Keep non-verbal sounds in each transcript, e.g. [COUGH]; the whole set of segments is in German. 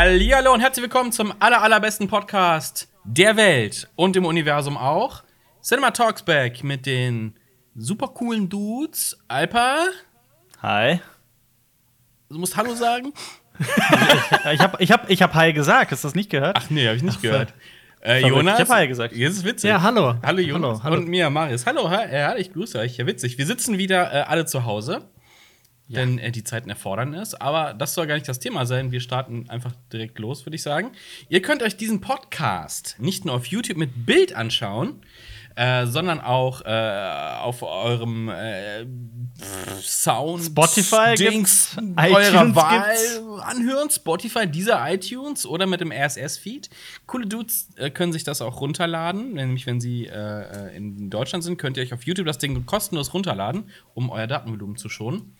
Hallihallo und herzlich willkommen zum aller, allerbesten Podcast der Welt und im Universum auch. Cinema Talks Back mit den super coolen Dudes. Alpa, Hi. du musst Hallo sagen. [LAUGHS] Ich habe ich hab, ich hab Hi gesagt. Hast du das nicht gehört? Ach nee, hab ich nicht gehört. Äh. Jonas. Ich hab Hi gesagt. Jetzt ist witzig. Ja, hallo. Hallo Jonas. Hallo, hallo. Und mir, Marius. Hallo, hi, äh, ich grüße euch. Ja, witzig. Wir sitzen wieder äh, alle zu Hause. Denn äh, die Zeiten erfordern es. Aber das soll gar nicht das Thema sein. Wir starten einfach direkt los, würde ich sagen. Ihr könnt euch diesen Podcast nicht nur auf YouTube mit Bild anschauen, äh, sondern auch äh, auf eurem äh, Sound Spotify Dings eurer Wahl gibt's. anhören. Spotify, dieser iTunes oder mit dem RSS-Feed. Coole Dudes äh, können sich das auch runterladen. Nämlich, wenn sie äh, äh, in Deutschland sind, könnt ihr euch auf YouTube das Ding kostenlos runterladen, um euer Datenvolumen zu schonen.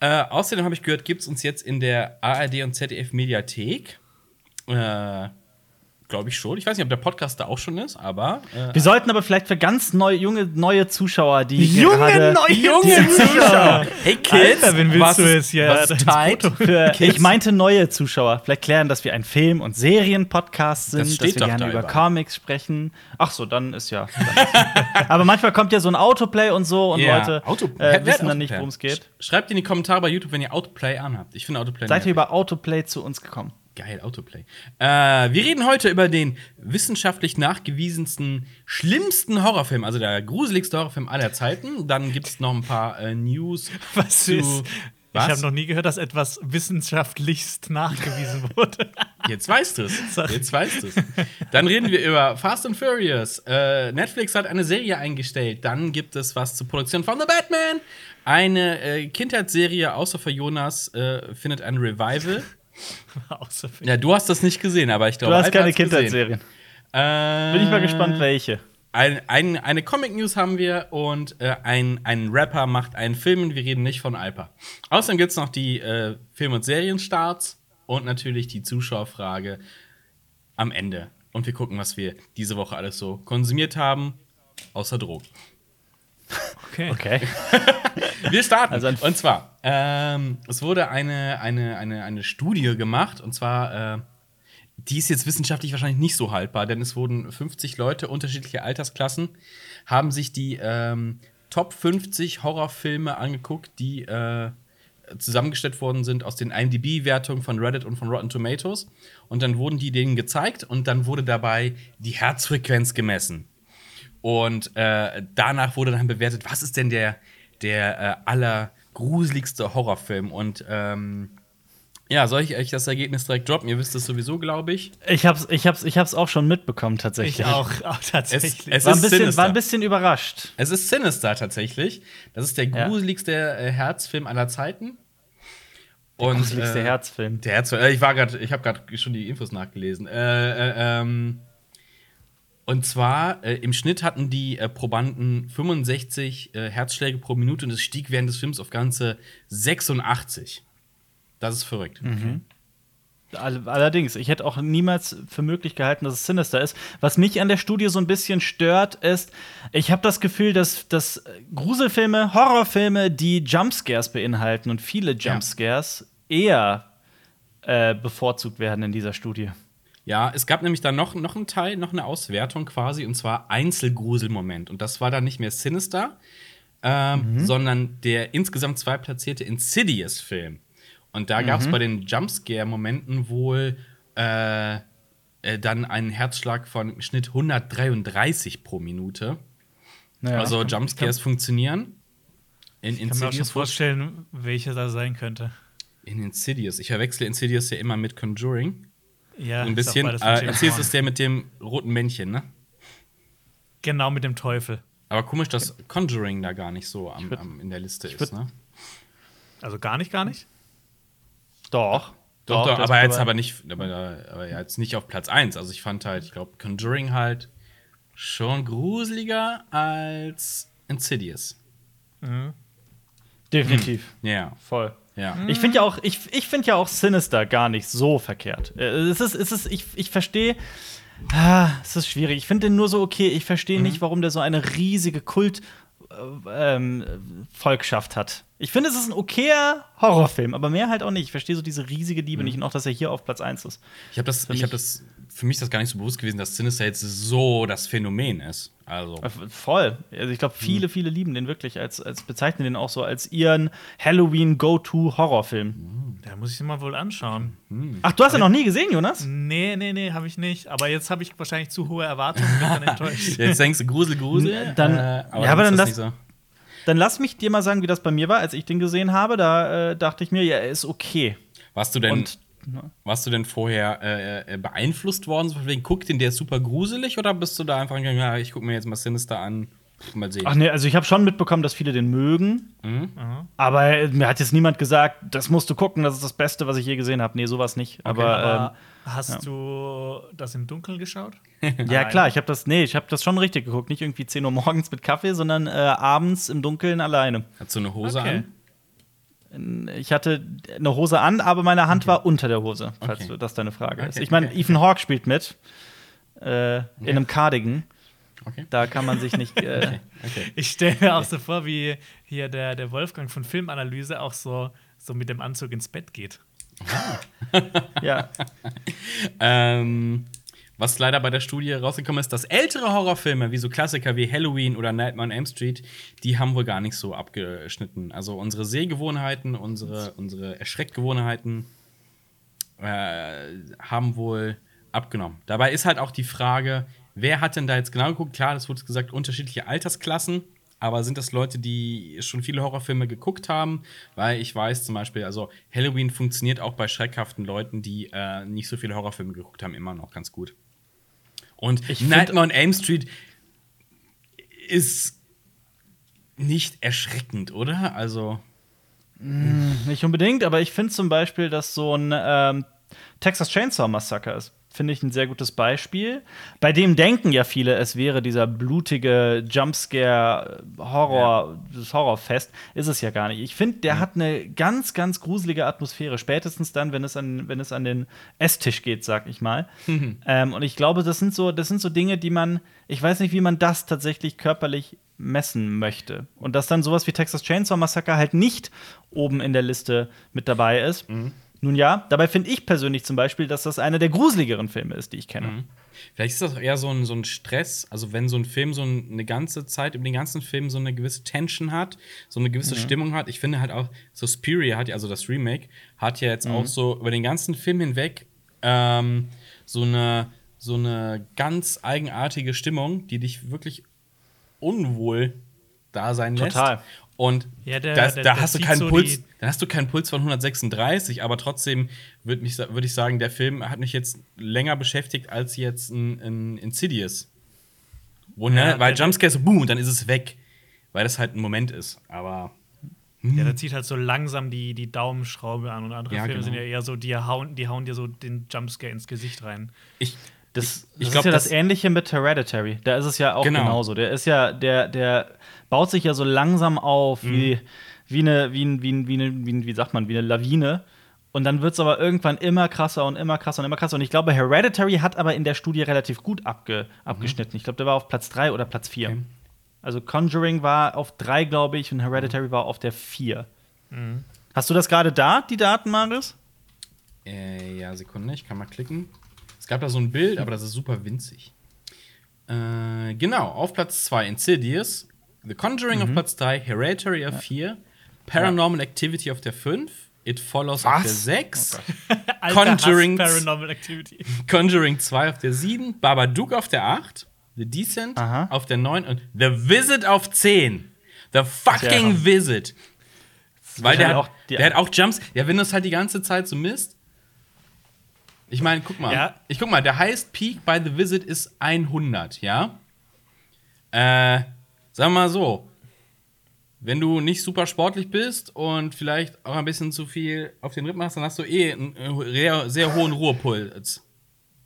Äh, außerdem habe ich gehört, gibt es uns jetzt in der ARD und ZDF Mediathek. Äh, Glaube ich schon. Ich weiß nicht, ob der Podcast da auch schon ist, aber. Äh, Wir sollten aber vielleicht für ganz neu, junge, neue Zuschauer, die Junge, gerade neue die Zuschauer. hey Kids, Alter, wen willst was du ist- jetzt hier Was tight? für, ich meinte neue Zuschauer. Vielleicht klären, dass wir ein Film- und Serien-Podcast sind, Das dass wir gerne da über. Comics sprechen. Ach so, dann ist ja. [LAUGHS] Aber manchmal kommt ja so ein Autoplay und so und Ja, Leute Auto- äh, Wer- wer wissen dann nicht, worum es geht. Schreibt in die Kommentare bei YouTube, wenn ihr Autoplay anhabt. Ich finde Autoplay Seid ihr über Autoplay zu uns gekommen? Geil, Autoplay. Äh, wir reden heute über den wissenschaftlich nachgewiesensten, schlimmsten Horrorfilm, also der gruseligste Horrorfilm aller Zeiten. Dann gibt es noch ein paar äh, News [LAUGHS] Was zu. ist? Was? Ich habe noch nie gehört, dass etwas wissenschaftlichst nachgewiesen [LAUGHS] wurde. Jetzt weißt du es. Jetzt weißt du es. Dann reden wir über Fast and Furious. Äh, Netflix hat eine Serie eingestellt. Dann gibt es was zur Produktion von The Batman. Eine äh, Kindheitsserie, außer für Jonas, äh, findet ein Revival. [LAUGHS] Außer Ja, du hast das nicht gesehen, aber ich glaube, Du hast Alper keine. Kindheitsserien. Äh, Bin ich mal gespannt, welche. Ein, ein, eine Comic-News haben wir und äh, ein, ein Rapper macht einen Film und wir reden nicht von Alper. Außerdem gibt es noch die äh, Film- und Serienstarts und natürlich die Zuschauerfrage am Ende. Und wir gucken, was wir diese Woche alles so konsumiert haben, außer Drogen. [LAUGHS] okay. Okay. [LAUGHS] Wir starten. Also und zwar, ähm, es wurde eine, eine, eine, eine Studie gemacht, und zwar, äh, die ist jetzt wissenschaftlich wahrscheinlich nicht so haltbar, denn es wurden 50 Leute, unterschiedliche Altersklassen, haben sich die ähm, Top 50 Horrorfilme angeguckt, die äh, zusammengestellt worden sind aus den IMDb-Wertungen von Reddit und von Rotten Tomatoes. Und dann wurden die denen gezeigt und dann wurde dabei die Herzfrequenz gemessen. Und äh, danach wurde dann bewertet, was ist denn der, der äh, allergruseligste Horrorfilm? Und ähm, ja, soll ich euch das Ergebnis direkt droppen? Ihr wisst es sowieso, glaube ich. Ich hab's, ich, hab's, ich hab's auch schon mitbekommen, tatsächlich. Ich auch, auch tatsächlich. Es- War ein, bisschen, sinister. war ein bisschen überrascht. Es ist Sinister tatsächlich. Das ist der gruseligste äh, Herzfilm aller Zeiten. Und, Gruseligste äh, Herzfilm. Der Herz, äh, ich war gerade, ich habe gerade schon die Infos nachgelesen. Äh, äh, ähm, und zwar äh, im Schnitt hatten die äh, Probanden 65 äh, Herzschläge pro Minute und es stieg während des Films auf ganze 86. Das ist verrückt. All- Allerdings, ich hätte auch niemals für möglich gehalten, dass es Sinister ist. Was mich an der Studie so ein bisschen stört, ist, ich habe das Gefühl, dass, dass Gruselfilme, Horrorfilme, die Jumpscares beinhalten und viele Jumpscares eher äh, bevorzugt werden in dieser Studie. Ja, es gab nämlich dann noch, noch einen Teil, noch eine Auswertung quasi, und zwar Einzelgruselmoment. Und das war dann nicht mehr Sinister, ähm, sondern der insgesamt zweitplatzierte Insidious-Film. Und da gab es bei den Jumpscare-Momenten wohl äh, äh, dann einen Herzschlag von im Schnitt 133 pro Minute. Ja. also Jumpscares funktionieren. In ich kann mir auch schon Insidious, vorstellen, welche da sein könnte. in Insidious. Ich verwechsle Insidious ja immer mit Conjuring. Ja, ein ist auch bisschen. Äh, ist der mit dem roten Männchen, ne? Genau mit dem Teufel. Aber komisch, dass Conjuring da gar nicht so am, würd- am, in der Liste ich ist, würd- ne? Also gar nicht, gar nicht. Doch. Doch, doch, das aber jetzt aber nicht, aber, aber jetzt nicht auf Platz 1. Also ich fand halt, ich glaube, Conjuring halt schon gruseliger als Insidious. Definitiv. Ja, Voll. Ja. Ich finde ja auch, ich, ich finde ja auch Sinister gar nicht so verkehrt. Äh, Es ist, es ist, ich, ich verstehe. Ah, es ist schwierig. Ich finde den nur so okay. Ich verstehe nicht, warum der so eine riesige Kult äh, ähm, Volkschaft hat. Ich finde, es ist ein okayer Horrorfilm, aber mehr halt auch nicht. Ich verstehe so diese riesige Liebe Mhm. nicht und auch, dass er hier auf Platz 1 ist. Ich habe das, ich mich- das, für mich ist das gar nicht so bewusst gewesen, dass jetzt so das Phänomen ist. Also, Äh, Voll. Also ich Mhm. glaube, viele, viele lieben den wirklich als, als bezeichnen den auch so als ihren Halloween-Go-To-Horrorfilm. Da muss ich mal wohl anschauen. Ach, du hast ihn noch nie gesehen, Jonas? Nee, nee, nee, habe ich nicht. Aber jetzt habe ich wahrscheinlich zu hohe Erwartungen und bin dann enttäuscht. [LAUGHS] jetzt denkst du Grusel, Grusel. Dann- äh, ja, aber ist dann das lass- nicht so. Dann lass mich dir mal sagen, wie das bei mir war, als ich den gesehen habe. Da äh, dachte ich mir, ja, er ist okay. Warst du denn, Und warst du denn vorher äh, äh, beeinflusst worden? So wegen, guck den, der ist super gruselig? Oder bist du da einfach gegangen, ja, ich guck mir jetzt mal Sinister an, mal sehen. Ach nee, also ich habe schon mitbekommen, dass viele den mögen. Aha. Aber äh, mir hat jetzt niemand gesagt, das musst du gucken, das ist das Beste, was ich je gesehen habe. Nee, sowas nicht. aber Aber hast du das im Dunkeln geschaut? ähm, [LAUGHS] ja, klar, ich habe das, nee, ich habe das schon richtig geguckt. Nicht irgendwie 10 Uhr morgens mit Kaffee, sondern äh, abends im Dunkeln alleine. Hast du eine Hose Okay. an? Ich hatte eine Hose an, aber meine Hand war unter der Hose, falls Okay. du, das deine Frage ist. Okay, Ich meine, okay. Ethan Hawke spielt mit. Äh, In einem Cardigan. Okay. Da kann man sich nicht. [LAUGHS] Äh, Okay. Ich stelle mir auch so vor, wie hier der, der Wolfgang von Filmanalyse auch so, so mit dem Anzug ins Bett geht. ja. [LAUGHS] Ähm, was leider bei der Studie rausgekommen ist, dass ältere Horrorfilme, wie so Klassiker wie Halloween oder Nightmare on Elm Street, die haben wohl gar nicht so abgeschnitten. Also unsere Sehgewohnheiten, unsere, unsere Erschreckgewohnheiten äh, haben wohl abgenommen. Dabei ist halt auch die Frage, wer hat denn da jetzt genau geguckt? Klar, das wurde gesagt, unterschiedliche Altersklassen. Aber sind das Leute, die schon viele Horrorfilme geguckt haben? Weil ich weiß zum Beispiel, also Halloween funktioniert auch bei schreckhaften Leuten, die äh, nicht so viele Horrorfilme geguckt haben, immer noch ganz gut. Und Ich Nightmare on Elm Street ist nicht erschreckend, oder? Also, Nicht unbedingt, aber ich finde zum Beispiel, dass so ein ähm, Texas Chainsaw Massacre ist. Finde ich ein sehr gutes Beispiel. Bei dem denken ja viele, es wäre dieser blutige Jumpscare-Horror, das Horrorfest. Ist es ja gar nicht. Ich finde, der hat eine ganz, ganz gruselige Atmosphäre. Spätestens dann, wenn es an, wenn es an den Esstisch geht, sag ich mal. ähm, und ich glaube, das sind, so, das sind so Dinge, die man, ich weiß nicht, wie man das tatsächlich körperlich messen möchte. Und dass dann sowas wie Texas Chainsaw Massacre halt nicht oben in der Liste mit dabei ist. Nun ja, dabei finde ich persönlich zum Beispiel, dass das einer der gruseligeren Filme ist, die ich kenne. Vielleicht ist das eher so ein, so ein Stress, also wenn so ein Film so ein, eine ganze Zeit, über den ganzen Film so eine gewisse Tension hat, so eine gewisse Stimmung hat. Ich finde halt auch, so Spirit hat ja, also das Remake, hat ja jetzt auch so über den ganzen Film hinweg ähm, so, eine, so eine ganz eigenartige Stimmung, die dich wirklich unwohl da sein lässt. Total. Und Ja, der- das, der- da der hast du keinen so Puls, dann hast du keinen Puls von 136, aber trotzdem würde würd ich sagen, der Film hat mich jetzt länger beschäftigt als jetzt ein, ein Insidious. Wo, ne, Ja, weil Jumpscare so boom und dann ist es weg. Weil das halt ein Moment ist. Aber Ja, der zieht halt so langsam die, die Daumenschraube an und andere Ja, Filme genau. sind ja eher so, die hauen, die hauen dir so den Jumpscare ins Gesicht rein. ich, Das, ich das glaub, ist ja das, das- Ähnliche mit Hereditary. Da ist es ja auch Genau. genauso. Der ist ja, der, der baut sich ja so langsam auf, Mhm. wie, wie eine, wie, ein, wie, ein, wie, eine, wie, wie sagt man, wie eine Lawine. Und dann wird es aber irgendwann immer krasser und immer krasser und immer krasser. Und ich glaube, Hereditary hat aber in der Studie relativ gut abge, abgeschnitten. Ich glaube, der war auf Platz 3 oder Platz 4. Okay. Also Conjuring war auf 3, glaube ich, und Hereditary war auf der 4. Hast du das gerade da, die Daten, Marius? äh, ja, Sekunde, ich kann mal klicken. Es gab da so ein Bild, aber das ist super winzig. Äh, genau, auf Platz 2 Insidious, The Conjuring auf Platz 3, Hereditary auf 4, Paranormal Activity auf der 5, It Follows auf Was? der 6, [LAUGHS] Alter Conjuring- Paranormal Activity. [LAUGHS] Conjuring 2 auf der 7, Babadook auf der 8, The Descent Aha. auf der 9 und The Visit auf 10. The fucking Ja. Visit. Weil der, Ja, hat, der hat auch Jumps. Ja, wenn du es halt die ganze Zeit so misst. Ich meine, guck mal. Ja. Ich guck mal, der Highest Peak bei The Visit ist 100, ja? Äh, sagen wir mal so. Wenn du nicht super sportlich bist und vielleicht auch ein bisschen zu viel auf den Rippen hast, dann hast du eh einen äh, sehr, sehr hohen Ruhepuls.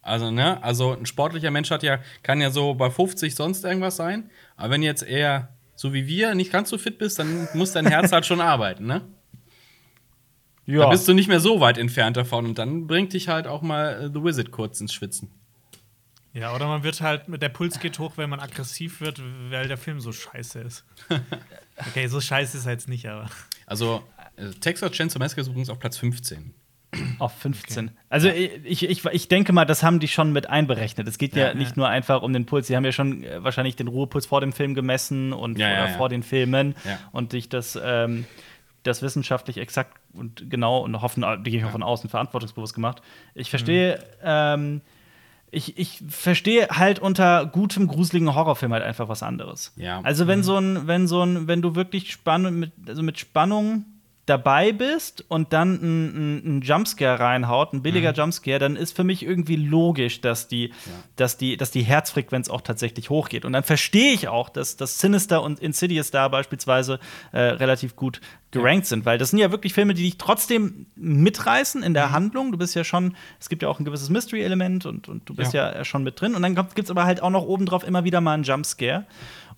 Also, ne? Also, ein sportlicher Mensch hat ja, kann ja so bei 50 sonst irgendwas sein. Aber wenn jetzt eher so wie wir nicht ganz so fit bist, dann muss dein Herz halt schon [LAUGHS] arbeiten, ne? Ja. Da bist du nicht mehr so weit entfernt davon und dann bringt dich halt auch mal äh, The Wizard kurz ins Schwitzen. Ja, oder man wird halt, der Puls geht hoch, wenn man aggressiv wird, weil der Film so scheiße ist. [LAUGHS] Okay, so scheiße ist er jetzt nicht, aber. Also, äh, Texas Chainsaw Massacre ist übrigens auf Platz 15. Auf 15. Also ich, ich, ich denke mal, das haben die schon mit einberechnet. Es geht ja, Ja, nicht ja. nur einfach um den Puls. Sie haben ja schon äh, wahrscheinlich den Ruhepuls vor dem Film gemessen und Ja, ja. vor den Filmen Ja. und dich das, ähm, das wissenschaftlich exakt und genau und hoffen, die gehe ich auch von außen verantwortungsbewusst gemacht. Ich verstehe, ähm, ich, ich verstehe halt unter gutem, gruseligen Horrorfilm halt einfach was anderes. Ja. Also wenn so ein, wenn so ein, wenn du wirklich Spannung mit, also mit Spannung dabei bist und dann ein, ein, Jumpscare reinhaut, ein billiger Jumpscare, dann ist für mich irgendwie logisch, dass die, dass die, dass die Herzfrequenz auch tatsächlich hochgeht. Und dann verstehe ich auch, dass, dass Sinister und Insidious da beispielsweise äh, relativ gut gerankt sind, weil das sind ja wirklich Filme, die dich trotzdem mitreißen in der Handlung. Du bist ja schon, es gibt ja auch ein gewisses Mystery-Element und, und du bist ja. Ja. schon mit drin. Und dann gibt es aber halt auch noch obendrauf immer wieder mal einen Jumpscare.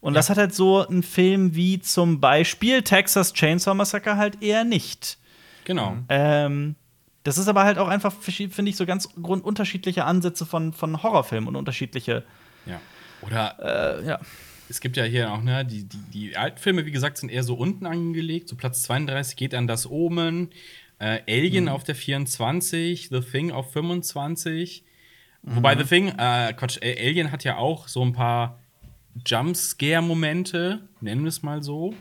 Und das hat halt so ein Film wie zum Beispiel Texas Chainsaw Massacre halt eher nicht. Genau. Ähm, das ist aber halt auch einfach, finde ich, so ganz grundunterschiedliche Ansätze von, von Horrorfilmen und unterschiedliche. Ja. Oder Äh, ja. es gibt ja hier auch, ne, die, die, die Altfilme, wie gesagt, sind eher so unten angelegt. So Platz 32 geht an das Omen, äh, Alien auf der 24, The Thing auf 25. Wobei The Thing, äh, Quatsch, Alien hat ja auch so ein paar Jumpscare-Momente, nennen wir es mal so.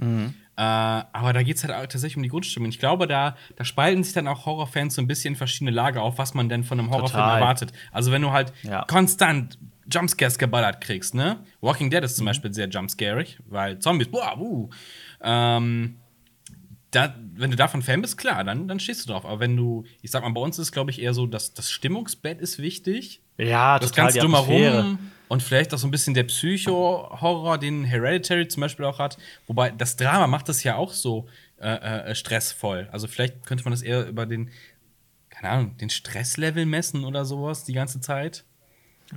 Äh, aber da geht es halt auch tatsächlich um die Grundstimmung. Ich glaube, da, da spalten sich dann auch Horrorfans so ein bisschen in verschiedene Lager auf, was man denn von einem Horrorfilm Total. erwartet. Also, wenn du halt Ja. konstant Jumpscares geballert kriegst, ne? Walking Dead ist zum Beispiel sehr jumpscarig, weil Zombies, boah, uh. Ähm, da, wenn du davon Fan bist, klar, dann, dann stehst du drauf. Aber wenn du, ich sag mal, bei uns ist, glaube ich, eher so, dass das Stimmungsbett ist wichtig. Ja, Das total Atmosphäre. drumherum und vielleicht auch so ein bisschen der Psycho-Horror, den Hereditary zum Beispiel auch hat. Wobei das Drama macht das ja auch so äh, äh, stressvoll. Also vielleicht könnte man das eher über den, keine Ahnung, den Stresslevel messen oder sowas die ganze Zeit.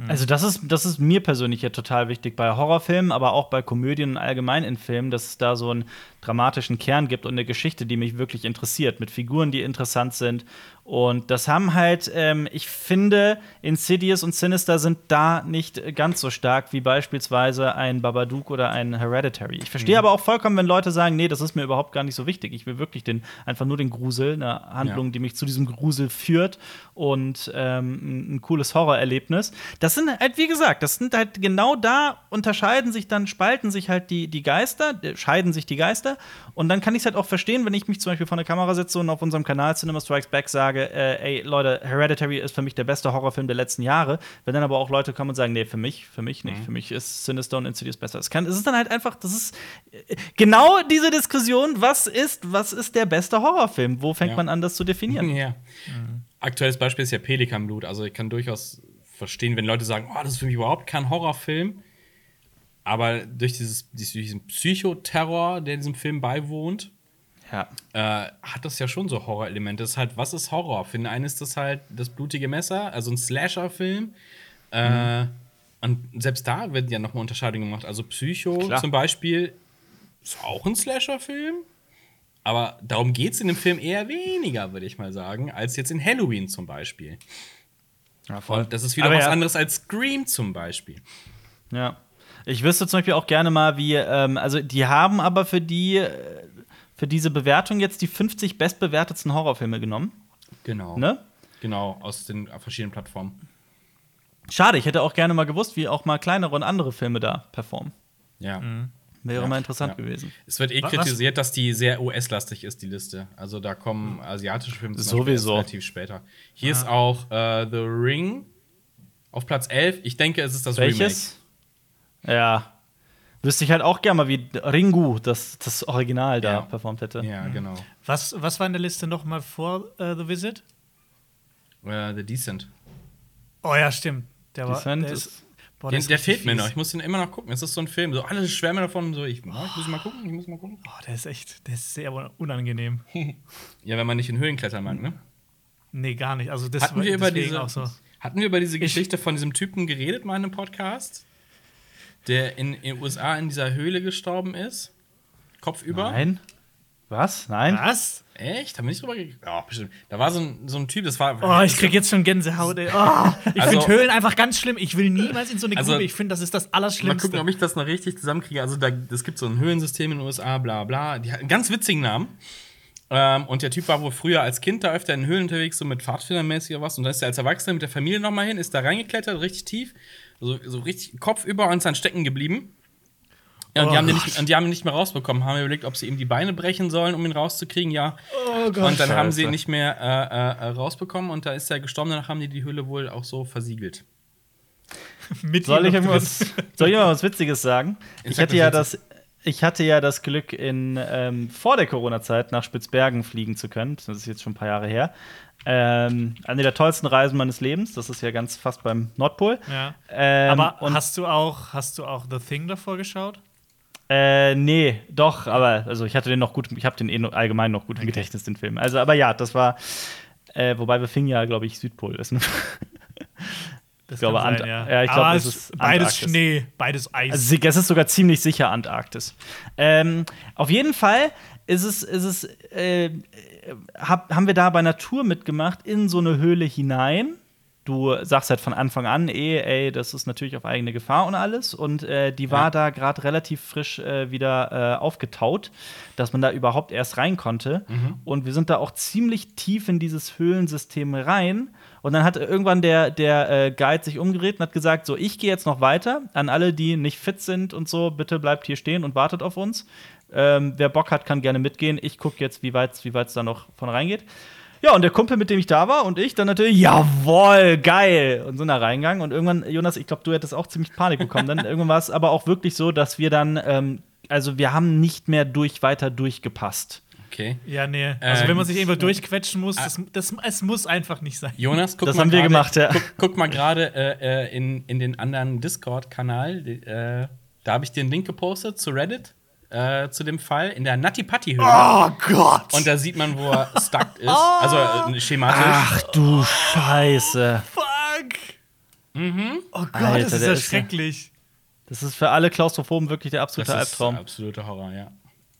Also das ist, das ist mir persönlich ja total wichtig bei Horrorfilmen, aber auch bei Komödien und allgemein in Filmen, dass es da so einen dramatischen Kern gibt und eine Geschichte, die mich wirklich interessiert, mit Figuren, die interessant sind. Und das haben halt, ähm, ich finde, Insidious und Sinister sind da nicht ganz so stark wie beispielsweise ein Babadook oder ein Hereditary. Ich verstehe aber auch vollkommen, wenn Leute sagen, nee, das ist mir überhaupt gar nicht so wichtig. Ich will wirklich den, einfach nur den Grusel, eine Handlung, Ja. die mich zu diesem Grusel führt und ähm, ein, ein cooles Horrorerlebnis. Das sind halt, wie gesagt, das sind halt genau da unterscheiden sich dann, spalten sich halt die, die Geister, äh, scheiden sich die Geister. Und dann kann ich es halt auch verstehen, wenn ich mich zum Beispiel vor der Kamera setze und auf unserem Kanal Cinema Strikes Back sage, äh, ey, Leute, Hereditary ist für mich der beste Horrorfilm der letzten Jahre. Wenn dann aber auch Leute kommen und sagen, nee, für mich, für mich nicht. Für mich ist Sinister und Insidious besser. Es, kann, es ist dann halt einfach, das ist äh, genau diese Diskussion, was ist, was ist der beste Horrorfilm? Wo fängt Ja. man an, das zu definieren? [LAUGHS] Ja. Aktuelles Beispiel ist ja Pelikanblut. Also ich kann durchaus verstehen, wenn Leute sagen, oh, das ist für mich überhaupt kein Horrorfilm. Aber durch, dieses, durch diesen Psychoterror, der diesem Film beiwohnt, Ja. äh, hat das ja schon so Horrorelemente. Das ist halt, was ist Horror? Für den einen ist das halt das blutige Messer, also ein Slasher-Film. Äh, und selbst da werden ja nochmal Unterscheidungen gemacht. Also Psycho Klar. zum Beispiel ist auch ein Slasher-Film. Aber darum geht es in dem Film eher weniger, würde ich mal sagen, als jetzt in Halloween zum Beispiel. ja Und das ist wieder Aber was ja. anderes als Scream zum Beispiel. Ja. Ich wüsste zum Beispiel auch gerne mal, wie, ähm, also die haben aber für die, äh, für diese Bewertung jetzt die 50 bestbewertetsten Horrorfilme genommen. Genau. Ne? Genau, aus den verschiedenen Plattformen. Schade, ich hätte auch gerne mal gewusst, wie auch mal kleinere und andere Filme da performen. Ja. Wäre Ja, mal interessant ja. gewesen. Es wird eh Was- kritisiert, dass die sehr US-lastig ist, die Liste. Also da kommen asiatische Filme Sowieso. relativ später. Hier ist auch äh, The Ring auf Platz 11. Ich denke, es ist das Welches? Ja. Wüsste ich halt auch gerne mal, wie Ringu, das, das Original, da Ja. performt hätte. Ja, genau. Was, was war in der Liste noch mal vor äh, The Visit? Äh, The Decent. Oh ja, stimmt. Der war. Descent Der, ist- ist, boah, der richtig fehlt mir fies. noch. Ich muss den immer noch gucken. Es ist so ein Film. So alle schwärmen davon. So, ich, ja, ich muss mal gucken. Ich muss mal gucken. Oh, der ist echt, der ist sehr unangenehm. [LAUGHS] Ja, wenn man nicht in Höhlen klettern mag, ne? Nee, gar nicht. Also das Hatten war wir über diese auch so. Hatten wir über diese Geschichte von diesem Typen geredet mal in einem Podcast, der in den USA in dieser Höhle gestorben ist? Kopfüber? Nein? Was? Nein? Was? Echt? Haben wir nicht drüber geredet? Ja, bestimmt. Da war so ein, so ein Typ, das war. Oh, ich krieg jetzt schon Gänsehaut, ey. Oh, ich Also- finde Höhlen einfach ganz schlimm. Ich will niemals in so eine Also- Grube. Ich finde, das ist das Mal Allerschlimmste. gucken, ob ich das noch richtig zusammenkriege. Also, da, es gibt so ein Höhlensystem in den USA, bla bla. Die hat einen ganz witzigen Namen. Ähm, und der Typ war wohl früher als Kind da öfter in Höhlen unterwegs, so mit Pfadfindermäßig oder was. Und da ist er als Erwachsener mit der Familie nochmal hin, ist da reingeklettert, richtig tief. So, so richtig Kopf über und ist dann stecken geblieben. Ja, und, Oh die haben den nicht, und die haben ihn nicht mehr rausbekommen. Haben überlegt, ob sie ihm die Beine brechen sollen, um ihn rauszukriegen. Ja. oh Gott. Und dann haben sie Scheiße. ihn nicht mehr äh, äh, äh, rausbekommen und da ist er gestorben. Danach haben die die Höhle wohl auch so versiegelt. [LAUGHS] Mit Soll ich irgendwas, soll ich mal was Witziges sagen? Ich hatte was ja das. Ich hatte ja das Glück, in, ähm, vor der Corona-Zeit nach Spitzbergen fliegen zu können. Das ist jetzt schon ein paar Jahre her. Ähm, eine der tollsten Reisen meines Lebens. Das ist ja ganz fast beim Nordpol. Ja. Ähm, Aber hast du auch, hast du auch The Thing davor geschaut? Äh, nee, doch, aber also ich hatte den noch gut, ich habe den eh allgemein noch gut im Gedächtnis, den Film. Also, aber ja, das war, äh, wobei wir fingen ja, glaube ich, Südpol [LAUGHS] Das glaube, kann Ant- ja, ich Aber glaube, es ist beides Antarktis. Schnee, beides Eis. Also es ist sogar ziemlich sicher Antarktis. Ähm, auf jeden Fall ist es, ist es äh, hab, haben wir da bei Natur mitgemacht in so eine Höhle hinein. Du sagst halt von Anfang an, eh, ey, das ist natürlich auf eigene Gefahr und alles. Und äh, die war Ja. da gerade relativ frisch äh, wieder äh, aufgetaut, dass man da überhaupt erst rein konnte. Und wir sind da auch ziemlich tief in dieses Höhlensystem rein. Und dann hat irgendwann der, der äh, Guide sich umgedreht und hat gesagt: So, ich gehe jetzt noch weiter. An alle, die nicht fit sind und so, bitte bleibt hier stehen und wartet auf uns. Ähm, wer Bock hat, kann gerne mitgehen. Ich gucke jetzt, wie weit wie es da noch von reingeht. Ja, und der Kumpel, mit dem ich da war und ich dann natürlich, jawohl, geil. Und sind da reingegangen. Und irgendwann, Jonas, ich glaube, du hättest auch ziemlich Panik bekommen. Dann [LAUGHS] irgendwann war es aber auch wirklich so, dass wir dann, ähm, also wir haben nicht mehr durch weiter durchgepasst. Okay. ja, nee. Also, Ähm, wenn man sich irgendwo durchquetschen muss, das, das, es muss einfach nicht sein. Jonas, guck Das mal haben wir gerade- gemacht, ja. Guck, guck mal gerade äh, äh, in, in den anderen Discord-Kanal. Äh, da habe ich dir einen Link gepostet zu Reddit, äh, zu dem Fall in der Natti Patti Höhle. Oh Gott! Und da sieht man, wo er [LAUGHS] stuck ist. Also äh, schematisch. Ach du Scheiße. Fuck! Oh Gott, Alter, das ist ja ist ja- schrecklich. Das ist für alle Klaustrophoben wirklich der das absolute ist Albtraum. absoluter Horror, ja.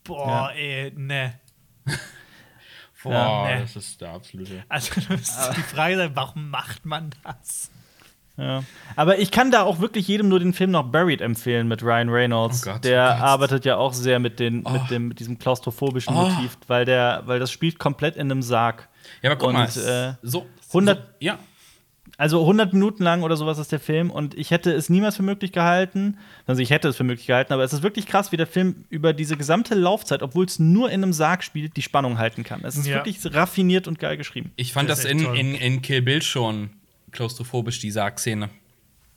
Boah, ey, ne. [LAUGHS] Boah, Ja, nee. das ist der absolute. Also, die Frage, sein, warum macht man das? Ja. Aber ich kann da auch wirklich jedem nur den Film noch Buried empfehlen mit Ryan Reynolds. Oh Gott, der oh Gott. arbeitet ja auch sehr mit, den, Oh. mit, dem, mit diesem klaustrophobischen Oh. Motiv, weil, der, weil das spielt komplett in einem Sarg. Ja, aber guck Und, mal. äh, so. 100 So, ja. Also 100 Minuten lang oder sowas ist der Film und ich hätte es niemals für möglich gehalten. Also ich hätte es für möglich gehalten, aber es ist wirklich krass, wie der Film über diese gesamte Laufzeit, obwohl es nur in einem Sarg spielt, die Spannung halten kann. Es ist Ja. wirklich raffiniert und geil geschrieben. Ich fand Das das, in, in, in Kill Bill schon klaustrophobisch, die Sargszene.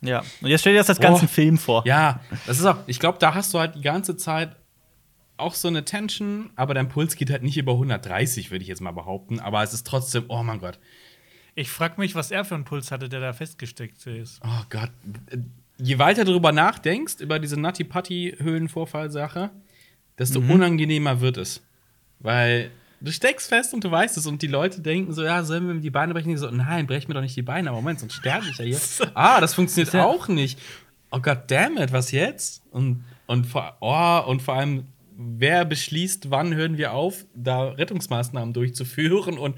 Ja. Und jetzt stell dir das als ganzen Oh. Film vor. Ja, das ist auch, ich glaube, da hast du halt die ganze Zeit auch so eine Tension, aber dein Puls geht halt nicht über 130, würde ich jetzt mal behaupten. Aber es ist trotzdem, oh mein Gott, Ich frag mich, was er für einen Puls hatte, der da festgesteckt ist. oh Gott. Je weiter du darüber nachdenkst, über diese Natti-Patti-Höhlenvorfall-Sache, desto Mhm. unangenehmer wird es. Weil du steckst fest und du weißt es und die Leute denken so, ja, sollen wir ihm die Beine brechen? Ich so, nein, brech mir doch nicht die Beine. Aber Moment, sonst sterbe ich ja hier. [LAUGHS] ah, das funktioniert ja- auch nicht. Oh Gott, damn it, was jetzt? Und, und, vor, oh, und vor allem, wer beschließt, wann hören wir auf, da Rettungsmaßnahmen durchzuführen und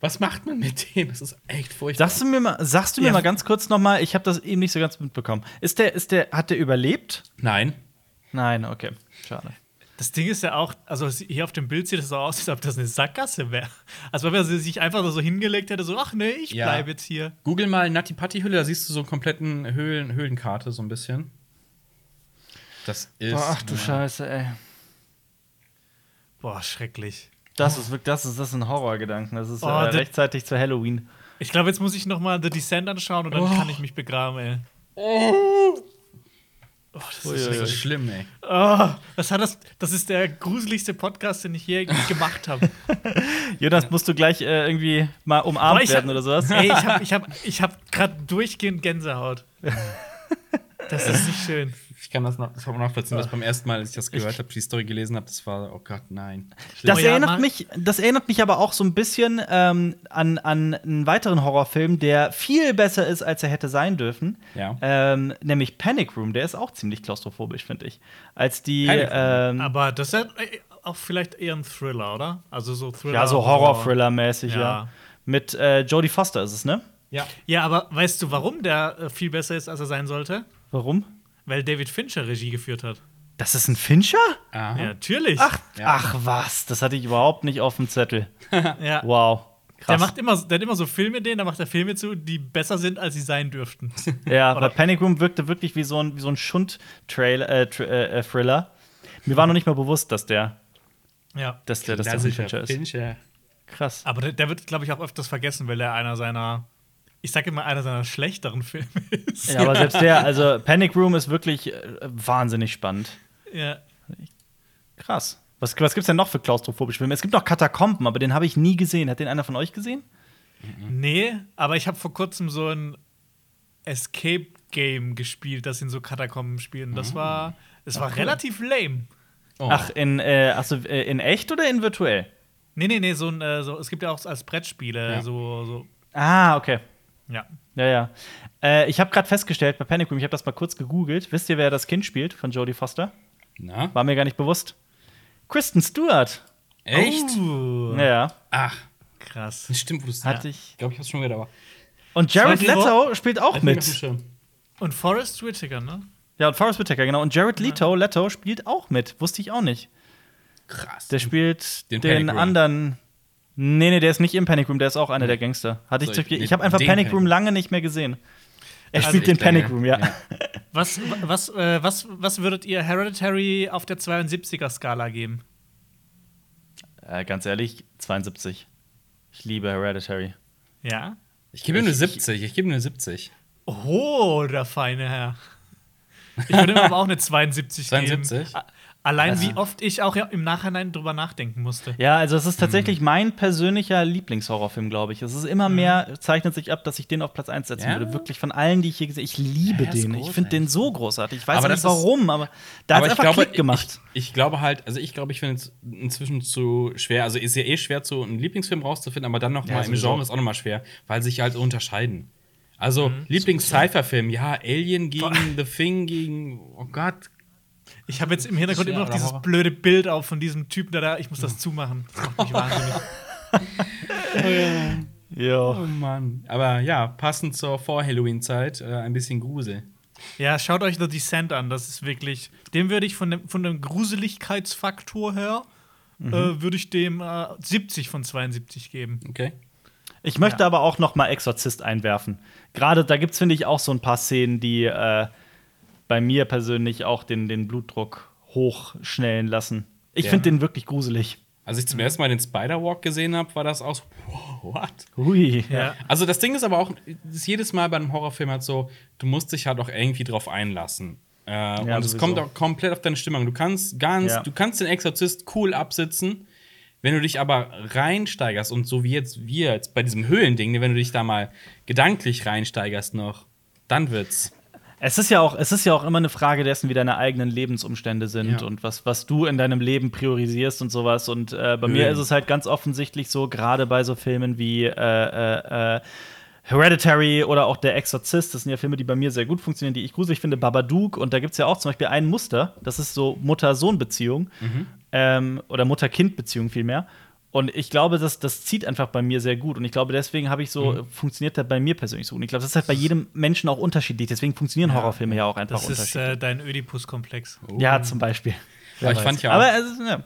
was macht man mit dem? Das ist echt furchtbar. Sagst du mir mal, sagst du mir Ja. mal ganz kurz noch mal, ich habe das eben nicht so ganz mitbekommen. Ist der, ist der, hat der überlebt? Nein. Nein, okay, schade. Das Ding ist ja auch, also hier auf dem Bild sieht es so aus, als ob das eine Sackgasse wäre. Als ob er sich einfach so hingelegt hätte, so, ach nee, ich Ja. bleibe jetzt hier. Google mal Natti Patti Hülle, da siehst du so einen kompletten Höhlen, Höhlenkarte so ein bisschen. Das ist. Ach du Scheiße, ey. Boah, schrecklich. Das ist wirklich, das ist, das ist ein Horrorgedanken. Das ist Oh, äh, rechtzeitig zu Halloween. Ich glaube, jetzt muss ich noch mal The Descent anschauen und dann kann ich mich begraben, ey. Oh, das Ui, ist ui, Das schlimm, ey. Oh, was hat das? Das ist der gruseligste Podcast, den ich je gemacht habe. [LAUGHS] Jonas, musst du gleich äh, irgendwie mal umarmt Boah, ich werden hab- oder sowas? Ey, ich habe ich hab, ich hab gerade durchgehend Gänsehaut. Das ist nicht schön. Ich kann das, noch, das nachvollziehen, dass beim ersten Mal, als ich das gehört habe, die Story gelesen habe, das war, oh Gott, nein. Das, Oh ja, erinnert mich, das erinnert mich aber auch so ein bisschen ähm, an, an einen weiteren Horrorfilm, der viel besser ist, als er hätte sein dürfen. Ja. Ähm, nämlich Panic Room. Der ist auch ziemlich klaustrophobisch, finde ich. Als die. Panic Room. Ähm, Aber das hat, ey, auch vielleicht eher ein Thriller, oder? Also so Thriller. Ja, so Horror-Thriller-mäßig, ja. Ja. Mit äh, Jodie Foster ist es, ne? Ja. Ja, aber weißt du, warum der äh, viel besser ist, als er sein sollte? Warum? Weil David Fincher Regie geführt hat. Das ist ein Fincher? Aha. Ja, natürlich. Ach, Ja. ach was, das hatte ich überhaupt nicht auf dem Zettel. [LAUGHS] ja. Wow. Der, Krass. macht immer, der hat immer so Filme, denen, da macht er Filme zu, die besser sind, als sie sein dürften. [LAUGHS] Ja, Oder- weil Panic Room wirkte wirklich wie so ein, wie so ein Schund-Thriller. Äh, äh, äh, Thriller. Mir war noch nicht mal bewusst, dass der, ja. dass der, dass der ein Klassischer Fincher ist. Fincher. Krass. Aber der, der wird, glaube ich, auch öfters vergessen, weil er einer seiner, ich sage immer, einer seiner schlechteren Filme ist. Ja, aber selbst der, [LAUGHS] also Panic Room ist wirklich äh, wahnsinnig spannend. Ja. Krass. Was, was gibt's denn noch für klaustrophobische Filme? Es gibt noch Katakomben, aber den habe ich nie gesehen. Hat den einer von euch gesehen? Nee, aber ich habe vor kurzem so ein Escape-Game gespielt, das in so Katakomben spielen. Das war, es war relativ lame. Oh. Ach, in, äh, ach so, äh, in echt oder in virtuell? Nee, nee, nee, so ein, äh, so, es gibt ja auch als Brettspiele Ja. so, so, Ah, okay. Ja. Ja, ja. Äh, ich habe gerade festgestellt bei Panic Room, ich habe das mal kurz gegoogelt. Wisst ihr, wer das Kind spielt von Jodie Foster? Na? War mir gar nicht bewusst. Kristen Stewart. Echt? Uh, Ja, ja. Ach, krass. das stimmt, wo du es Hatte ja. ich. Glaube, ich hab's schon wieder, aber. Und Jared Leto spielt auch mit. Und Forrest Whitaker, ne? Ja, und Forrest Whitaker, genau. Und Jared Leto, Leto spielt auch mit. Wusste ich auch nicht. Krass. Der spielt Den den, anderen. Nee, nee, der ist nicht im Panic Room, der ist auch einer der Gangster. Hatte ich, So, zu- ich nee, habe einfach Panic Room lange nicht mehr gesehen. Er Das spielt ist den Panic. Room, ja. Was, was, äh, was, was würdet ihr Hereditary auf der 72er-Skala geben? Äh, ganz ehrlich, 72. Ich liebe Hereditary. Ja? Ich gebe ihm eine Ich- 70. Ich gebe ihm eine 70. Oh, der feine Herr. Ich würde ihm aber auch eine 72, 72? geben. A- Allein Also- wie oft ich auch ja im Nachhinein drüber nachdenken musste. Ja, also es ist Mhm. tatsächlich mein persönlicher Lieblingshorrorfilm, glaube ich. Es ist immer mehr, zeichnet sich ab, dass ich den auf Platz 1 setzen Ja? würde. Wirklich von allen, die ich hier gesehen habe. Ich liebe Ja, den. Ich finde den so großartig. Ich weiß Aber nicht das ist- warum, aber da hat es ich einfach glaube, Klick gemacht. Ich, ich glaube halt, also ich glaube, ich finde es inzwischen zu schwer. Also ist ja eh schwer, so einen Lieblingsfilm rauszufinden, aber dann noch Ja, mal im. Genre ist auch noch mal schwer, weil sich halt so unterscheiden. Also Lieblings-Cypher-Film, ja, Alien gegen The Thing gegen, oh Gott, Ich habe jetzt im Hintergrund Ja, immer noch dieses blöde Bild auf von diesem Typen, der da, ich muss das zumachen. Das macht mich [LAUGHS] wahnsinnig. Ja. oh Mann. Aber ja, passend zur Vor-Halloween-Zeit, äh, ein bisschen Grusel. Ja, schaut euch The Descent an. Das ist wirklich. Dem würde ich von dem, von dem Gruseligkeitsfaktor her, Mhm. äh, würde ich dem äh, 70 von 72 geben. Okay. Ich möchte aber auch noch mal Exorzist einwerfen. Gerade da gibt es, finde ich, auch so ein paar Szenen, die äh, bei mir persönlich auch den, den Blutdruck hochschnellen lassen. Ich Ja. finde den wirklich gruselig. Als ich zum ersten Mal den Spider-Walk gesehen habe, war das auch so, wow, what? Hui. Ja. Also das Ding ist aber auch, ist jedes Mal bei einem Horrorfilm halt so, du musst dich halt auch irgendwie drauf einlassen. Äh, und es kommt auch komplett auf deine Stimmung. Du kannst ganz, Ja. du kannst den Exorzist cool absitzen, wenn du dich aber reinsteigerst und so wie jetzt wir jetzt bei diesem Höhlending, wenn du dich da mal gedanklich reinsteigerst noch, dann wird's. Es ist ja auch, es ist ja auch immer eine Frage dessen, wie deine eigenen Lebensumstände sind Ja. und was, was du in deinem Leben priorisierst und sowas. Und äh, bei mir Höhen. ist es halt ganz offensichtlich so, gerade bei so Filmen wie äh, äh, äh, Hereditary oder auch Der Exorzist, das sind ja Filme, die bei mir sehr gut funktionieren, die ich gruselig finde. Babadook und da gibt es ja auch zum Beispiel ein Muster, das ist so Mutter-Sohn-Beziehung ähm, oder Mutter-Kind-Beziehung vielmehr. Und ich glaube, das, das zieht einfach bei mir sehr gut. Und ich glaube, deswegen habe ich so, funktioniert der bei mir persönlich so. Und ich glaube, das ist halt bei jedem Menschen auch unterschiedlich. Deswegen funktionieren Horrorfilme ja auch einfach Das ist unterschiedlich. äh, dein Ödipus-Komplex. ja, zum Beispiel. Aber ich fand ja auch, Aber ist, ja.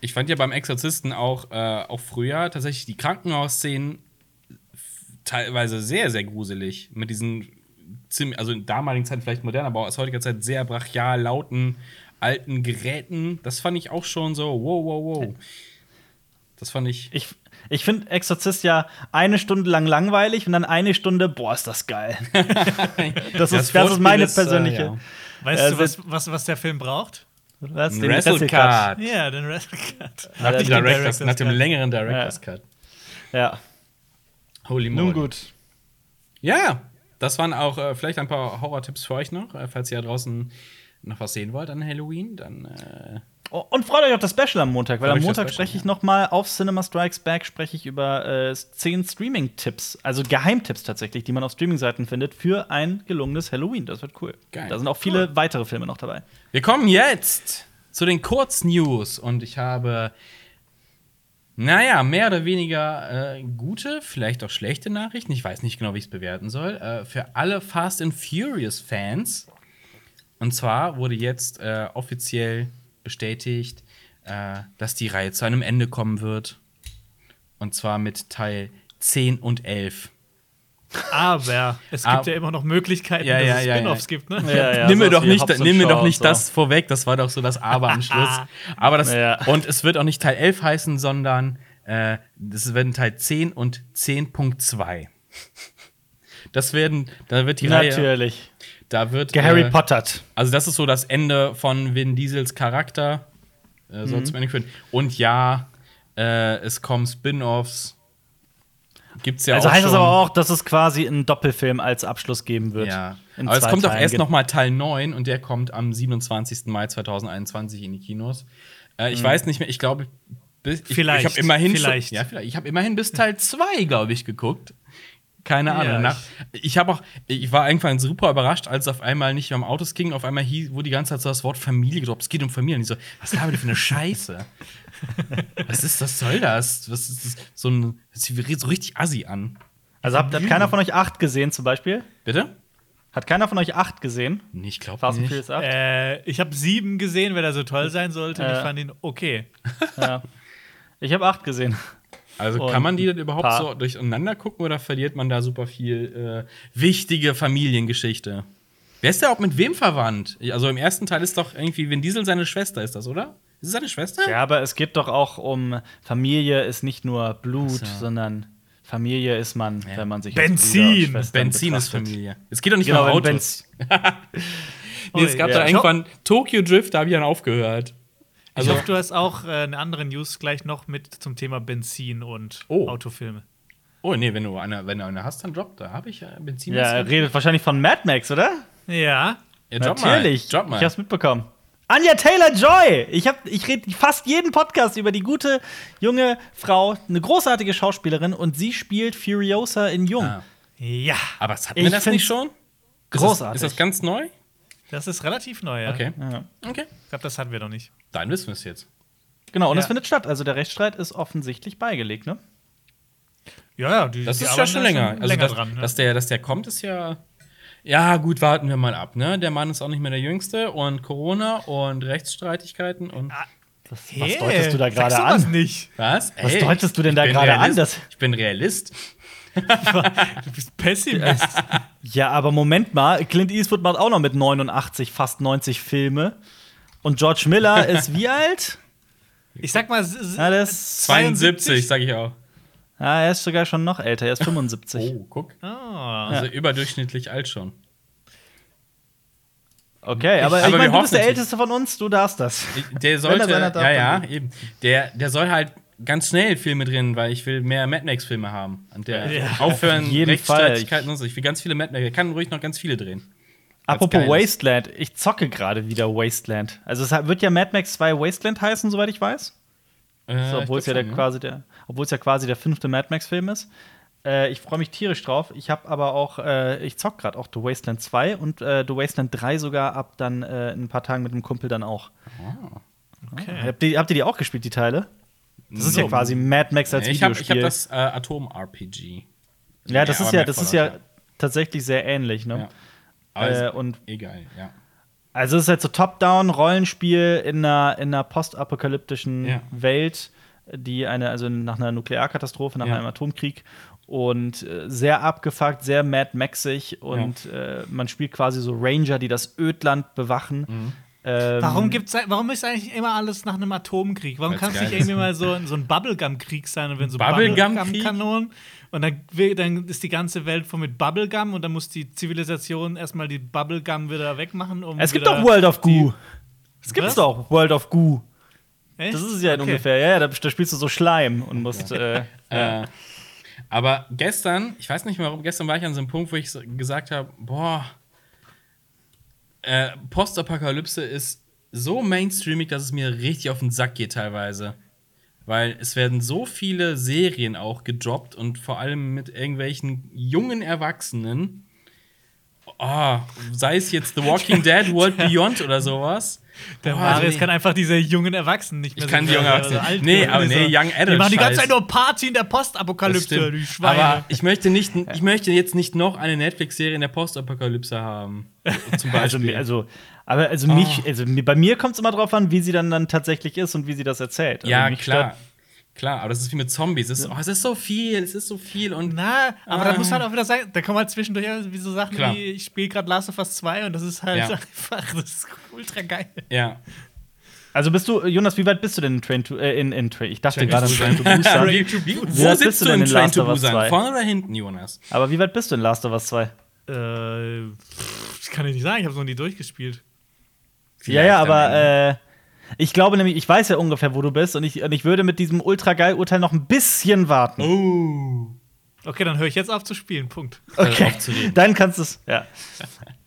ich fand ja beim Exorzisten auch, äh, auch früher tatsächlich die Krankenhausszenen teilweise sehr, sehr gruselig. Mit diesen ziemlich, also in damaligen Zeit vielleicht modern, aber aus heutiger Zeit sehr brachial, lauten, alten Geräten. Das fand ich auch schon so, wow, wow, wow. Das fand ich. Ich, ich finde Exorzist ja eine Stunde lang langweilig und dann eine Stunde, boah, ist das geil. [LAUGHS] das, ist, das ist meine ist, äh, persönliche. ja. Weißt Äh, du, was, was, was der Film braucht? Was? Den Wrestle-Card. Ja, den Wrestle Cut. Nach, dem den Directors, nach dem Cut. längeren Director's Ja. Cut. Ja, Holy moly. nun gut. Ja, das waren auch äh, vielleicht ein paar Horror-Tipps für euch noch. Äh, falls ihr da draußen noch was sehen wollt an Halloween, dann äh, Und freut euch auf das Special am Montag, weil am Montag spreche ich ja. noch mal auf Cinema Strikes Back spreche ich über äh, 10 Streaming-Tipps, also Geheimtipps tatsächlich, die man auf Streaming-Seiten findet für ein gelungenes Halloween. Das wird cool. Geil. Da sind auch viele weitere Filme noch dabei. wir kommen jetzt zu den Kurznews. Und ich habe, naja, mehr oder weniger äh, gute, vielleicht auch schlechte Nachrichten. Ich weiß nicht genau, wie ich es bewerten soll. Äh, für alle Fast and Furious-Fans. Und zwar wurde jetzt äh, offiziell bestätigt, äh, dass die Reihe zu einem Ende kommen wird. Und zwar mit Teil 10 und 11. Aber es gibt Aber- ja immer noch Möglichkeiten, Ja, dass ja, es ja, Spin-offs gibt, ne? Ja, ja, nimm mir doch nicht, nimm mir doch nicht so. das vorweg, das war doch so das Aber am [LAUGHS] Schluss. Aber das, Ja. und es wird auch nicht Teil 11 heißen, sondern äh, das werden Teil 10 und 10.2. Das werden, da wird die Reihe, Natürlich. Da wird Geharry äh, Pottert. Also das ist so das Ende von Vin Diesels Charakter, äh, soll zum Ende führen. Und ja, äh, es kommen Spin-offs, gibt's ja Also auch heißt schon. das aber auch, dass es quasi einen Doppelfilm als Abschluss geben wird. Ja. In Aber es kommt doch Teilen. erst noch mal Teil 9 und der kommt am 27. Mai 2021 in die Kinos. Äh, Mhm. ich weiß nicht mehr, ich glaube, ich, Vielleicht, ich habe immerhin vielleicht. Schon, ja, vielleicht. Ich habe immerhin bis Teil 2, glaube ich, geguckt. Keine Ja, Ahnung. Nach, ich habe auch, ich war irgendwann super überrascht, als es auf einmal nicht mehr um Autos ging, auf einmal hieß, wurde die ganze Zeit so das Wort Familie gedroppt. Es geht um Familie. Und ich so, was haben wir für eine Scheiße? [LAUGHS] was ist, was soll das? Was ist das? So ein, das sieht so richtig assi an. Also hat, hat keiner von euch acht gesehen zum Beispiel? Bitte? Hat keiner von euch acht gesehen? Nee, ich glaube nicht. Furious 8? Äh, ich habe sieben gesehen, weil er so toll sein sollte. und Äh. ich fand ihn okay. Ja. Ich habe acht gesehen. Also Und kann man die denn überhaupt so durcheinander gucken oder verliert man da super viel äh, wichtige Familiengeschichte? Wer ist der auch mit wem verwandt? Also im ersten Teil ist doch irgendwie Vin Diesel seine Schwester, ist das, oder? Ist es seine Schwester? Ja, aber es geht doch auch um Familie ist nicht nur Blut, so. sondern Familie ist man, Ja. wenn man sich Benzin. Benzin ist betrachtet. Familie. Es geht doch nicht Genau, nur um Autos. [LAUGHS] Nee, es gab Ja. da irgendwann Tokyo Drift, da habe ich dann aufgehört. Also, ich hoffe, du hast auch äh, eine andere News gleich noch mit zum Thema Benzin und Oh. Autofilme. oh nee, wenn du eine, wenn du eine hast, dann drop. Da habe ich ja Benzin. Ja, er redet wahrscheinlich von Mad Max, oder? Ja. ja, drop Natürlich. Mal. Drop mal. Ich hab's mitbekommen. Anja Taylor Joy! Ich, hab, ich rede fast jeden Podcast über die gute junge Frau, eine großartige Schauspielerin und sie spielt Furiosa in Jung. Ah. Ja. Aber hatten Ich wir das nicht schon? Ist großartig. Das, ist das ganz neu? Das ist relativ neu, ja. Okay. Ja. Okay. Ich glaube, das hatten wir noch nicht. Dann wissen wir es jetzt. Genau, und Ja. es findet statt. Also der Rechtsstreit ist offensichtlich beigelegt, ne? Ja, ja, die, Das die ist ja schon länger. Also, länger dass, dran. ne? dass, der, dass der kommt, ist ja. Ja, gut, warten wir mal ab. Ne? Der Mann ist auch nicht mehr der Jüngste und Corona und Rechtsstreitigkeiten und. Ah, Das, Hey, was deutest du da gerade an? nicht. Was? Was deutest du denn da gerade an? Das- Ich bin Realist. Du bist Pessimist. [LAUGHS] Ja, aber Moment mal, Clint Eastwood macht auch noch mit 89 fast 90 Filme. Und George Miller [LAUGHS] ist wie alt? Ich sag mal, s- s- Ja, der ist, 72, sag ich auch. ah, er ist sogar schon noch älter, er ist 75. Oh, guck. Ah. Also überdurchschnittlich alt schon. Okay, aber ich wir meine, du bist der Älteste von uns, du darfst das. Der sollte. ja, ja, eben. Der, der soll halt ganz schnell Filme drin, weil ich will mehr Mad Max-Filme haben. Und der Ja, aufhören, auf jeden Rechtsstreitigkeiten und so. Ich will ganz viele Mad Max. Der kann ruhig noch ganz viele drehen. Apropos. Wasteland, ich zocke gerade wieder Wasteland. Also es wird ja Mad Max 2 Wasteland heißen, soweit ich weiß. Äh, So, obwohl ich es ja der schon, quasi der, obwohl es ja quasi der fünfte Mad Max Film ist. Äh, ich freue mich tierisch drauf. Ich habe aber auch, äh, ich zock gerade auch The Wasteland 2 und äh, The Wasteland 3 sogar ab dann äh, in ein paar Tagen mit einem Kumpel dann auch. Okay. Habt ihr, habt ihr die auch gespielt, die Teile? Das ist ja So. quasi Mad Max als Ich habe Videospiel. ich hab das äh, Atom-RPG. ja, das Ja, ist ja, das ist ja tatsächlich sehr ähnlich, ne? Ja. Äh, und egal, ja. Also es ist halt so Top-Down-Rollenspiel in einer, in einer postapokalyptischen Ja. Welt, die eine, also nach einer Nuklearkatastrophe, nach Ja. einem Atomkrieg und äh, sehr abgefuckt, sehr Mad Maxig und äh, man spielt quasi so Ranger, die das Ödland bewachen. Mhm. Ähm, Warum, gibt's, warum ist eigentlich immer alles nach einem Atomkrieg? Warum kann es nicht irgendwie mal so, so ein Bubblegum-Krieg sein und wenn so? Bubblegum-Kanonen und dann, dann ist die ganze Welt voll mit Bubblegum und dann muss die Zivilisation erstmal die Bubblegum wieder wegmachen, um Es gibt doch World of Goo. Es gibt's Was? doch, World of Goo. Echt? Das ist es ja Okay. ungefähr. Ja, ja, da, da spielst du so Schleim und musst. Äh, Äh, aber gestern, ich weiß nicht warum, gestern war ich an so einem Punkt, wo ich so gesagt habe, boah, äh, Postapokalypse ist so mainstreamig, dass es mir richtig auf den Sack geht teilweise. Weil es werden so viele Serien auch gedroppt und vor allem mit irgendwelchen jungen Erwachsenen. Oh, sei es jetzt The Walking [LAUGHS] Dead, World Beyond oder sowas. Der Oh, Marius nee. kann einfach diese jungen Erwachsenen nicht mehr Ich kann die jungen er Erwachsenen- so alt Nee, aber nee, Young Die Adult machen die ganze. Zeit nur Party in der Postapokalypse, stimmt. die Schweine. Aber ich möchte, nicht, ich möchte jetzt nicht noch eine Netflix-Serie in der Postapokalypse haben. [LAUGHS] Zum Also, Beispiel. also, aber also mich, also mir- bei mir kommt es immer drauf an, wie sie dann, dann tatsächlich ist und wie sie das erzählt. Also ja, klar. Klar, aber das ist wie mit Zombies. Es ist, oh, es ist so viel, es ist so viel und Na, aber Ah. da muss halt auch wieder sagen, da kommen halt zwischendurch wie so Sachen Klar. wie, ich spiele gerade Last of Us 2 und das ist halt Ja. [LAUGHS] einfach, das ist ultra geil. ja. Also bist du, Jonas, wie weit bist du denn in Train to, äh, in, in Train? Ich dachte Train gerade to in Train to Busan. Busan. [LAUGHS] Wie, wie, Wie wo sitzt bist du du denn in in Train Last to of Us Busan? 2? Vorne oder hinten, Jonas? Aber wie weit bist du in Last of Us 2? Äh, das kann ich nicht sagen, ich habe noch nie durchgespielt. Ja, ja, Vielleicht am aber äh, ich glaube nämlich, ich weiß ja ungefähr, wo du bist und ich, und ich würde mit diesem ultra geil Urteil noch ein bisschen warten. Oh. Okay, dann höre ich jetzt auf zu spielen, Punkt. Okay, dann kannst du es. Ja.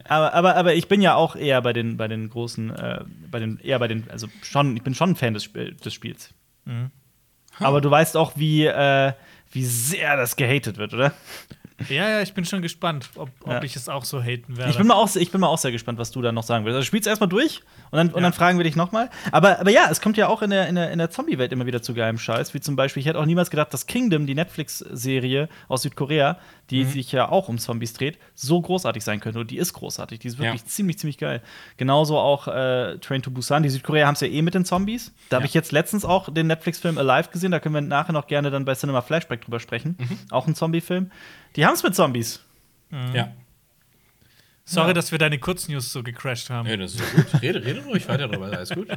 Aber, aber, aber ich bin ja auch eher bei den, bei den großen, äh, bei den, eher bei den, also schon, ich bin schon ein Fan des, Spiel, des Spiels. Mhm. Aber du weißt auch, wie, äh, wie sehr das gehatet wird, oder? Ja, ja, ich bin schon gespannt, ob, ob Ja. ich es auch so haten werde. Ich bin, mal auch, ich bin mal auch sehr gespannt, was du da noch sagen willst. Also spielst erstmal durch und dann, und dann fragen wir dich nochmal. Aber, aber ja, es kommt ja auch in der, in der, in der Zombie-Welt immer wieder zu geilem Scheiß. Wie zum Beispiel, ich hätte auch niemals gedacht, dass Kingdom, die Netflix-Serie aus Südkorea, die sich ja auch um Zombies dreht, so großartig sein könnte. Und die ist großartig. Die ist wirklich Ja. ziemlich, ziemlich geil. Genauso auch äh, Train to Busan. Die Südkoreer haben es ja eh mit den Zombies. Da habe Ja. ich jetzt letztens auch den Netflix-Film Alive gesehen. Da können wir nachher noch gerne dann bei Cinema Flashback drüber sprechen. Auch ein Zombie-Film. Die haben es mit Zombies. Ja. Sorry, Ja. dass wir deine Kurznews so gecrashed haben. ja, das ist gut. Rede, rede ruhig weiter drüber, alles gut.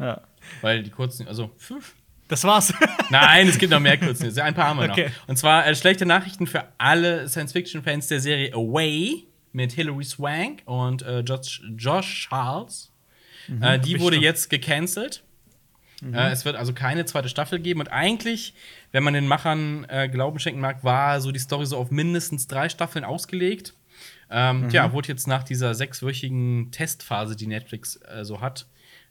Ja. Weil die kurzen, also, pfiff. Das war's. [LAUGHS] Nein, es gibt noch mehr Kurznews. Ein paar haben wir Okay. noch. Und zwar äh, schlechte Nachrichten für alle Science-Fiction-Fans der Serie Away mit Hilary Swank und äh, Josh, Josh Charles. äh, die wurde jetzt gecancelt. Äh, es wird also keine zweite Staffel geben. Und eigentlich, wenn man den Machern äh, Glauben schenken mag, war so die Story so auf mindestens drei Staffeln ausgelegt. Ähm, Ja, wurde jetzt nach dieser sechswöchigen Testphase, die Netflix äh, so hat,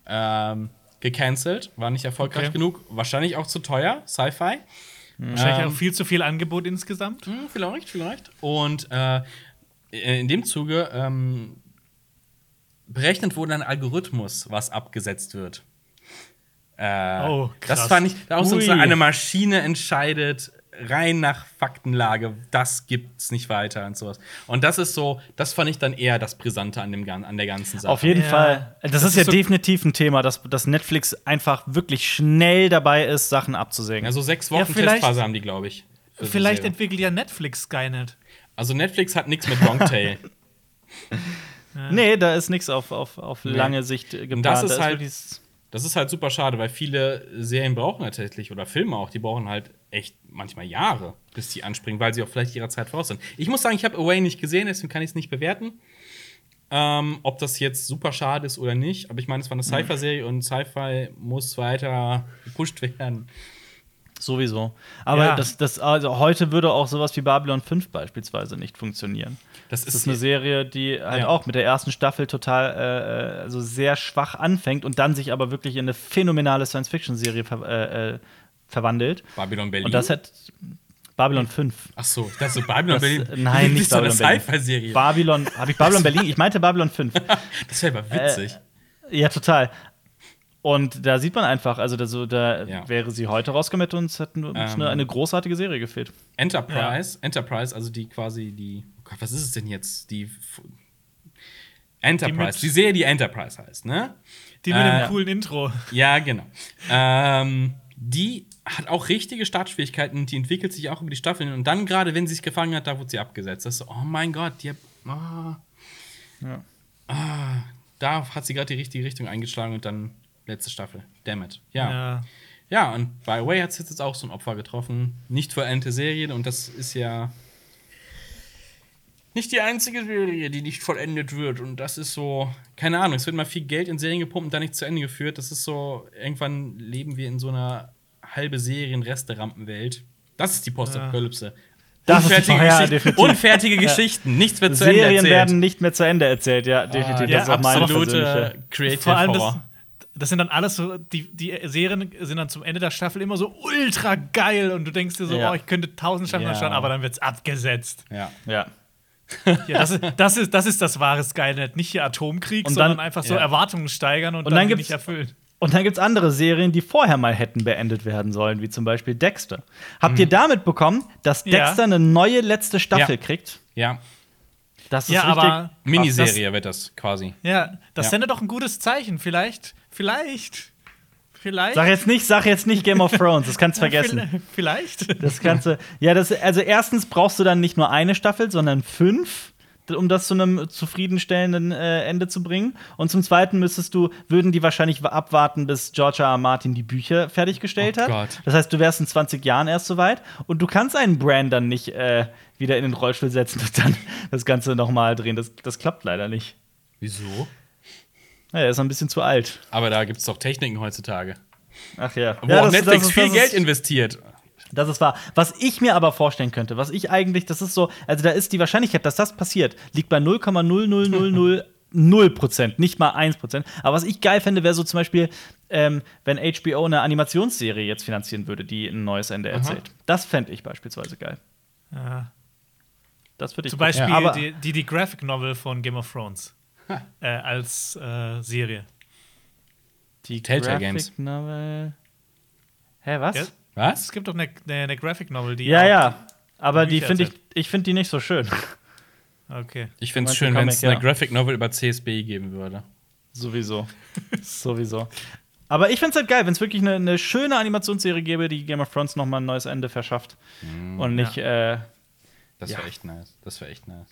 ähm, gecancelt. War nicht erfolgreich Okay. genug. Wahrscheinlich auch zu teuer. Sci-Fi. Wahrscheinlich Ähm. auch viel zu viel Angebot insgesamt. Hm, vielleicht, vielleicht. Und äh, in dem Zuge ähm, berechnet wurde ein Algorithmus, was abgesetzt wird. Äh, Oh, krass. Das fand ich auch so Ui. eine Maschine entscheidet rein nach Faktenlage, das gibt's nicht weiter und sowas. Und das ist so, das fand ich dann eher das Brisante an, dem, an der ganzen Sache. Auf jeden Ja. Fall. Das, Das ist ja ist so- definitiv ein Thema, dass, dass Netflix einfach wirklich schnell dabei ist, Sachen abzusägen. Also sechs Ja, Wochen vielleicht- Testphase haben die, glaube ich. Vielleicht entwickelt ja Netflix Skynet. Also Netflix hat nichts mit Longtail. [LAUGHS] nee, da ist nichts auf, auf, auf Nee. lange Sicht äh, geplant. das ist Da halt- wirklich- Das ist halt super schade, weil viele Serien brauchen tatsächlich oder Filme auch, die brauchen halt echt manchmal Jahre, bis die anspringen, weil sie auch vielleicht ihrer Zeit voraus sind. Ich muss sagen, ich habe Away nicht gesehen, deswegen kann ich es nicht bewerten. Ähm, ob das jetzt super schade ist oder nicht, aber ich meine, es war eine Sci-Fi-Serie und Sci-Fi muss weiter gepusht werden. Sowieso. Aber Ja. das, das, also heute würde auch sowas wie Babylon 5 beispielsweise nicht funktionieren. Das Das ist, ist eine Serie, die halt Ja. auch mit der ersten Staffel total äh, also sehr schwach anfängt und dann sich aber wirklich in eine phänomenale Science-Fiction-Serie äh, äh, verwandelt. Babylon Berlin. Und das hat Babylon 5. Ach so, das ist so Babylon Das- Berlin. nein, Das nicht ist so eine Babylon Berlin. Sci-Fi-Serie. Babylon, habe ich Babylon Berlin? Ich meinte Babylon 5. [LAUGHS] Das wäre aber witzig. Ja, total. Und da sieht man einfach, also da, so, da Ja. wäre sie heute rausgekommen und uns hätten uns Ähm. eine, eine großartige Serie gefehlt. Enterprise, Enterprise, also die quasi die, oh Gott, was ist es denn jetzt? Die F- Enterprise, mit- die, Serie, die Enterprise heißt, ne? Die mit Äh, dem coolen Intro. Ja, genau. ähm, die hat auch richtige Startschwierigkeiten die entwickelt sich auch über die Staffeln. Und dann, gerade wenn sie sich gefangen hat, da wurde sie abgesetzt. Das ist so, oh mein Gott, die hat, ah, Ja. ah, da hat sie gerade die richtige Richtung eingeschlagen und dann letzte Staffel. Damn it. Ja. Ja, Ja. und bei Away hat es jetzt auch so ein Opfer getroffen. Nicht vollendete Serie und das ist ja nicht die einzige Serie, die nicht vollendet wird. Und das ist so, keine Ahnung, es wird mal viel Geld in Serien gepumpt und dann nicht zu Ende geführt. Das ist so, irgendwann leben wir in so einer halbe Serien-Reste-Rampenwelt. Das ist die Postapokalypse. Das ist die- Unfertige, ja, Geschichten, definitiv. unfertige [LAUGHS] Geschichten, nichts wird zu Ende Serien erzählt. werden nicht mehr zu Ende erzählt, ja, definitiv. ja, das ist auch meine absolute. Creative Vor allem, das, Horror. das sind dann alles so, die, die Serien sind dann zum Ende der Staffel immer so ultra geil und du denkst dir so, Ja. oh, ich könnte tausend Staffeln Ja. anschauen, aber dann wird's abgesetzt. Ja. Ja. Ja, das, ist, das, ist, das ist das wahre Skynet. Nicht hier Atomkrieg, Und dann- sondern einfach so ja. Erwartungen steigern und, Und dann, dann nicht erfüllen. Und dann gibt es andere Serien, die vorher mal hätten beendet werden sollen, wie zum Beispiel Dexter. Habt ihr damit bekommen, dass Ja. Dexter eine neue letzte Staffel Ja. kriegt? Ja, Das ist Ja, richtig. aber Miniserie wird das quasi. ja, das Ja. sendet doch ein gutes Zeichen. Vielleicht, vielleicht, vielleicht. Sag jetzt nicht, sag jetzt nicht Game of Thrones, das kannst du [LAUGHS] vergessen. Vielleicht. Das du. [LAUGHS] Ja, das, also erstens brauchst du dann nicht nur eine Staffel, sondern fünf, um das zu einem zufriedenstellenden äh, Ende zu bringen. Und zum Zweiten müsstest du, würden die wahrscheinlich abwarten, bis George R. R. Martin die Bücher fertiggestellt Oh hat. Gott. Das heißt, du wärst in 20 Jahren erst soweit und du kannst einen Brand dann nicht äh, wieder in den Rollstuhl setzen und dann [LAUGHS] das Ganze nochmal drehen. Das, das klappt leider nicht. Wieso? Ja, er ist ein bisschen zu alt. Aber da gibt es doch Techniken heutzutage. Ach ja. Wo ja, auch das- Netflix das ist- viel Geld investiert. Das ist wahr. Was ich mir aber vorstellen könnte, was ich eigentlich, das ist so, also da ist die Wahrscheinlichkeit, dass das passiert, liegt bei 0,00000 Prozent, nicht mal 1 Prozent. Aber was ich geil fände, wäre so zum Beispiel, ähm, wenn HBO eine Animationsserie jetzt finanzieren würde, die ein neues Ende erzählt. Das fände ich beispielsweise geil. Ja. Das würde ich Zum gucken. Beispiel aber, die, die, die Graphic Novel von Game of Thrones. Äh, als äh, Serie. die Telltale Graphic Games. Novel. Hä, was? Ja? Ja, Was? Es gibt doch eine, eine, eine Graphic Novel, die. ja. auch- Aber die finde ich, ich finde die nicht so schön. Okay. Ich finde es schön, wenn es Comic, eine ja. Graphic Novel über CSB geben würde. Sowieso. [LAUGHS] Sowieso. Aber ich find's halt geil, wenn es wirklich eine, eine schöne Animationsserie gäbe, die Game of Thrones noch mal ein neues Ende verschafft. Und nicht, äh, Das Ja. wäre echt nice. Das wäre echt nice.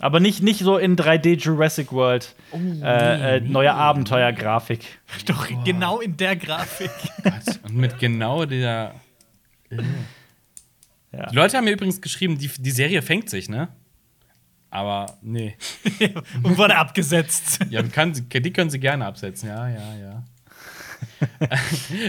Aber nicht, nicht so in 3D Jurassic World. äh, äh, neue Abenteuergrafik. Doch, genau in der Grafik. Gott. Und mit genau der. Ja. Die Leute haben mir übrigens geschrieben, die, die Serie fängt sich, ne? Aber nee. [LAUGHS] und wurde abgesetzt. [LAUGHS] Ja, kann, die können sie gerne absetzen, ja, ja, ja. [LAUGHS]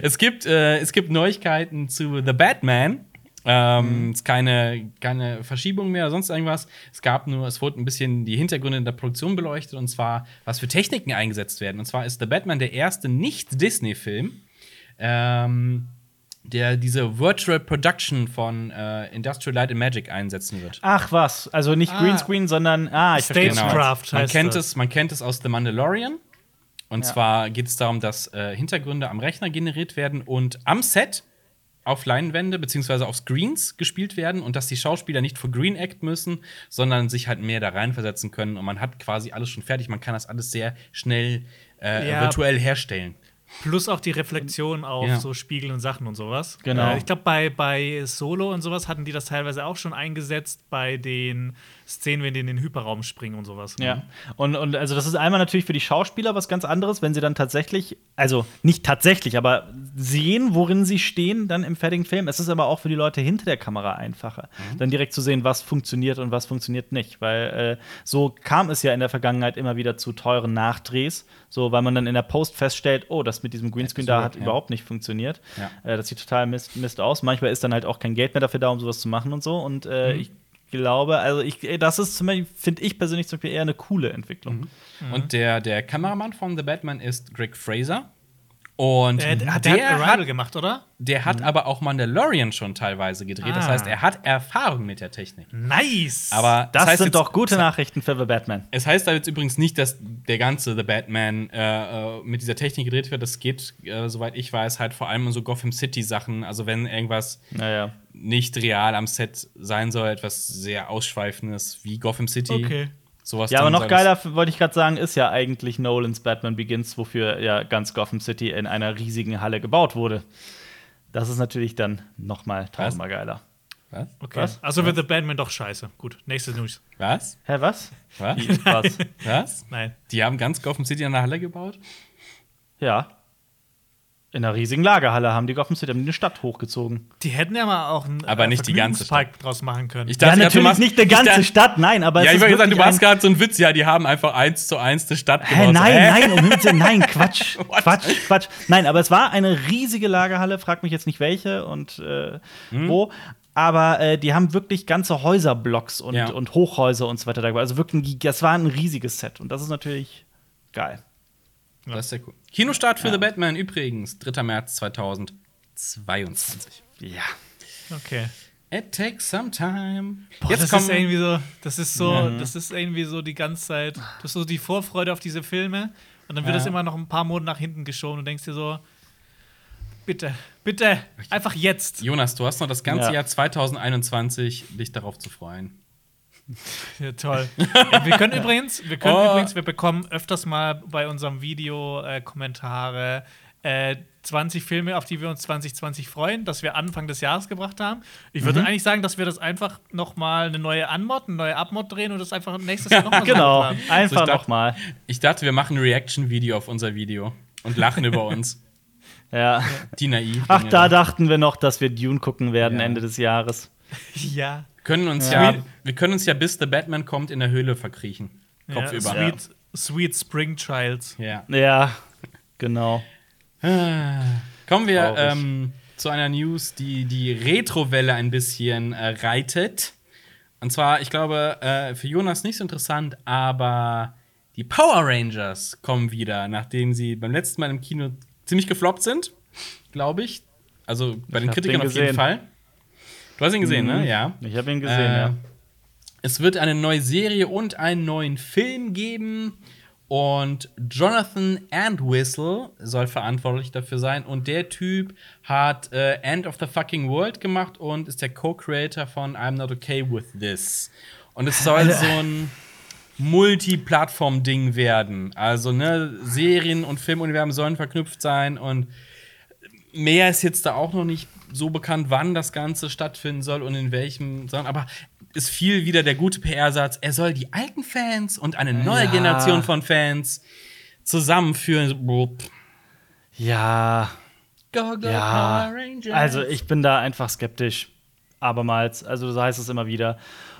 es, gibt, äh, es gibt Neuigkeiten zu The Batman. Ähm, Es ist keine, keine Verschiebung mehr oder sonst irgendwas. Es gab nur, es wurden ein bisschen die Hintergründe in der Produktion beleuchtet und zwar, was für Techniken eingesetzt werden. Und zwar ist The Batman der erste Nicht-Disney-Film, ähm, der diese Virtual Production von äh, Industrial Light and Magic einsetzen wird. Ach was, also nicht Ah. Greenscreen, sondern ah, ich. Stagecraft. Genau. Man heißt kennt, das. es, man kennt es aus The Mandalorian. Und Ja. zwar geht es darum, dass äh, Hintergründe am Rechner generiert werden und am Set auf Leinwände beziehungsweise auf Screens gespielt werden und dass die Schauspieler nicht vor Green Act müssen, sondern sich halt mehr da reinversetzen können. Und man hat quasi alles schon fertig. Man kann das alles sehr schnell äh, Ja. virtuell herstellen. Plus auch die Reflexion auf Ja. so Spiegel und Sachen und sowas. Genau. Äh, ich glaube, bei, bei Solo und sowas hatten die das teilweise auch schon eingesetzt bei den Szenen, wenn die in den Hyperraum springen und sowas. Ja, und, und also das ist einmal natürlich für die Schauspieler was ganz anderes, wenn sie dann tatsächlich, also nicht tatsächlich, aber sehen, worin sie stehen, dann im fertigen Film. Es ist aber auch für die Leute hinter der Kamera einfacher, dann direkt zu sehen, was funktioniert und was funktioniert nicht. Weil äh, so kam es ja in der Vergangenheit immer wieder zu teuren Nachdrehs, so weil man dann in der Post feststellt, oh, das mit diesem Greenscreen da hat ja. überhaupt nicht funktioniert. Ja. Äh, das sieht total Mist, Mist aus. Manchmal ist dann halt auch kein Geld mehr dafür da, um sowas zu machen und so. Und äh, Mhm. ich glaube, also ich, das ist zum finde ich persönlich zum Beispiel eher eine coole Entwicklung. Mhm. Und der, der Kameramann von The Batman ist Greg Fraser. Und Äh, der, hat- der der hat Arrival hat gemacht, oder? Der hat aber auch Mandalorian schon teilweise gedreht. Das Ah. heißt, er hat Erfahrung mit der Technik. Nice! Aber Das, heißt sind jetzt, doch gute Nachrichten für The Batman. Es heißt da jetzt übrigens nicht, dass der ganze The Batman äh, äh, mit dieser Technik gedreht wird. Das geht, äh, soweit ich weiß, halt vor allem um so Gotham City-Sachen. Also wenn irgendwas Naja. nicht real am Set sein soll, etwas sehr Ausschweifendes wie Gotham City. Okay. Sowas Ja, aber noch geiler, wollte ich gerade sagen, ist ja eigentlich Nolans Batman Begins, wofür ja ganz Gotham City in einer riesigen Halle gebaut wurde. Das ist natürlich dann noch mal tausendmal geiler. Was? Okay. Was? Also wird The Batman doch scheiße. Gut, nächste News. Was? Hä, was? Was? Was? [LAUGHS] Was? Nein. Die haben ganz Gotham City in der Halle gebaut? ja. In einer riesigen Lagerhalle haben die Gotham City haben die eine Stadt hochgezogen. Die hätten ja mal auch einen Aber nicht die ganze Vergnügungspark draus machen können. Ich Ja, dachte du natürlich machst- nicht eine ich ganze dachte- Stadt, nein, aber Ja, ich wollte gesagt, du machst gerade so einen Witz. Ja, die haben einfach eins zu eins eine Stadt Hä, gebaut. So, nein, hä? nein, um nein, [LAUGHS] Quatsch? Quatsch, Quatsch. Nein, aber es war eine riesige Lagerhalle, frag mich jetzt nicht welche und äh, Hm? wo. Aber äh, die haben wirklich ganze Häuserblocks und, Ja. und Hochhäuser und so weiter da gebaut. Also wirklich, das war ein riesiges Set und das ist natürlich geil. Das ist sehr cool. Kinostart für The Batman übrigens, 3. März 2022. Ja. Okay. It takes some time. Boah, Jetzt das kommen ist irgendwie so, das ist so, Mhm. das ist irgendwie so die ganze Zeit, das ist so die Vorfreude auf diese Filme und dann wird Ja. das immer noch ein paar Monate nach hinten geschoben und denkst dir so, bitte, bitte, einfach jetzt. Jonas, du hast noch das ganze Ja. Jahr 2021, dich darauf zu freuen. [LAUGHS] Ja, toll. Wir können übrigens, wir können Oh. übrigens, wir bekommen öfters mal bei unserem Video äh, Kommentare äh, 20 Filme, auf die wir uns 2020 freuen, dass wir Anfang des Jahres gebracht haben. Ich würde Mhm. eigentlich sagen, dass wir das einfach noch mal eine neue Anmod, eine neue Abmod drehen und das einfach nächstes Jahr noch [LAUGHS] mal so Genau, hochladen. einfach dachte- nochmal. Ich dachte, wir machen ein Reaction-Video auf unser Video und lachen über [LAUGHS] uns. Ja. Die naiv. Ach, da dachten wir noch, dass wir Dune gucken werden Ja. Ende des Jahres. Ja. Können uns Ja. ja. wir können uns ja bis The Batman kommt in der Höhle verkriechen. Kopf ja, über. Sweet, Sweet Spring Child. Ja. Ja, genau. Ah. Kommen wir ähm, zu einer News, die die Retro-Welle ein bisschen äh, reitet. Und zwar, ich glaube, äh, für Jonas nicht so interessant, aber die Power Rangers kommen wieder, nachdem sie beim letzten Mal im Kino ziemlich gefloppt sind, glaube ich. Also bei den hab Kritikern den auf jeden. Fall. Du hast ihn gesehen, Mhm. ne? Ja. Ich habe ihn gesehen, Äh, ja. Es wird eine neue Serie und einen neuen Film geben. Und Jonathan Entwistle soll verantwortlich dafür sein. Und der Typ hat äh, End of the Fucking World gemacht und ist der Co-Creator von I'm Not Okay With This. Und es soll so ein Multiplattform-Ding werden. Also, ne, Serien- und Filmuniversen sollen verknüpft sein und mehr ist jetzt da auch noch nicht so bekannt, wann das Ganze stattfinden soll und in welchem, aber ist viel wieder der gute PR-Satz, er soll die alten Fans und eine neue Ja. Generation von Fans zusammenführen. Go, Ja, go, ja. Power Rangers. Also ich bin da einfach skeptisch. Abermals. Also so heißt es immer wieder.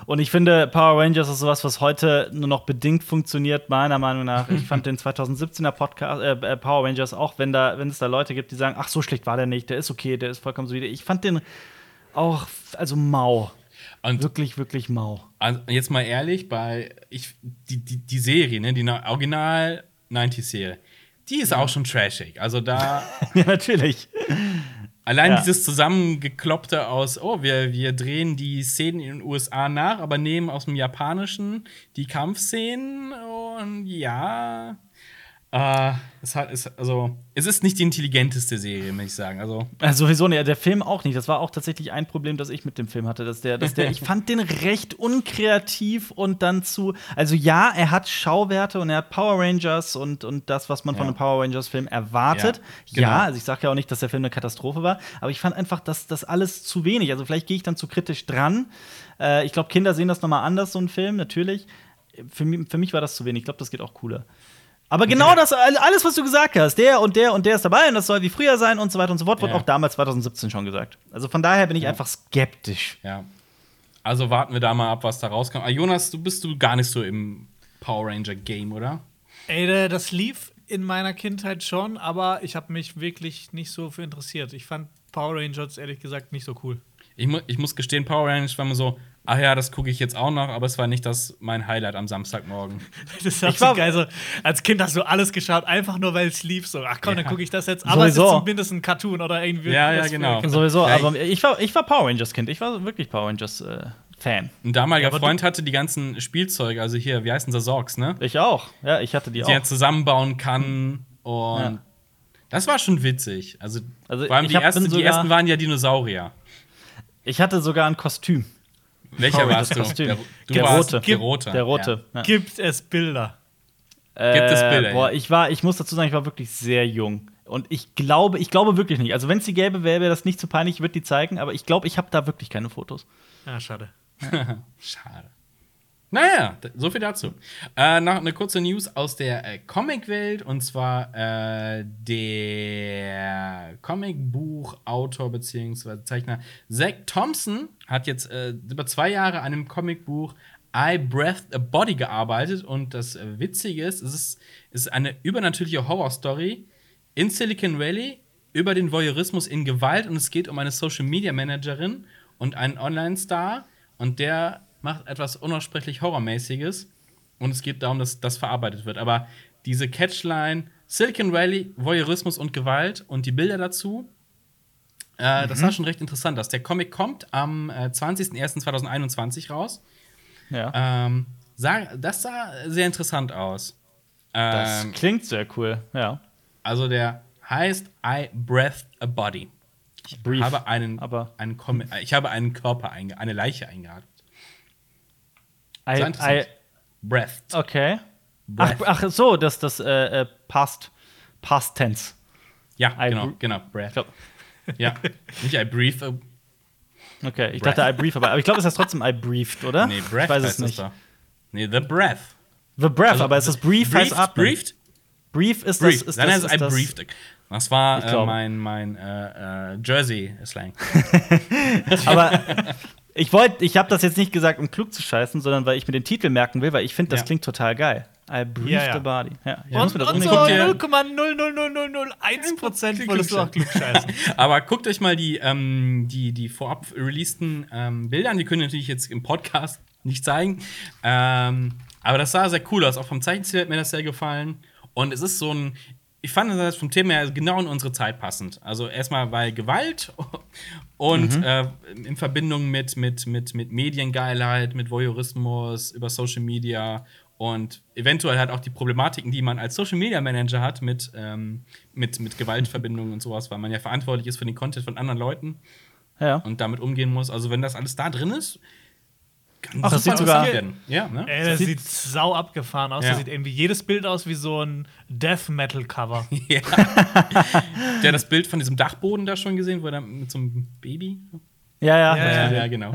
Und ich finde, Power Rangers ist sowas, was heute nur noch bedingt funktioniert, meiner Meinung nach. Ich fand den 2017er Podcast, äh, äh, Power Rangers, auch wenn, da, wenn es da Leute gibt, die sagen, ach, so schlecht war der nicht, der ist okay, der ist vollkommen solide. Ich fand den auch, also mau. und Wirklich, wirklich mau. also jetzt mal ehrlich, bei ich, die, die, die Serie, ne, die na- Original 90s-Serie, die ist auch schon trashig. Also da [LAUGHS] ja, natürlich. Allein Ja. dieses Zusammengekloppte aus, oh, wir, wir drehen die Szenen in den USA nach, aber nehmen aus dem Japanischen die Kampfszenen und ja. Äh, es, hat, es, also, es ist nicht die intelligenteste Serie, muss ich sagen. Also, Ja, sowieso nicht. Der Film auch nicht. Das war auch tatsächlich ein Problem, das ich mit dem Film hatte. Dass der, dass der, ich [LAUGHS] fand den recht unkreativ und dann zu. Also ja, er hat Schauwerte und er hat Power Rangers und, und das, was man von Ja. einem Power Rangers-Film erwartet. Ja, Ja, genau. also ich sage ja auch nicht, dass der Film eine Katastrophe war, aber ich fand einfach, dass das alles zu wenig. Also vielleicht gehe ich dann zu kritisch dran. Äh, ich glaube, Kinder sehen das noch mal anders, so ein Film, natürlich. Für mich, für mich war das zu wenig. Ich glaube, das geht auch cooler. Aber genau das, alles, was du gesagt hast, der und der und der ist dabei und das soll wie früher sein und so weiter und so fort, wurde Ja. auch damals 2017 schon gesagt. Also von daher bin ich einfach skeptisch. ja. Also warten wir da mal ab, was da rauskommt. Ah, Jonas, du bist du gar nicht so im Power Ranger Game, oder? Ey, da- das lief in meiner Kindheit schon, aber ich habe mich wirklich nicht so für interessiert. Ich fand Power Rangers ehrlich gesagt nicht so cool. Ich, mu ich muss gestehen, Power Rangers war immer so, ach ja, das gucke ich jetzt auch noch, aber es war nicht das mein Highlight am Samstagmorgen. [LAUGHS] Das Ich war- so geil. So, als Kind hast du alles geschaut, einfach nur weil es lief. So, ach komm, dann Ja. gucke ich das jetzt. Aber es Sowieso. ist zumindest ein Cartoon oder irgendwie. Ja, ja, genau. Sowieso, aber ich war, ich war Power Rangers Kind. Ich war wirklich Power Rangers äh, Fan. Ein damaliger Ja, Freund hatte die ganzen Spielzeuge, also hier, wie heißen sie, Sorgs, ne? Ich auch. Ja, ich hatte die die er auch. zusammenbauen kann. Und Ja. das war schon witzig. Also, Also, vor allem ich die, hab- ersten, bin die ersten waren ja Dinosaurier. Ich hatte sogar ein Kostüm. Welcher Power warst du? Kostüm. Der, du Der warst rote. Der rote. Der rote. Ja. Gibt es Bilder? Gibt es Bilder, Äh, boah, ich war, ich muss dazu sagen, ich war wirklich sehr jung. Und ich glaube, ich glaube wirklich nicht. Also, wenn es die gäbe, wäre wäre das nicht zu peinlich, ich würde die zeigen, aber ich glaube, ich habe da wirklich keine Fotos. Ja, schade. [LAUGHS] Schade. Naja, so viel dazu. Äh, noch eine kurze News aus der äh, Comicwelt und zwar äh, der Comicbuchautor bzw. Zeichner Zach Thompson hat jetzt äh, über zwei Jahre an einem Comicbuch I Breathed a Body gearbeitet und das Witzige ist, es ist, ist eine übernatürliche Horrorstory in Silicon Valley über den Voyeurismus in Gewalt und es geht um eine Social Media Managerin und einen Online-Star und der macht etwas unaussprechlich Horrormäßiges und es geht darum, dass das verarbeitet wird. Aber diese Catchline Silicon Valley, Voyeurismus und Gewalt und die Bilder dazu Äh, das sah schon recht interessant aus. Der Comic kommt am äh, 20.01.2021 raus. Ja. Ähm, sah, das sah sehr interessant aus. das Ähm, klingt sehr cool. Ja. also der heißt I Breathed a Body. Ich Brief, habe einen, aber- einen ich habe einen Körper, eine Leiche eingeatmet. I, I. Breathed. okay. Ach, Breath. ach so, das das äh, äh, Past Past Tense. Ja, I genau, genau. Breath. Glaub, Ja, nicht I breathe. a- okay, ich Breath. dachte I brief, aber, aber ich glaube, es heißt trotzdem I briefed, oder? Nee, Breath ich weiß es nicht. da. Nee, The Breath. The Breath, Also, aber es ist Brief heißt briefed, atmen. Briefed? Brief ist Briefed. das ist Dann das, heißt I das briefed. Das war äh, mein, mein äh, äh, Jersey-Slang. [LAUGHS] [LAUGHS] Aber ich wollte, ich habe das jetzt nicht gesagt, um klug zu scheißen, sondern weil ich mir den Titel merken will, weil ich finde, das Ja. klingt total geil. I briefed Ja, ja. the body. Ja, ich Und, das und so unbedingt guck gucken. dir- 0,00001% wolltest du auch klug scheißen. [LAUGHS] Aber guckt euch mal die, ähm, die, die vorab releaseden ähm, Bilder an. Die können wir natürlich jetzt im Podcast nicht zeigen. Ähm, aber das sah sehr cool aus. Auch vom Zeichenstil hat mir das sehr gefallen. Und es ist so ein. Ich fand das vom Thema her genau in unsere Zeit passend. Also erstmal weil Gewalt [LAUGHS] und äh, in Verbindung mit, mit, mit, mit Mediengeilheit, mit Voyeurismus, über Social Media und eventuell halt auch die Problematiken, die man als Social Media Manager hat mit, ähm, mit, mit Gewaltverbindungen und sowas, weil man ja verantwortlich ist für den Content von anderen Leuten Ja. und damit umgehen muss. Also wenn das alles da drin ist, kann Ach, das sieht sogar-. Ja, ne? Ey, das Sieht- sieht sau abgefahren aus. Ja. Das sieht irgendwie jedes Bild aus wie so ein Death Metal Cover. [LAUGHS] ja. Der hat das Bild von diesem Dachboden da schon gesehen, wo er da mit so einem Baby. Ja, ja. Ja, ja, Ja, genau.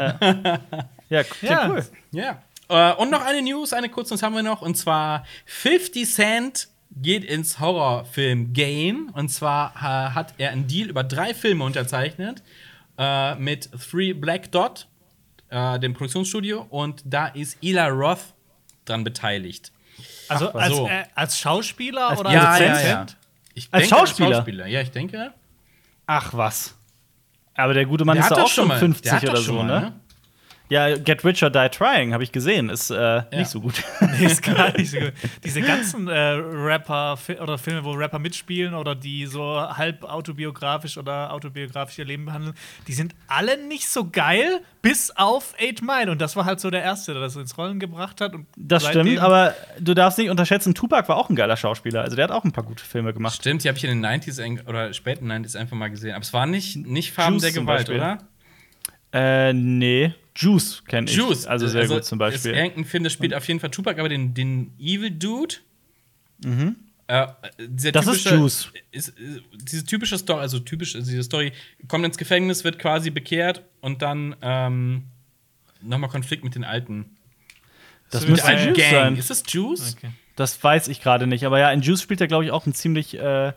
ja, [LAUGHS] cool. Ja. Äh, und noch eine News, eine kurze, das haben wir noch. Und zwar 50 Cent geht ins Horrorfilm-Game. Und zwar äh, hat er einen Deal über drei Filme unterzeichnet äh, mit Three Black Dot, äh, dem Produktionsstudio. Und da ist Ela Roth dran beteiligt. Also Ach, als, so. äh, als Schauspieler Als oder Ja, als ja, Produzent? Ich Als denke, Schauspieler? Schauspieler. Ja, ich denke. Ach was. Aber der gute Mann Der ist doch auch schon mal- 50 der hat doch oder schon so, mal, ne? Ja, Get Rich or Die Trying, habe ich gesehen, ist äh, nicht so gut. [LAUGHS] Nee, ist [LAUGHS] gar nicht so gut. Diese ganzen äh, Rapper oder Filme, wo Rapper mitspielen oder die so halb autobiografisch oder autobiografisch ihr Leben behandeln, die sind alle nicht so geil, bis auf Eight Mile. Und das war halt so der Erste, der das ins Rollen gebracht hat. Und Das stimmt, aber du darfst nicht unterschätzen, Tupac war auch ein geiler Schauspieler. Also der hat auch ein paar gute Filme gemacht. Stimmt, die habe ich in den 90s ein- oder späten 90s einfach mal gesehen. Aber es war nicht, nicht Farben Juice der Gewalt, oder? Äh, nee. Juice kenne ich. Juice. Also sehr gut zum Ist Beispiel. irgendein Film, das spielt auf jeden Fall Tupac, aber den, den Evil Dude. Äh, Mhm. Das ist typische- Juice. Ist, äh, diese typische Story, also typisch, also diese Story, kommt ins Gefängnis, wird quasi bekehrt und dann ähm, nochmal Konflikt mit den Alten. Das So müsste der Alten Juice Juice Gang. sein. Ist das Juice? Okay. Das weiß ich gerade nicht. Aber ja, in Juice spielt er, glaube ich, auch einen ziemlich äh,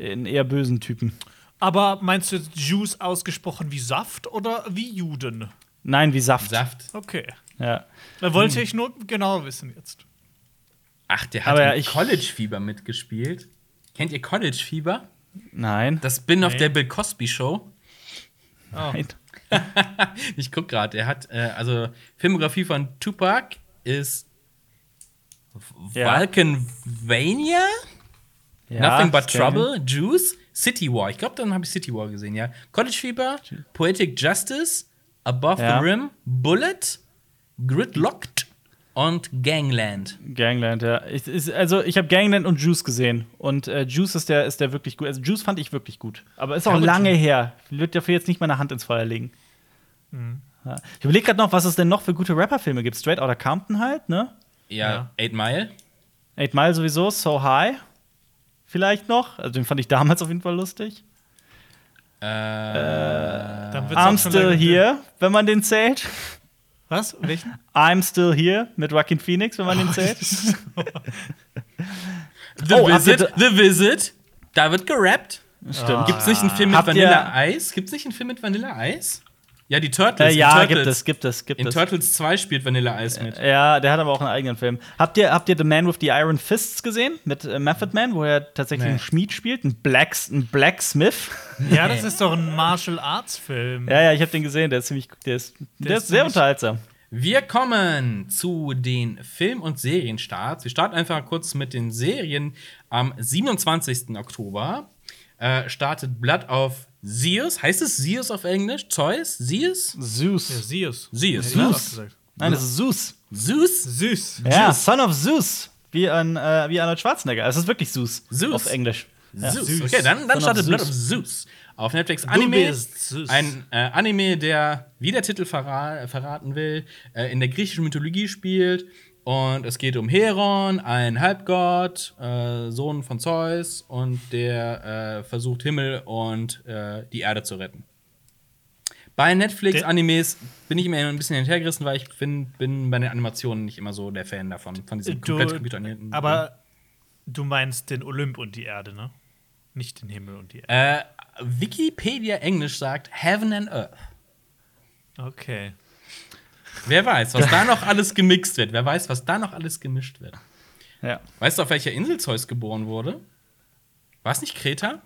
einen eher bösen Typen. Aber meinst du jetzt Juice ausgesprochen wie Saft oder wie Juden? Nein, wie Saft. Saft. Okay. Ja. Da wollte ich nur genau wissen jetzt. Ach, der hat Aber ja, College Fieber mitgespielt. Kennt ihr College Fieber? Nein. Das Spin-off Nee. der Bill Cosby Show. Oh. Nein. [LAUGHS] [LAUGHS] Ich guck gerade, er hat, äh, also Filmografie von Tupac ist Ja. Vulcanvania, Ja, Nothing But. Trouble, Juice, City War. Ich glaube, dann habe ich City War gesehen, ja. College Fieber, Poetic Justice, Above Ja. the Rim, Bullet, Gridlocked und Gangland. Gangland, ja. Ich, ist, also, ich habe Gangland und Juice gesehen. Und äh, Juice ist der, ist der wirklich gut. Also, Juice fand ich wirklich gut. Aber ist auch Ja, gut. lange her. Ich würde dafür jetzt nicht meine Hand ins Feuer legen. Mhm. Ja. Ich überlege gerade noch, was es denn noch für gute Rapper-Filme gibt. Straight Outta Compton halt, ne? Ja, Ja. Eight Mile. Eight Mile sowieso, So High. Vielleicht noch. Also, den fand ich damals auf jeden Fall lustig. Äh, Dann wird's I'm Still Here, wenn man den zählt. Was? Welchen? I'm Still Here mit Joaquin Phoenix, wenn man den zählt. The Oh, Visit, The Visit. Da wird gerappt. Stimmt. Gibt's nicht einen Film mit Vanilla Eis? Gibt's nicht einen Film mit Vanilla Eis? Ja, die Turtles. Äh, in ja, Turtles. gibt es, gibt es, gibt In es. Turtles 2 spielt Vanilla Eis mit. Ja, der hat aber auch einen eigenen Film. Habt ihr, habt ihr The Man with the Iron Fists gesehen? Mit äh, Method Man, wo er tatsächlich Nee. einen Schmied spielt? Ein, Blacks, ein Blacksmith? [LAUGHS] Ja, das ist doch ein Martial Arts Film. ja, ja, ich habe den gesehen. Der ist ziemlich, der ist, der ist ist sehr unterhaltsam. Wir kommen zu den Film- und Serienstarts. Wir starten einfach kurz mit den Serien. Am 27. Oktober äh, startet Blood of Zeus. Heißt es Zeus auf Englisch? Zeus? Zeus? Zeus. Ja, Zeus. Zeus, gesagt. Nein, das ist Zeus. Zeus? Süß. Ja, Son of Zeus. Wie, ein, äh, wie Arnold Schwarzenegger. Es ist wirklich Zeus. Zeus. Auf Englisch. Ja. Zeus. Zeus. Okay, dann, dann startet Blood of Zeus. Zeus. Auf Netflix Anime. Zeus. Ein äh, Anime, der, wie der Titel verra verraten will, äh, in der griechischen Mythologie spielt. Und es geht um Heron, ein Halbgott, äh, Sohn von Zeus, und der äh, versucht, Himmel und äh, die Erde zu retten. Bei Netflix-Animes bin ich immer ein bisschen hinterhergerissen, weil ich bin, bin bei den Animationen nicht immer so der Fan davon, von komplett Du, computeranimierten. aber du meinst den Olymp und die Erde, ne? Nicht den Himmel und die Erde. Äh, Wikipedia Englisch sagt Heaven and Earth. Okay. Wer weiß, was da noch alles gemixt wird. Wer weiß, was da noch alles gemischt wird. Ja. Weißt du, auf welcher Insel Zeus geboren wurde? War es nicht Kreta?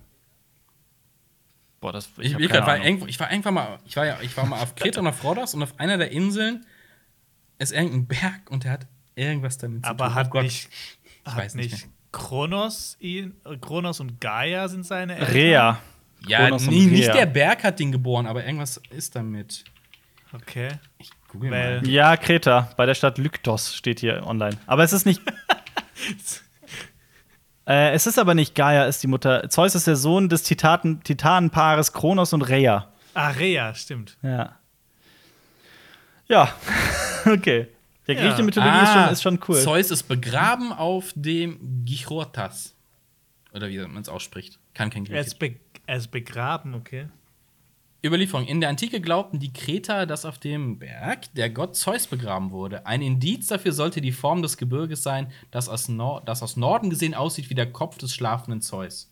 Boah, das Ich, ich, keine war, irgendwo, ich war irgendwann mal, ich war, ja, ich war mal auf Kreta und auf Rhodos und auf einer der Inseln ist irgendein Berg und der hat irgendwas damit zu Aber tun. hat Oh Gott, nicht, ich hat weiß nicht. nicht Kronos, ihn, Kronos und Gaia sind seine Eltern? Rea. Ja, nee, nicht der Berg hat den geboren, aber irgendwas ist damit. Okay. Ich google mal. Ja, Kreta, bei der Stadt Lyktos steht hier online. Aber es ist nicht. [LAUGHS] äh, es ist aber nicht Gaia, ist die Mutter. Zeus ist der Sohn des Titaten, Titanenpaares Kronos und Rhea. Ah, Rea, stimmt. Ja. Ja, [LAUGHS] okay. Der Ja. griechische Mythologie ist, schon, ist schon cool. Ah, Zeus ist begraben auf dem Gichortas. Oder wie man es ausspricht. Kann kein Er Griechisch. ist, be er ist begraben, okay. Überlieferung. In der Antike glaubten die Kreter, dass auf dem Berg der Gott Zeus begraben wurde. Ein Indiz dafür sollte die Form des Gebirges sein, das aus, Nor das aus Norden gesehen aussieht wie der Kopf des schlafenden Zeus.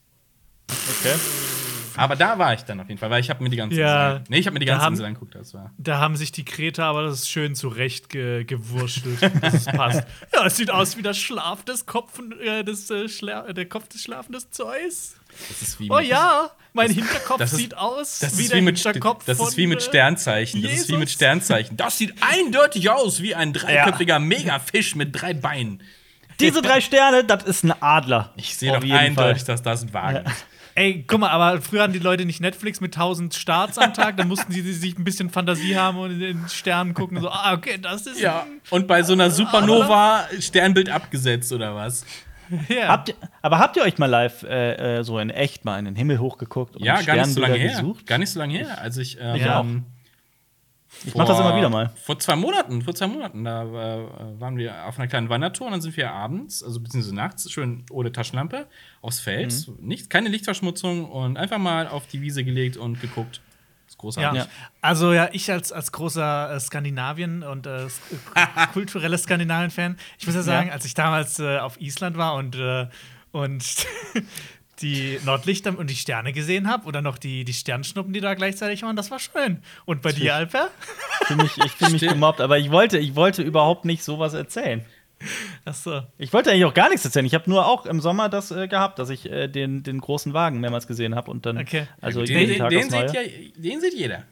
Okay. Aber da war ich dann auf jeden Fall, weil ich habe mir die ganze Ja, Insel. Nee, ich habe mir die da ganze haben- Insel angeguckt. Das war. Da haben sich die Kreter aber das ist schön zurecht ge gewurschtelt, dass es passt. [LAUGHS] Ja, es sieht aus wie das Schlaf des Kopf, äh, des, äh, der Kopf des schlafenden Zeus. Das ist wie Oh ja, mein Hinterkopf das ist- sieht aus Das wie ist der wie mit, Hinterkopf das ist wie mit äh, Sternzeichen. Das ist wie mit Jesus. Sternzeichen. Das sieht eindeutig aus wie ein dreiköpfiger Megafisch mit drei Beinen. Diese drei Sterne, das ist ein Adler. Ich sehe doch eindeutig, Fall. dass das ein Wagen ist. Ey, guck mal, aber früher hatten die Leute nicht Netflix mit 1000 Starts am Tag, dann mussten sie sich ein bisschen Fantasie haben und in den Sternen gucken, so, ah, okay, das ist. Ja, und bei so einer Supernova Sternbild abgesetzt oder was? ja. Habt ihr, aber habt ihr euch mal live äh, äh, so in echt mal in den Himmel hochgeguckt und Ja, gar nicht so lange Sternbilder her. gesucht? Gar nicht so lange her. Also ich, ähm, Ich auch. Ich mach das immer wieder mal. Vor zwei Monaten, vor zwei Monaten, da äh, waren wir auf einer kleinen Wandertour und dann sind wir abends, also beziehungsweise nachts, schön ohne Taschenlampe, aufs Feld. Mhm. Nicht, keine Lichtverschmutzung und einfach mal auf die Wiese gelegt und geguckt. Das ist großartig. Ja. Also ja, ich als, als großer äh, Skandinavien- und äh, [LAUGHS] kulturelles Skandinavien-Fan, ich muss ja sagen, Ja. als ich damals äh, auf Island war und, äh, und [LAUGHS] die Nordlichter und die Sterne gesehen habe oder noch die, die Sternschnuppen, die da gleichzeitig waren, das war schön. Und bei dir, Alper? Ich fühle mich, ich gemobbt, aber ich wollte, ich wollte überhaupt nicht sowas erzählen. Achso. Ich wollte eigentlich auch gar nichts erzählen. Ich habe nur auch im Sommer das äh, gehabt, dass ich äh, den, den großen Wagen mehrmals gesehen habe und dann Okay. also den, jeden den, Tag den, Neue. sieht ja, den sieht jeder.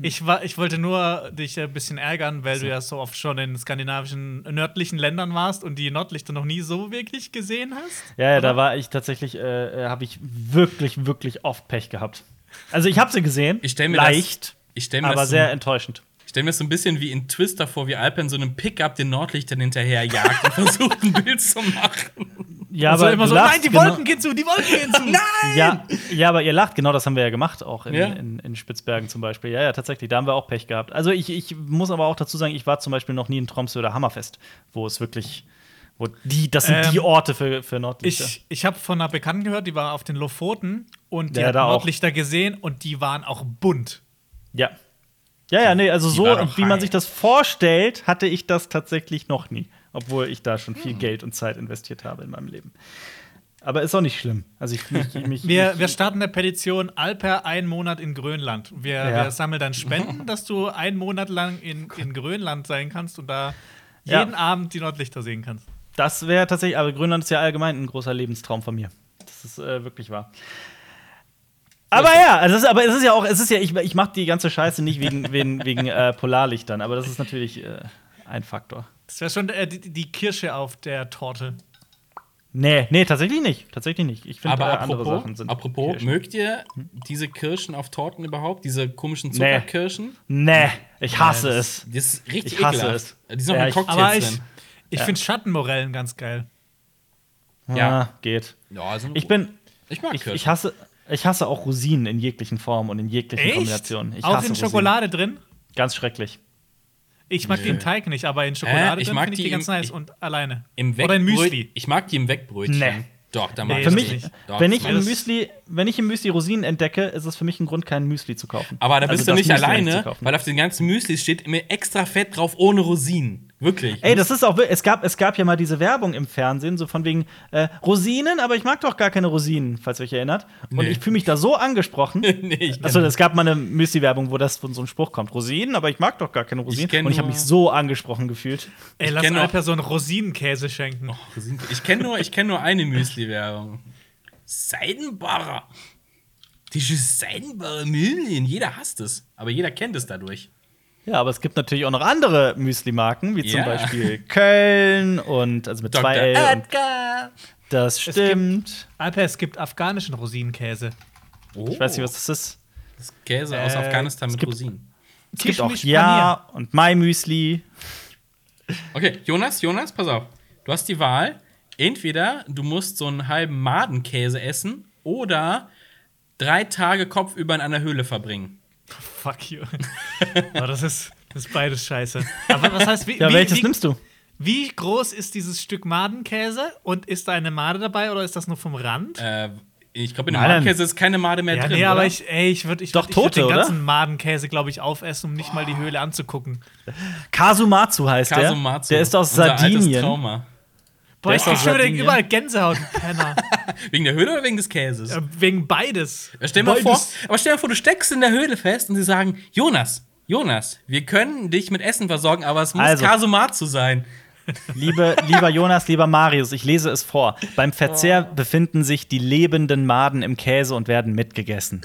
Ich, war, ich wollte nur dich ein bisschen ärgern, weil du ja so oft schon in skandinavischen, nördlichen Ländern warst und die Nordlichter noch nie so wirklich gesehen hast. Ja, ja, da war ich tatsächlich, äh, äh, habe ich wirklich, wirklich oft Pech gehabt. Also ich habe sie gesehen, Ich stell mir leicht, das, ich stell mir aber das so, sehr enttäuschend. Ich stell mir das so ein bisschen wie in Twister vor, wie Alpen so einem Pickup den Nordlichtern hinterherjagt und versucht, ein Bild zu machen. Ja, Also immer du so, lachst, nein, die genau- Wolken gehen zu, die Wolken gehen zu. [LAUGHS] nein! Ja, ja, aber ihr lacht, genau das haben wir ja gemacht, auch in, Ja. in, in Spitzbergen zum Beispiel. Ja, ja, tatsächlich, da haben wir auch Pech gehabt. Also ich, ich muss aber auch dazu sagen, ich war zum Beispiel noch nie in Tromsø oder Hammerfest, wo es wirklich, wo die, das sind Ähm, die Orte für, für Nordlichter. Ich, ich habe von einer Bekannten gehört, die war auf den Lofoten und die Ja, hat da auch. Nordlichter gesehen und die waren auch bunt. ja. Ja, ja, nee, also Die so, wie man sich das vorstellt, hatte ich das tatsächlich noch nie. Obwohl ich da schon viel Hm. Geld und Zeit investiert habe in meinem Leben. Aber ist auch nicht schlimm. Also ich mich, [LAUGHS] mich, Wir, mich, wir starten eine Petition Alper ein Monat in Grönland. Wir, Ja. wir sammeln dann Spenden, [LAUGHS] dass du einen Monat lang in, in Grönland sein kannst und da Ja. jeden Abend die Nordlichter sehen kannst. Das wäre tatsächlich, aber Grönland ist ja allgemein ein großer Lebenstraum von mir. Das ist äh, wirklich wahr. Aber ja, also es ist, aber es ist ja auch, es ist ja, ich, ich mache die ganze Scheiße nicht wegen, [LAUGHS] wegen, wegen äh, Polarlichtern, aber das ist natürlich äh, ein Faktor. Das wäre schon äh, die, die Kirsche auf der Torte. Nee, nee, tatsächlich nicht. Tatsächlich nicht. Ich finde, Aber äh, andere Sachen sind. apropos Kirschen. mögt ihr diese Kirschen auf Torten überhaupt? Diese komischen Nee. Zuckerkirschen? Nee, ich hasse Nee, es. Das ist richtig Ich hasse ekelhaft. es. Die sind noch Ja, mit ich- Cocktails Aber ich, drin. ich finde Schattenmorellen ganz geil. Ja. Ah, geht. Ja, sind Ich bin. ich mag Ich, Kirschen. ich, hasse, ich hasse auch Rosinen in jeglichen Formen und in jeglichen Echt? Kombinationen. Ich Auch hasse in Rosinen. Schokolade drin? Ganz schrecklich. Ich mag Nö. den Teig nicht, aber in Schokolade Äh, ich drin mag finde ich die die ganz im- nice ich- und alleine. Im Oder in Müsli. Ich mag die im Wegbrötchen. Nee. Doch, da mag Nee, ich Für mich, nicht. Doch, wenn ich, im Müsli, wenn ich im Müsli Rosinen entdecke, ist es für mich ein Grund, kein Müsli zu kaufen. Aber da Also bist du das nicht Müsli alleine, kaufen. weil auf den ganzen Müslis steht immer extra fett drauf ohne Rosinen. Wirklich. Ey, das ist auch wir- es gab es gab ja mal diese Werbung im Fernsehen so von wegen äh, Rosinen, aber ich mag doch gar keine Rosinen, falls ihr euch erinnert. Und Nee. ich fühle mich da so angesprochen. [LAUGHS] nee, ich Achso, es gab mal eine Müsli-Werbung, wo das von so ein Spruch kommt. Rosinen, aber ich mag doch gar keine Rosinen. kenn Und ich habe mich so angesprochen gefühlt. Ey, Ich lass so einen Rosinenkäse schenken. Rosinen- Ich kenne nur, ich kenn nur eine Müsli-Werbung. Seidenbarer. Diese Seidenbarer Müsli. Jeder hasst es. Aber jeder kennt es dadurch. Ja, aber es gibt natürlich auch noch andere Müsli-Marken, wie zum Ja. Beispiel Köln und also mit Dr. zwei L. Und Edgar. das gibt- stimmt. Alper, es gibt afghanischen Rosinenkäse. Oh, Ich weiß nicht, was das ist. das ist Käse aus Äh, Afghanistan mit gibt- Rosinen. Es gibt auch Ja und Mai Müsli. Okay, Jonas, Jonas, pass auf. Du hast die Wahl. Entweder du musst so einen halben Madenkäse essen oder drei Tage kopfüber in einer Höhle verbringen. Fuck you. Aber das ist, das ist beides scheiße. Aber was heißt, wie, Ja, wie, welches wie, nimmst du? wie groß ist dieses Stück Madenkäse und ist da eine Made dabei oder ist das nur vom Rand? Äh, ich glaube, in dem. Madenkäse ist keine Made mehr ja, drin. nee, aber oder? ich, ey, ich würde ich Doch, würd, ich würd Tote, den oder? ganzen Madenkäse, glaube ich, aufessen, um nicht mal die Höhle anzugucken. Kasumatsu heißt der. Kasumatsu. Der ist aus Unser altes Sardinien. Trauma. Boah, ich krieg schon wieder überall Gänsehaut, Penner. [LAUGHS] Wegen der Höhle oder wegen des Käses? Ja, Wegen beides. Stell dir mal vor, Beides. aber stell dir mal vor, du steckst in der Höhle fest und sie sagen, Jonas, Jonas, wir können dich mit Essen versorgen, aber es muss Also. Kasumatsu sein. [LAUGHS] Liebe, lieber Jonas, lieber Marius, ich lese es vor. Beim Verzehr Oh. befinden sich die lebenden Maden im Käse und werden mitgegessen.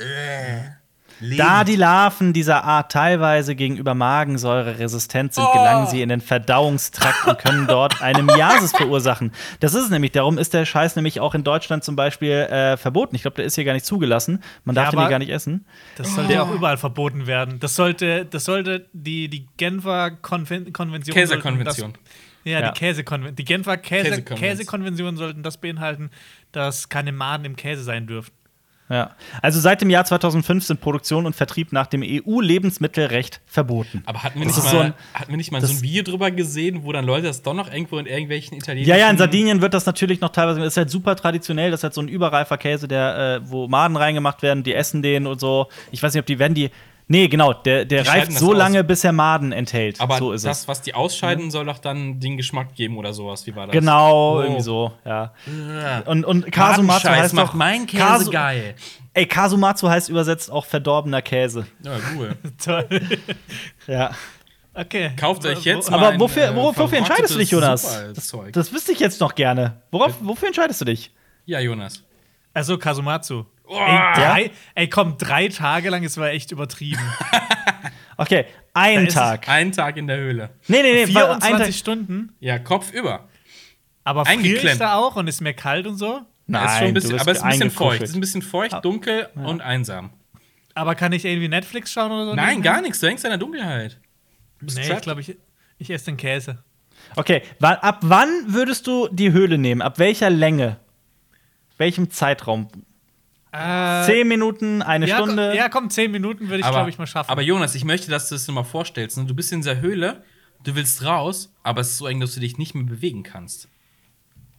Da die Larven dieser Art teilweise gegenüber Magensäure resistent sind, Oh. gelangen sie in den Verdauungstrakt und können dort eine Miasis verursachen. Das ist es nämlich. Darum ist der Scheiß nämlich auch in Deutschland zum Beispiel äh, verboten. Ich glaube, der ist hier gar nicht zugelassen. Man darf Ja, den hier gar nicht essen. Das sollte ja auch überall verboten werden. Das sollte, das sollte die, die Genfer Konven Konvention. Käsekonvention. ja, Ja. die Käsekonvention. Die Genfer Käse Käsekonvention. Käsekonvention sollten das beinhalten, dass keine Maden im Käse sein dürfen. Ja. Also seit dem Jahr 2005 sind Produktion und Vertrieb nach dem EU-Lebensmittelrecht verboten. Aber hatten wir Das nicht mal, so ein- hatten wir nicht mal so ein Video drüber gesehen, wo dann Leute das doch noch irgendwo in irgendwelchen italienischen Ja, ja, in Sardinien wird das natürlich noch teilweise, das ist halt super traditionell, das ist halt so ein überreifer Käse, der, äh, wo Maden reingemacht werden, die essen den und so. Ich weiß nicht, ob die werden die. Nee, genau, der, der Die reift so aus. lange, bis er Maden enthält. Aber so ist das, es. was die ausscheiden, soll doch dann den Geschmack geben oder sowas. Wie war das? Genau, Oh. irgendwie so, ja. Und, und Kasumatsu heißt macht doch, mein Käse Kasu- geil. Ey, Kasumatsu heißt übersetzt auch verdorbener Käse. Ja, cool. [LAUGHS] Toll. [LAUGHS] Ja. Okay. Kauft euch jetzt Aber ein, wofür, äh, wofür, wofür entscheidest du dich, Jonas? Das, das wüsste ich jetzt noch gerne. Worauf, wofür entscheidest du dich? Ja, Jonas. Also Kasumatsu. Oh. Ey, drei, ey, komm, drei Tage lang, es war echt übertrieben. [LAUGHS] Okay, ein Tag. Ein Tag in der Höhle. Nee, nee, nee, ein 24 Tag. Stunden, Ja, Kopf über. aber friert Eingeklemmt. es da auch und ist mir kalt und so? Ja, ist schon ein du bisschen, bist aber es ist ein bisschen feucht. Es ist ein bisschen feucht, dunkel und einsam. Aber kann ich irgendwie Netflix schauen oder so? Nein, nebenher? gar nichts. Du hängst in der Dunkelheit. Du bist Nee, ich glaube, ich, ich esse den Käse. Okay, ab wann würdest du die Höhle nehmen? Ab welcher Länge? Welchem Zeitraum? Äh, Zehn Minuten, eine ja, Stunde? Komm, ja, komm, zehn Minuten würde ich, glaube ich, mal schaffen. aber Jonas, ich möchte, dass du es dir mal vorstellst. ne? Du bist in dieser Höhle, du willst raus, aber es ist so eng, dass du dich nicht mehr bewegen kannst.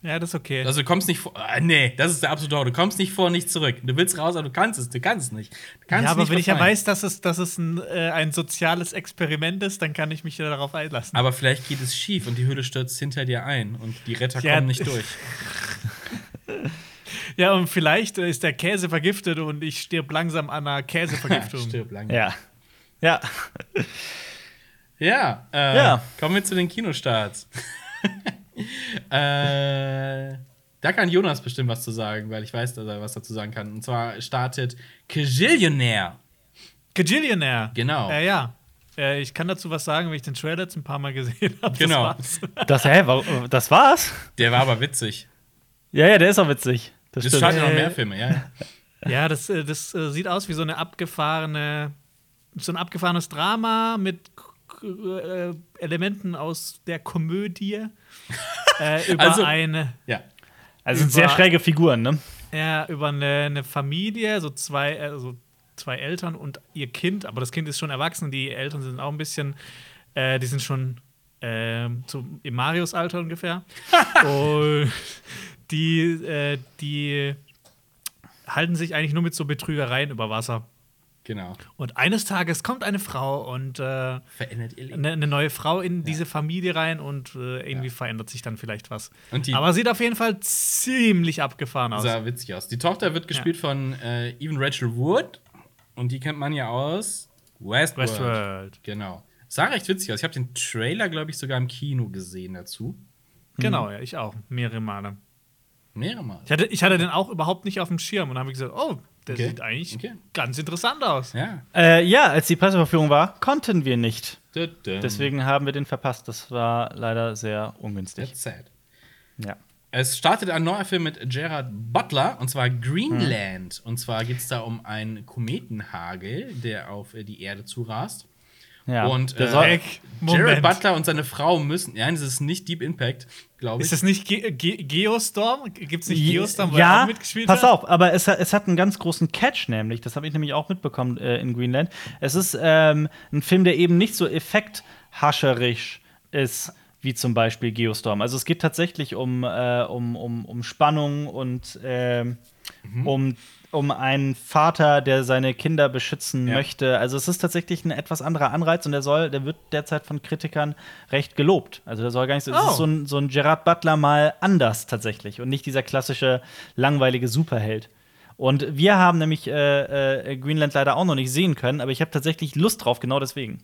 ja, das ist okay. Also du kommst nicht vor. Ah, nee, das ist der absolute Horror. Du kommst nicht vor, nicht zurück. Du willst raus, aber du kannst es. Du kannst es nicht. Du kannst ja, aber nicht wenn ich ja weiß, dass es, dass es ein, äh, ein soziales Experiment ist, dann kann ich mich ja darauf einlassen. Aber vielleicht geht es schief und die Höhle stürzt hinter dir ein und die Retter Ja, kommen nicht durch. [LAUGHS] [LAUGHS] Ja, und vielleicht ist der Käse vergiftet und ich stirb langsam an einer Käsevergiftung. [LAUGHS] Stirb lang. Ja. Ja. Ja, äh, Ja. kommen wir zu den Kinostarts. [LAUGHS] äh, da kann Jonas bestimmt was zu sagen, weil ich weiß, dass er was dazu sagen kann. Und zwar startet Kajillionaire. Gajillionaire. Genau. Äh, ja. Äh, ich kann dazu was sagen, weil ich den Trailer jetzt ein paar Mal gesehen habe. Genau. Das war's. Das, hä, das war's? Der war aber witzig. Ja, ja, der ist auch witzig. Das Es stimmt. startet noch Äh, mehr Filme, ja. ja. [LAUGHS] Ja, das, äh, das äh, sieht aus wie so eine abgefahrene, so ein abgefahrenes Drama mit äh, Elementen aus der Komödie äh, [LAUGHS] über Also- eine, ja. Also sind sehr schräge Figuren, ne? ja, über eine, eine Familie, so zwei, also zwei Eltern und ihr Kind, aber das Kind ist schon erwachsen, die Eltern sind auch ein bisschen, äh, die sind schon ähm, so im Marius-Alter ungefähr. [LAUGHS] und die, äh, die halten sich eigentlich nur mit so Betrügereien über Wasser. Genau. Und eines Tages kommt eine Frau und äh, Verändert ihr Leben. eine, eine neue Frau in diese Familie rein und äh, irgendwie verändert sich dann vielleicht was. Aber sieht auf jeden Fall ziemlich abgefahren aus. Sah witzig aus. Die Tochter wird gespielt von äh, Even Rachel Wood. Und die kennt man ja aus Westworld. Westworld. Genau. Sah recht witzig aus. Ich habe den Trailer, glaube ich, sogar im Kino gesehen dazu. Genau, ja, ich auch. Mehrere Male. Mehrere Mal. Ich hatte, ich hatte den auch überhaupt nicht auf dem Schirm und habe gesagt, oh, der Okay. sieht eigentlich Okay. ganz interessant aus. Ja. Äh, ja, als die Presseverführung war, konnten wir nicht. Deswegen haben wir den verpasst. Das war leider sehr ungünstig. That's sad. Ja. Es startet ein neuer Film mit Gerard Butler, und zwar Greenland. Und zwar geht es da um einen Kometenhagel, der auf die Erde zurast. Ja. Und äh, Jared. Butler und seine Frau müssen. Ja, das ist nicht Deep Impact, glaube ich. Ist das nicht Ge Ge Geostorm? Gibt es nicht Geostorm, wo er ja, auch mitgespielt pass hat? auf, aber es, hat- es hat einen ganz großen Catch, nämlich, das habe ich nämlich auch mitbekommen äh, in Greenland. Es ist ähm, ein Film, der eben nicht so effekthascherisch ist, wie zum Beispiel Geostorm. Also es geht tatsächlich um, äh, um, um, um Spannung und ähm, um, um einen Vater, der seine Kinder beschützen Ja. möchte. Also es ist tatsächlich ein etwas anderer Anreiz und der soll, der wird derzeit von Kritikern recht gelobt. Also der soll gar nicht so, es Oh. ist so ein, so ein Gerard Butler mal anders tatsächlich und nicht dieser klassische langweilige Superheld. Und wir haben nämlich äh, äh, Greenland leider auch noch nicht sehen können, aber ich habe tatsächlich Lust drauf, genau deswegen.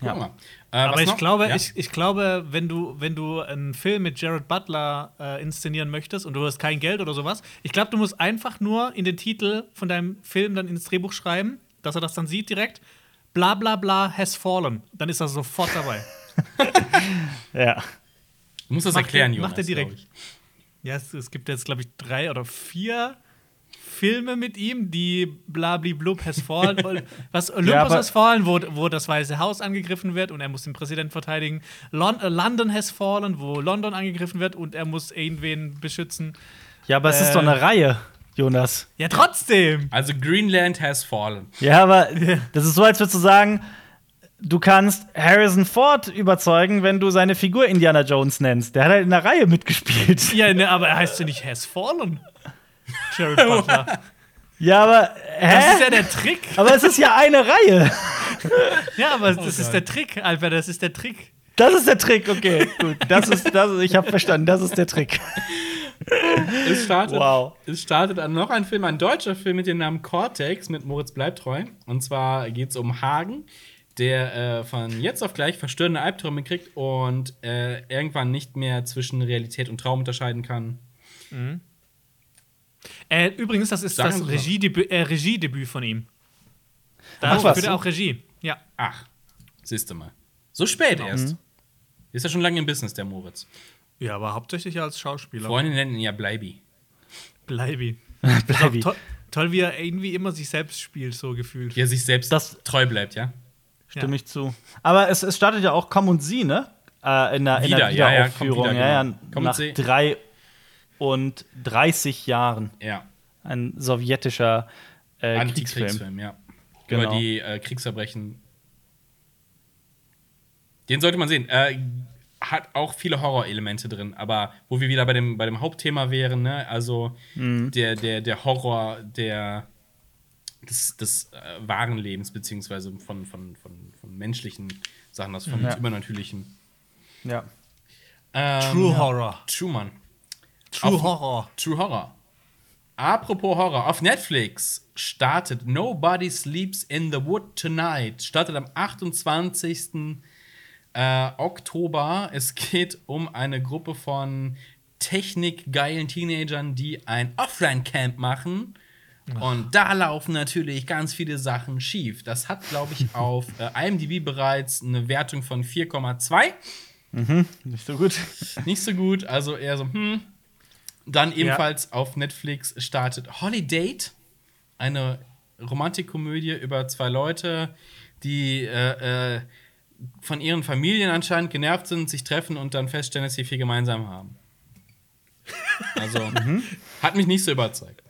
Guck mal. Äh, Aber was ich noch? glaube, Ja? ich, ich glaube, wenn du, wenn du einen Film mit Jared Butler äh, inszenieren möchtest und du hast kein Geld oder sowas, ich glaube, du musst einfach nur in den Titel von deinem Film dann ins Drehbuch schreiben, dass er das dann sieht direkt. Bla bla bla has fallen. Dann ist er sofort dabei. [LAUGHS] Ja. Du musst das Macht erklären, er- Jonas. macht er direkt. ja, es, es gibt jetzt, glaube ich, drei oder vier Filme mit ihm, die Blabli-Blub has fallen. [LAUGHS] Was Olympus Ja, has fallen, wo, wo das Weiße Haus angegriffen wird und er muss den Präsidenten verteidigen. Lon äh, London has fallen, wo London angegriffen wird und er muss irgendwen beschützen. Ja, aber es ist Äh. doch eine Reihe, Jonas. Ja, trotzdem! Also Greenland has fallen. Ja, aber [LAUGHS] das ist so, als würdest du sagen, du kannst Harrison Ford überzeugen, wenn du seine Figur Indiana Jones nennst. Der hat halt in der Reihe mitgespielt. Ja, ne, aber er heißt ja nicht has fallen. Jared Butler. Ja, aber Das ist hä? ja der Trick. Aber es ist ja eine Reihe. Ja, aber das ist der Trick, Alter, das ist der Trick. Das ist der Trick, okay, gut. Das ist, das ist, ich habe verstanden, das ist der Trick. Es startet, Wow. es startet dann noch ein Film, ein deutscher Film mit dem Namen Cortex mit Moritz Bleibtreu. Und zwar geht es um Hagen, der äh, von jetzt auf gleich verstörende Albträume kriegt und äh, irgendwann nicht mehr zwischen Realität und Traum unterscheiden kann. Äh, übrigens, das ist Sagen das. Regiedebüt, äh, Regiedebüt von ihm. Da Ach, was? führt er auch Regie. Ja. Ach, siehst du mal. So spät erst. Ist ja schon lange im Business, der Moritz. Ja, aber hauptsächlich als Schauspieler. Freunde nennen ihn ja Bleibi. Bleibi. [LAUGHS] Bleibi. To toll, wie er irgendwie immer sich selbst spielt, so gefühlt. Wie er sich selbst Das- treu bleibt, ja? Stimme ich zu. Aber es, es startet ja auch Komm und Sie, ne? Äh, in der, in Wieder, der ja, ja, Wiederaufführung. wieder, ja, genau. ja, Komm und nach drei und 30 Jahren. Ja. Ein sowjetischer äh, Kriegsfilm. Antikriegsfilm, ja. Genau. Über die äh, Kriegsverbrechen. Den sollte man sehen. Äh, hat auch viele Horrorelemente drin, aber wo wir wieder bei dem, bei dem Hauptthema wären, ne? Also Mhm. der, der, der Horror der, des, des äh, wahren Lebens, beziehungsweise von, von, von, von menschlichen Sachen, das von Ja. Übernatürlichen. Ja. Ähm, True. Horror. True, Mann. True Auf- Horror. True Horror. Apropos Horror, auf Netflix startet Nobody Sleeps in the Wood Tonight. Startet am 28. Äh, Oktober. Es geht um eine Gruppe von technikgeilen Teenagern, die ein Offline-Camp machen. Und da laufen natürlich ganz viele Sachen schief. Das hat, glaube ich, [LAUGHS] auf äh, IMDb bereits eine Wertung von 4,2. Nicht so gut. Nicht so gut, also eher so, hm. Dann ebenfalls auf Netflix startet Holiday, eine Romantikkomödie über zwei Leute, die äh, äh, von ihren Familien anscheinend genervt sind, sich treffen und dann feststellen, dass sie viel gemeinsam haben. Also, [LAUGHS] hat mich nicht so überzeugt.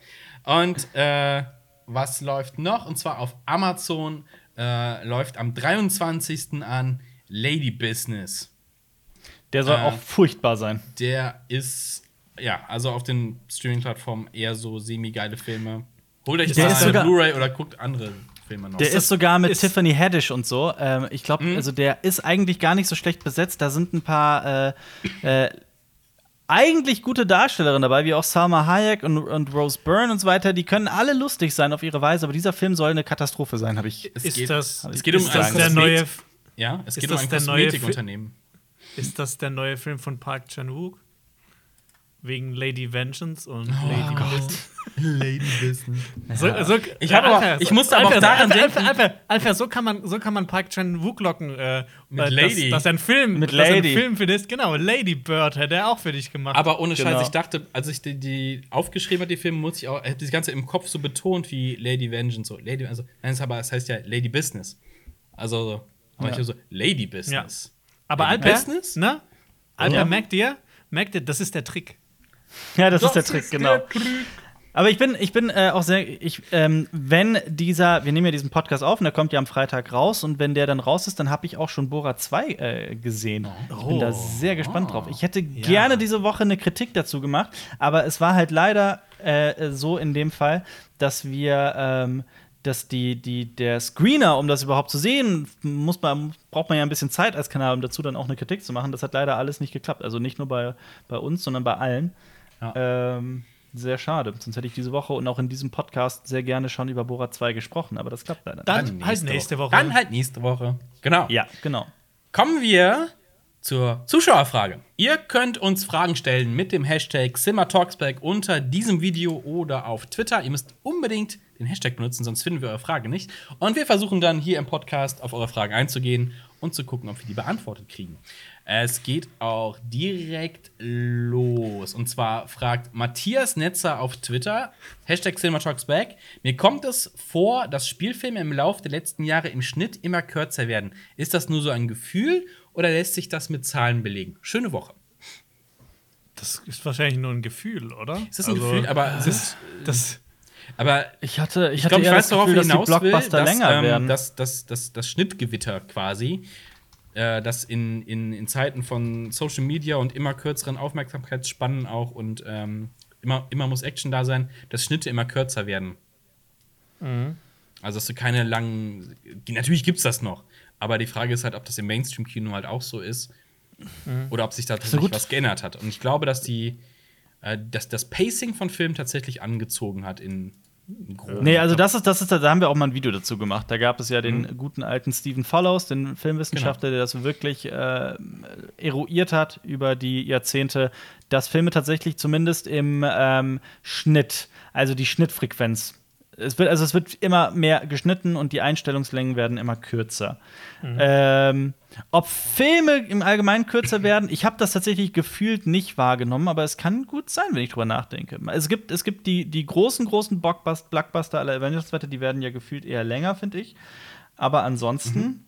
Und äh, was läuft noch? Und zwar auf Amazon äh, läuft am 23. an Lady Business. Der soll Äh. auch furchtbar sein. Der ist, ja, also auf den Streaming-Plattformen eher so semi-geile Filme. Holt euch ist eine Blu-ray oder guckt andere Filme noch. Der ist sogar mit ist- Tiffany Haddish und so. Ähm, ich glaube, Mhm. also der ist eigentlich gar nicht so schlecht besetzt. Da sind ein paar äh, äh, eigentlich gute Darstellerinnen dabei, wie auch Salma Hayek und, und Rose Byrne und so weiter. Die können alle lustig sein auf ihre Weise, aber dieser Film soll eine Katastrophe sein, habe ich. es Ist geht, das, es geht um ist das ein der neue, Ja, es ist geht um das ein der neue Fi- Kosmetikunternehmen. ist das der neue Film von Park Chan-wook? Wegen Lady Vengeance und Oh Lady Lady Business. So, so, Ich hab aber- ich musste aber auch daran Alter, denken- Alter, Alter, Alter, so kann man, so kann man Park Chan Wook locken. Äh, Mit äh, Lady. Dass, dass ein Film, Mit dass ein Lady. Film für das, genau, Lady Bird hätte er auch für dich gemacht. Aber ohne Scheiß, Genau. ich dachte, als ich die, die aufgeschrieben habe, die Filme, muss ich auch, hätte das Ganze im Kopf so betont wie Lady Vengeance. So, Lady, also, nein, es aber es heißt ja Lady Business. Also, so, aber Ja. ich so, Lady Business. Aber Lady Alper, Business? ne? Alper, Ja. merkt ihr, merkt ihr, das ist der Trick. Ja, das Das ist der Trick, ist genau. der Trick. Aber ich bin, ich bin äh, auch sehr, ich, ähm, wenn dieser, wir nehmen ja diesen Podcast auf und der kommt ja am Freitag raus und wenn der dann raus ist, dann habe ich auch schon Bora 2 äh, gesehen. Ich bin da sehr gespannt drauf. Ich hätte gerne diese Woche eine Kritik dazu gemacht, aber es war halt leider äh, so in dem Fall, dass wir ähm, dass die, die, der Screener, um das überhaupt zu sehen, muss man, braucht man ja ein bisschen Zeit als Kanal, um dazu dann auch eine Kritik zu machen. Das hat leider alles nicht geklappt. Also nicht nur bei, bei uns, sondern bei allen. Ähm, sehr schade. Sonst hätte ich diese Woche und auch in diesem Podcast sehr gerne schon über Bora 2 gesprochen, aber das klappt leider Dann nicht. halt nächste Woche. Dann halt nächste Woche. Genau. Ja, genau. Kommen wir zur Zuschauerfrage. Ihr könnt uns Fragen stellen mit dem Hashtag SimmerTalksback unter diesem Video oder auf Twitter. Ihr müsst unbedingt den Hashtag benutzen, sonst finden wir eure Frage nicht. Und wir versuchen dann hier im Podcast auf eure Fragen einzugehen und zu gucken, ob wir die beantwortet kriegen. Es geht auch direkt los. Und zwar fragt Matthias Netzer auf Twitter, Hashtag SinemaTalksBack, mir kommt es vor, dass Spielfilme im Laufe der letzten Jahre im Schnitt immer kürzer werden. Ist das nur so ein Gefühl oder lässt sich das mit Zahlen belegen? Schöne Woche. Das ist wahrscheinlich nur ein Gefühl, oder? Es ist ein Gefühl, aber es ist, das, aber Ich hatte, ich ich hatte glaube, ich weiß, das worauf Gefühl, ich dass die hinaus will, Blockbuster dass, länger ähm, werden. Das, das, das, das Schnittgewitter quasi, äh, das in, in, in Zeiten von Social Media und immer kürzeren Aufmerksamkeitsspannen auch und ähm, immer, immer muss Action da sein, dass Schnitte immer kürzer werden. Mhm. Also, dass du keine langen. Natürlich gibt's das noch, aber die Frage ist halt, ob das im Mainstream-Kino halt auch so ist oder ob sich da tatsächlich was geändert hat. Und ich glaube, dass die. Äh, dass das Pacing von Filmen tatsächlich angezogen hat in. Nee, also das ist, das ist, da haben wir auch mal ein Video dazu gemacht. Da gab es ja den Mhm. guten alten Stephen Follows, den Filmwissenschaftler, der das wirklich äh, eruiert hat über die Jahrzehnte, dass Filme tatsächlich zumindest im ähm, Schnitt, also die Schnittfrequenz, es wird, also es wird immer mehr geschnitten und die Einstellungslängen werden immer kürzer. Ähm, ob Filme im Allgemeinen kürzer werden, ich habe das tatsächlich gefühlt nicht wahrgenommen, aber es kann gut sein, wenn ich drüber nachdenke. Es gibt, es gibt die, die großen, großen Blockbus- Blockbuster aller Avengers-Wette, die werden ja gefühlt eher länger, finde ich. Aber ansonsten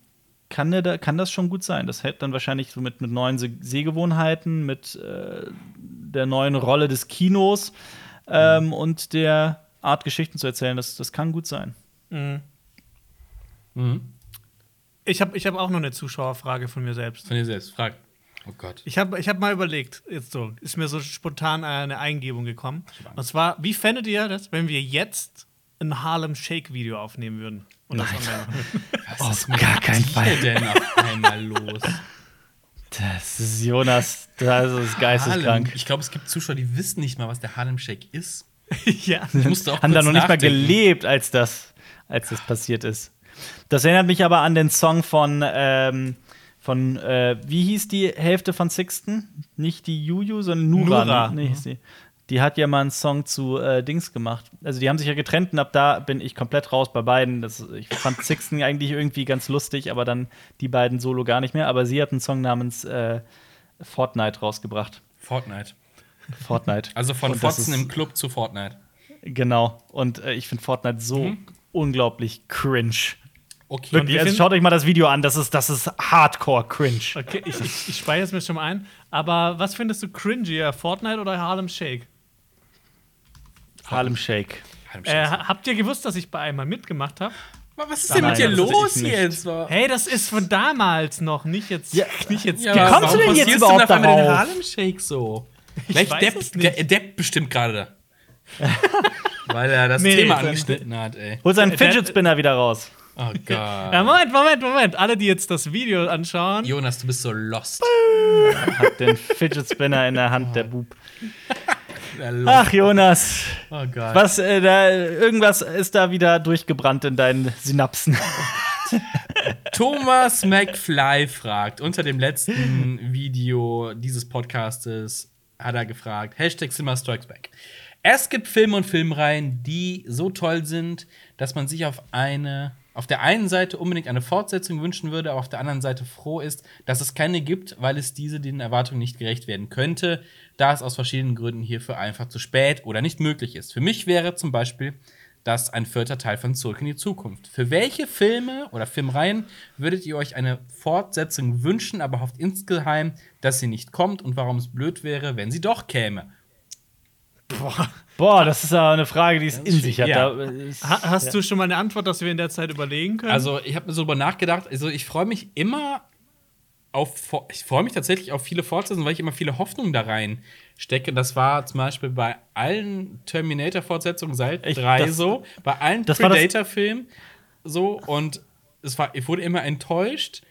kann, der, kann das schon gut sein. Das hätte dann wahrscheinlich so mit, mit neuen Se Sehgewohnheiten, mit äh, der neuen Rolle des Kinos ähm, und der Art, Geschichten zu erzählen. Das, das kann gut sein. Mhm. ich habe ich hab auch noch eine Zuschauerfrage von mir selbst. Von dir selbst. Frag. Oh Gott. Ich habe ich hab mal überlegt, jetzt so, ist mir so spontan eine Eingebung gekommen. Und zwar, wie fändet ihr das, wenn wir jetzt ein Harlem Shake Video aufnehmen würden? Und das? [LAUGHS] Was ist auf gar keinen Fall. denn auf einmal los? Das ist Jonas, das ist geisteskrank. Harlem. Ich glaube, es gibt Zuschauer, die wissen nicht mal, was der Harlem Shake ist. [LAUGHS] ja. Ich musste auch Haben da noch nicht mal nachdenken. gelebt, als das, als das passiert ist. Das erinnert mich aber an den Song von, ähm, von äh, wie hieß die Hälfte von Sixten? Nicht die Juju, sondern Nura. Nura. Ne? Nee, die. die hat ja mal einen Song zu äh, Dings gemacht. Also die haben sich ja getrennt und ab da bin ich komplett raus bei beiden. Das, ich fand Sixten eigentlich irgendwie ganz lustig, aber dann die beiden solo gar nicht mehr. Aber sie hat einen Song namens äh, Fortnite rausgebracht. Fortnite. Fortnite. Also von Fotzen im Club zu Fortnite. Genau. Und äh, ich finde Fortnite so unglaublich cringe. Okay. Wirklich, also schaut euch mal das Video an, das ist, das ist hardcore cringe. Okay, ich, ich, ich speichere es mir schon mal ein. Aber was findest du cringier, Fortnite oder Harlem Shake? Harlem Shake. Äh, ha- habt ihr gewusst, dass ich bei einmal mitgemacht habe? was ist denn mit dir los jetzt? Hey, das ist von damals noch, nicht jetzt. Ja. nicht jetzt Ja, kommst du denn jetzt überhaupt denn auf einmal den? Harlem Shake so? Welch weiß Depp, es nicht. der Depp bestimmt gerade da. [LAUGHS] Weil er das Nee, Thema angeschnitten hat, ey. Hol seinen Fidget Spinner wieder raus. Oh Gott. Ja, Moment, Moment, Moment. Alle, die jetzt das Video anschauen. Jonas, du bist so lost. [LAUGHS] Hat den Fidget Spinner in der Hand, der Bub. Ach, Jonas. Oh Gott. Was, äh, da, irgendwas ist da wieder durchgebrannt in deinen Synapsen. [LAUGHS] Thomas McFly fragt unter dem letzten Video dieses Podcastes hat er gefragt Hashtag Cinema Strikes Back. Es gibt Filme und Filmreihen, die so toll sind, dass man sich auf eine auf der einen Seite unbedingt eine Fortsetzung wünschen würde, aber auf der anderen Seite froh ist, dass es keine gibt, weil es diese den Erwartungen nicht gerecht werden könnte, da es aus verschiedenen Gründen hierfür einfach zu spät oder nicht möglich ist. Für mich wäre zum Beispiel das ein vierter Teil von Zurück in die Zukunft. Für welche Filme oder Filmreihen würdet ihr euch eine Fortsetzung wünschen, aber hofft insgeheim, dass sie nicht kommt und warum es blöd wäre, wenn sie doch käme? Boah, das ist ja eine Frage, die es in ist sich hat. ja. Ha hast du schon mal eine Antwort, dass wir in der Zeit überlegen können? Also, ich habe mir so drüber nachgedacht. Also, ich freue mich immer auf. Ich freue mich tatsächlich auf viele Fortsetzungen, weil ich immer viele Hoffnungen da rein stecke. Das war zum Beispiel bei allen Terminator-Fortsetzungen seit Ich- drei das- so, bei allen Predator-Filmen so. Und es war, ich wurde immer enttäuscht.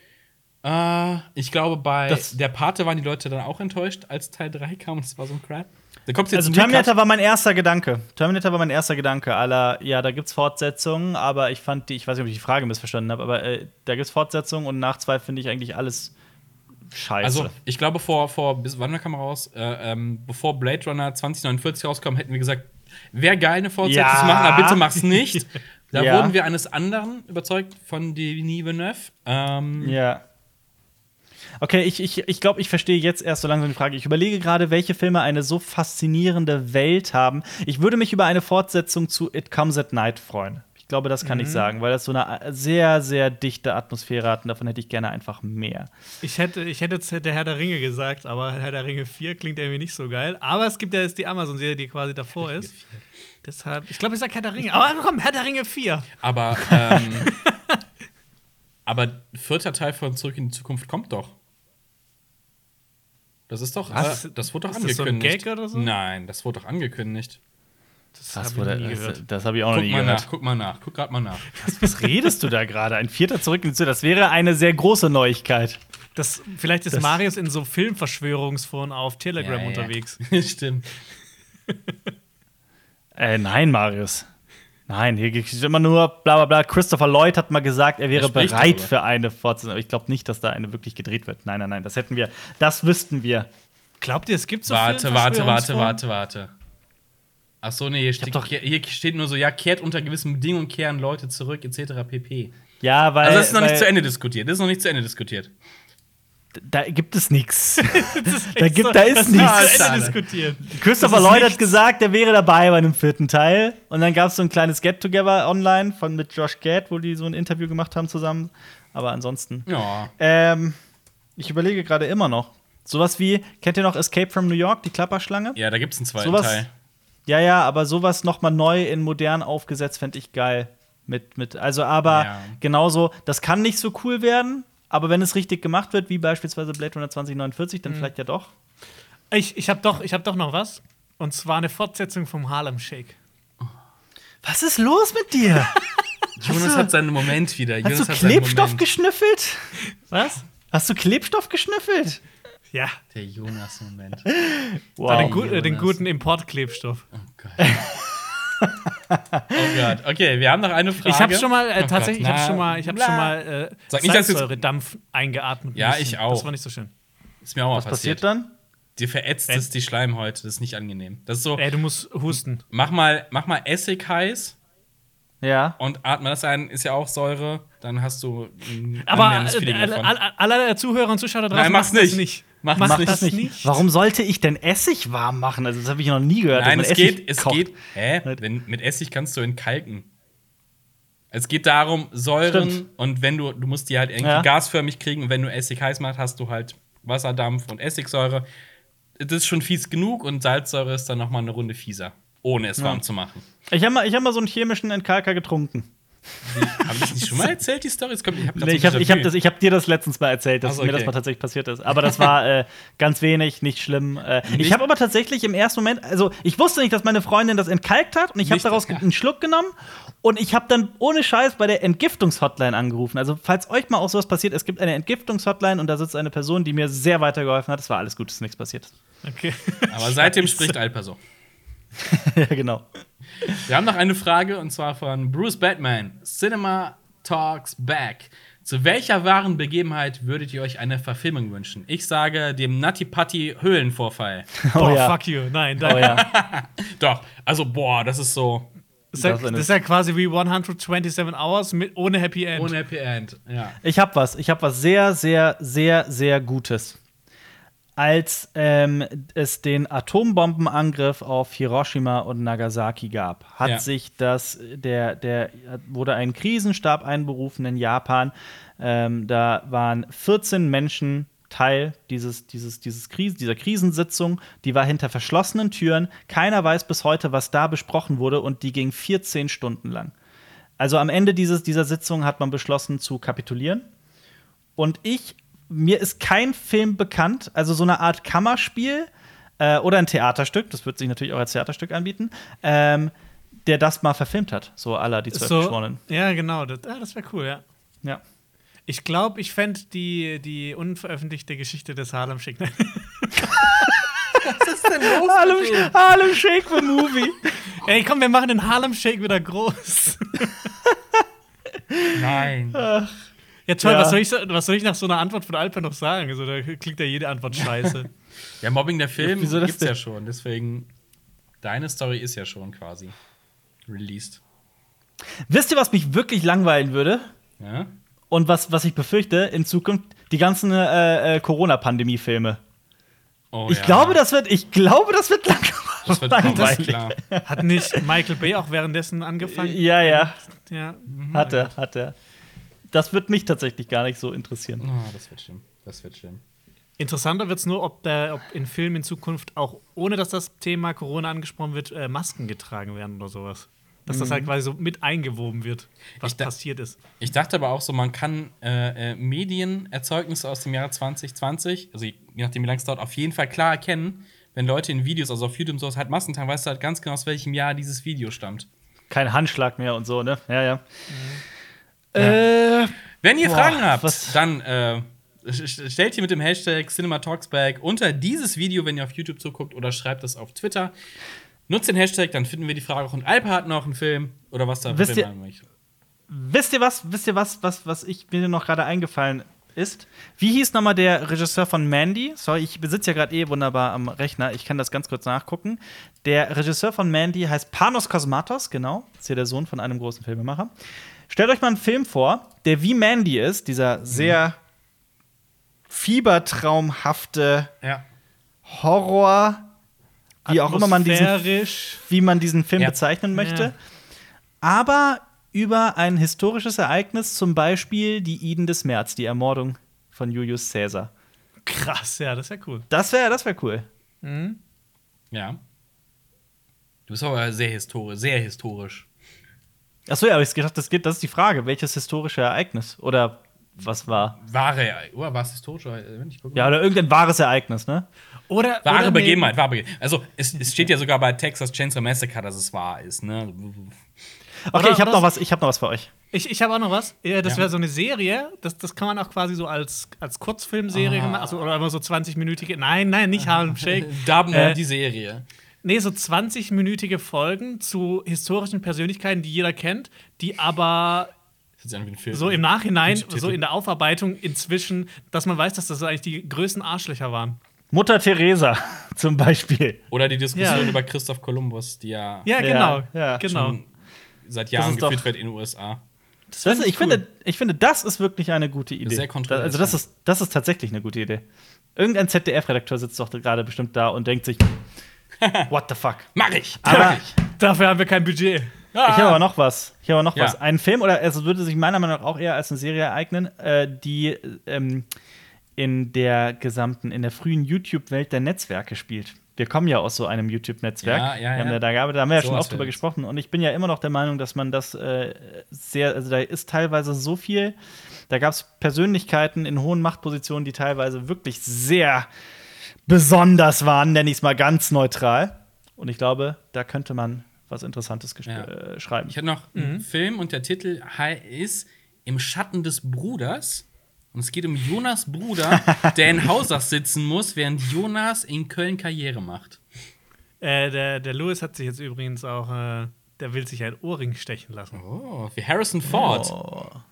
Äh, ich glaube, bei Das- der Pate waren die Leute dann auch enttäuscht, als Teil 3 kam und es war so ein Crap. Da kommt jetzt Also Terminator war mein erster Gedanke. Terminator war mein erster Gedanke. Aller, ja, da gibt's Fortsetzungen, aber ich fand die, ich weiß nicht, ob ich die Frage missverstanden habe, aber äh, da gibt's Fortsetzungen und nach zwei finde ich eigentlich alles scheiße. Also, ich glaube, vor, vor bis wann kam raus? Äh, ähm, bevor Blade Runner 2049 rauskommt, hätten wir gesagt, wäre geil, eine Fortsetzung Ja. zu machen, aber bitte mach's nicht. [LAUGHS] Da Ja. wurden wir eines anderen überzeugt von Denis Villeneuve. Ähm, Ja. Okay, ich, ich, ich glaube, ich verstehe jetzt erst so langsam die Frage. Ich überlege gerade, welche Filme eine so faszinierende Welt haben. Ich würde mich über eine Fortsetzung zu It Comes at Night freuen. Ich glaube, das kann ich sagen, weil das so eine äh, sehr, sehr dichte Atmosphäre hat und davon hätte ich gerne einfach mehr. ich, hätte, ich hätte jetzt der Herr der Ringe gesagt, aber Herr der Ringe 4 klingt irgendwie nicht so geil. Aber es gibt ja jetzt die Amazon-Serie, die quasi davor ist. Deshalb, ich glaube, ich sage Herr der Ringe. Aber komm, Herr der Ringe 4. Aber, ähm, [LAUGHS] aber vierter Teil von Zurück in die Zukunft kommt doch. Das ist doch, Was? äh, das wurde doch Ist das so ein angekündigt. Gag oder so? Nein, das wurde doch angekündigt. Das, hab wurde, ich das, habe ich auch noch Guck nie mal gehört. nach, guck mal nach, guck grad mal nach. Was redest du da gerade? Ein vierter zurück in die Zukunft. Das wäre eine sehr große Neuigkeit. Das, vielleicht ist Das- Marius in so Filmverschwörungsforen auf Telegram Ja, ja. unterwegs. [LAUGHS] Stimmt. [LAUGHS] Äh, nein, Marius. Nein, hier steht immer nur bla bla bla. Christopher Lloyd hat mal gesagt, er wäre Er bereit darüber. für eine Fortsetzung. Aber ich glaube nicht, dass da eine wirklich gedreht wird. Nein, nein, nein. Das hätten wir, das wüssten wir. Glaubt ihr, es gibt so Warte, warte, warte, warte, warte. Ach so, nee, hier steht, doch- hier steht nur so, ja, kehrt unter gewissen Bedingungen, kehren Leute zurück, etc. pp. Ja, weil. Also das ist noch weil, nicht zu Ende diskutiert. Das ist noch nicht zu Ende diskutiert. Da gibt es nichts. [LAUGHS] Da gibt- da ist nichts. Zu Ende Schade. diskutiert. Christopher Lloyd hat gesagt, er wäre dabei bei einem vierten Teil. Und dann gab es so ein kleines Get-Together online von mit Josh Gad, wo die so ein Interview gemacht haben zusammen. Aber ansonsten. Ja. Ähm, ich überlege gerade immer noch. Sowas wie, kennt ihr noch Escape from New York, die Klapperschlange? Ja, da gibt es einen zweiten Sowas- Teil. Ja, ja, aber sowas noch mal neu in modern aufgesetzt, fände ich geil. Mit, mit, also, aber Ja. genauso, das kann nicht so cool werden, aber wenn es richtig gemacht wird, wie beispielsweise Blade Runner 2049, Mhm. dann vielleicht ja doch. Ich, ich habe doch, ich hab doch noch was. Und zwar eine Fortsetzung vom Harlem Shake. Was ist los mit dir? [LAUGHS] Jonas hat seinen Moment wieder. Hast Jonas du Klebstoff geschnüffelt? Was? Hast du Klebstoff geschnüffelt? Ja, Der Jonas-Moment. [LAUGHS] Wow. den, gu äh, den Jonas. guten Importklebstoff. Oh Gott. oh Gott. Okay, wir haben noch eine Frage. Ich habe schon mal, äh, Oh tatsächlich, Gott, ich habe schon mal, ich habe bla. schon mal äh, Sag nicht, Salzsäure-Dampf eingeatmet. Ja, müssen. ich auch. Das war nicht so schön. Ist mir auch mal Was passiert passiert. dann? dir verätzt es die Schleimhäute. Das ist nicht angenehm. Das ist so, Ey, du musst husten. mach mal, mach mal Essig heiß Ja. und atme das ein, ist ja auch Säure. Dann hast du ein Aber äh, Feeling alle, davon. alle, alle Zuhörer und Zuschauer da draußen Nein, mach's machen das nicht. nicht. Mach Mach das das nicht. nicht. Warum sollte ich denn Essig warm machen? Also, das habe ich noch nie gehört. Nein, es Essig geht, es kocht. geht. Hä? Nicht. Wenn, mit Essig kannst du entkalken. Es geht darum, Säuren Stimmt. und wenn du, du musst die halt irgendwie Ja. gasförmig kriegen und wenn du Essig heiß machst, hast du halt Wasserdampf und Essigsäure. Das ist schon fies genug und Salzsäure ist dann noch mal eine Runde fieser, ohne es warm zu machen. Ich habe mal, ich hab mal so einen chemischen Entkalker getrunken. Habe ich das nicht schon mal erzählt, die Story? Kommt- Ich habe Nee, ich ich hab das- ich hab dir das letztens mal erzählt, dass Ach so, mir das okay. mal tatsächlich passiert ist. Aber das war äh, ganz wenig, nicht schlimm. Äh, ich Nicht- habe aber tatsächlich im ersten Moment, also ich wusste nicht, dass meine Freundin das entkalkt hat und ich habe daraus ja. einen Schluck genommen und ich habe dann ohne Scheiß bei der Entgiftungshotline angerufen. Also falls euch mal auch sowas passiert, es gibt eine Entgiftungshotline und da sitzt eine Person, die mir sehr weitergeholfen hat. Es war alles gut, es ist nichts passiert. Okay. Aber seitdem spricht Alper so. [LAUGHS] ja, genau. Wir haben noch eine Frage und zwar von Bruce Batman. Cinema Talks Back. Zu welcher wahren Begebenheit würdet ihr euch eine Verfilmung wünschen? Ich sage dem Nutty Putty Höhlenvorfall. [LAUGHS] Boah, ja. fuck you. Nein, Oh danke. ja. [LAUGHS] Doch, also boah, das ist so Das, ist ja, Das ist ja quasi wie 127 Hours mit, ohne Happy End. ohne Happy End. Ja. Ich habe was. Ich habe was sehr, sehr, sehr, sehr Gutes. Als ähm, es den Atombombenangriff auf Hiroshima und Nagasaki gab, hat Ja. sich das, der, der wurde ein Krisenstab einberufen in Japan. Ähm, da waren 14 Menschen Teil dieses, dieses, dieses Kris dieser Krisensitzung. Die war hinter verschlossenen Türen. Keiner weiß bis heute, was da besprochen wurde, und die ging 14 Stunden lang. Also am Ende dieses, dieser Sitzung hat man beschlossen zu kapitulieren. Und ich, mir ist kein Film bekannt, also so eine Art Kammerspiel äh, oder ein Theaterstück, das wird sich natürlich auch als Theaterstück anbieten, ähm, der das mal verfilmt hat, so aller die zwölf so, Geschworenen. ja, genau. Das, ah, das wäre cool, ja. Ja. Ich glaube, ich fände die, die unveröffentlichte Geschichte des Harlem Shake. [LAUGHS] Harlem, Harlem Shake the Movie. [LAUGHS] Ey, komm, wir machen den Harlem Shake wieder groß. [LAUGHS] Nein. Ja, toll, Ja. Was, soll ich, was soll ich nach so einer Antwort von Alper noch sagen? Also, da klingt ja jede Antwort [LAUGHS] scheiße. Ja, Mobbing der Film Wieso gibt's denn? ja schon, deswegen deine Story ist ja schon quasi released. Wisst ihr, was mich wirklich langweilen würde? Ja? Und was, was ich befürchte in Zukunft? Die ganzen äh, äh, Corona-Pandemie-Filme. Oh, ich ja. glaube, das wird, ich glaube, das wird langweilig. das wird langweilig. klar. Hat nicht Michael Bay auch währenddessen angefangen? Ja, ja, Ja. hat er, hat er. Das wird mich tatsächlich gar nicht so interessieren. Oh, das wird schlimm. Das wird schlimm. Interessanter wird es nur, ob, der, ob in Filmen in Zukunft auch, ohne dass das Thema Corona angesprochen wird, äh, Masken getragen werden oder sowas. Dass das halt quasi so mit eingewoben wird, was passiert ist. Ich dachte aber auch so, man kann äh, äh, Medienerzeugnisse aus dem Jahre 2020, also je nachdem, wie lange es dauert, auf jeden Fall klar erkennen, wenn Leute in Videos, also auf YouTube und sowas halt Masken tragen, weißt du halt ganz genau, aus welchem Jahr dieses Video stammt. Kein Handschlag mehr und so, ne? Ja, ja. Äh, Wenn ihr Boah, Fragen habt, was- dann äh, st- stellt ihr mit dem Hashtag CinemaTalksBack unter dieses Video, wenn ihr auf YouTube zuguckt, oder schreibt es auf Twitter. Nutzt den Hashtag, dann finden wir die Frage auch. Und Alper hat noch einen Film oder was da Wisst ihr- wisst ihr was? Wisst ihr was, was, was ich mir noch gerade eingefallen ist? Wie hieß nochmal der Regisseur von Mandy? Sorry, ich besitze ja gerade eh wunderbar am Rechner. Ich kann das ganz kurz nachgucken. Der Regisseur von Mandy heißt Panos Kosmatos, genau. Das ist hier der Sohn von einem großen Filmemacher. Stellt euch mal einen Film vor, der wie Mandy ist, dieser sehr fiebertraumhafte Ja. Horror, wie auch immer man diesen wie man diesen Film Ja. bezeichnen möchte. Ja. Aber über ein historisches Ereignis, zum Beispiel die Iden des März, die Ermordung von Julius Caesar. Krass, ja, das ja cool. Das wäre das wär cool. Ja. Du bist aber sehr historisch, sehr historisch. Achso, ja, aber ich gedacht, das, geht, das ist die Frage. Welches historische Ereignis? Oder was war? Wahre, oder war es historisch? Ja, oder irgendein wahres Ereignis, ne? Oder, Wahre oder Begebenheit, wahre Begebenheit. Also, es, es steht ja sogar bei Texas Chainsaw Massacre, dass es wahr ist, ne? Okay, Oder ich habe noch was, ich habe noch was für euch. Ich, ich habe auch noch was. Ja, das Ja. wäre so eine Serie. Das, das kann man auch quasi so als, als Kurzfilmserie Ah. machen. Also, oder immer so 20-minütige. Nein, nein, nicht Harlem Shake. [LAUGHS] Dubner, Äh, die Serie. Nee, so 20-minütige Folgen zu historischen Persönlichkeiten, die jeder kennt, die aber Das ist so im Nachhinein, so in der Aufarbeitung inzwischen, dass man weiß, dass das eigentlich die größten Arschlöcher waren. Mutter Teresa [LAUGHS] zum Beispiel. Oder die Diskussion Ja. über Christoph Kolumbus, die ja, Ja, genau. Ja, genau. schon seit Jahren ist geführt wird in den USA. Das, find ich, ich cool. finde, ich finde, das ist wirklich eine gute Idee. sehr kontrovers, also, das ist, das ist tatsächlich eine gute Idee. Irgendein ZDF-Redakteur sitzt doch gerade bestimmt da und denkt sich, [LAUGHS] what the fuck? Mach ich! Aber ich. Dafür haben wir kein Budget. ich habe aber noch was. Ich habe aber noch Ja. was. Ein Film, oder es würde sich meiner Meinung nach auch eher als eine Serie ereignen, äh, die ähm, in der gesamten, in der frühen YouTube-Welt der Netzwerke spielt. Wir kommen ja aus so einem YouTube-Netzwerk. Ja, ja, ja. da da haben wir ja So schon oft drüber gesprochen. Und ich bin ja immer noch der Meinung, dass man das äh, sehr, also da ist teilweise so viel. Da gab es Persönlichkeiten in hohen Machtpositionen, die teilweise wirklich sehr besonders waren, nenne ich es mal ganz neutral. Und ich glaube, da könnte man was Interessantes Ja. äh, schreiben. Ich hatte noch Mhm. einen Film und der Titel ist Im Schatten des Bruders. Und es geht um Jonas Bruder, [LAUGHS] der in Hausach sitzen muss, während Jonas in Köln Karriere macht. Äh, der, der Louis hat sich jetzt übrigens auch, äh, der will sich ein Ohrring stechen lassen. Oh, wie Harrison Ford.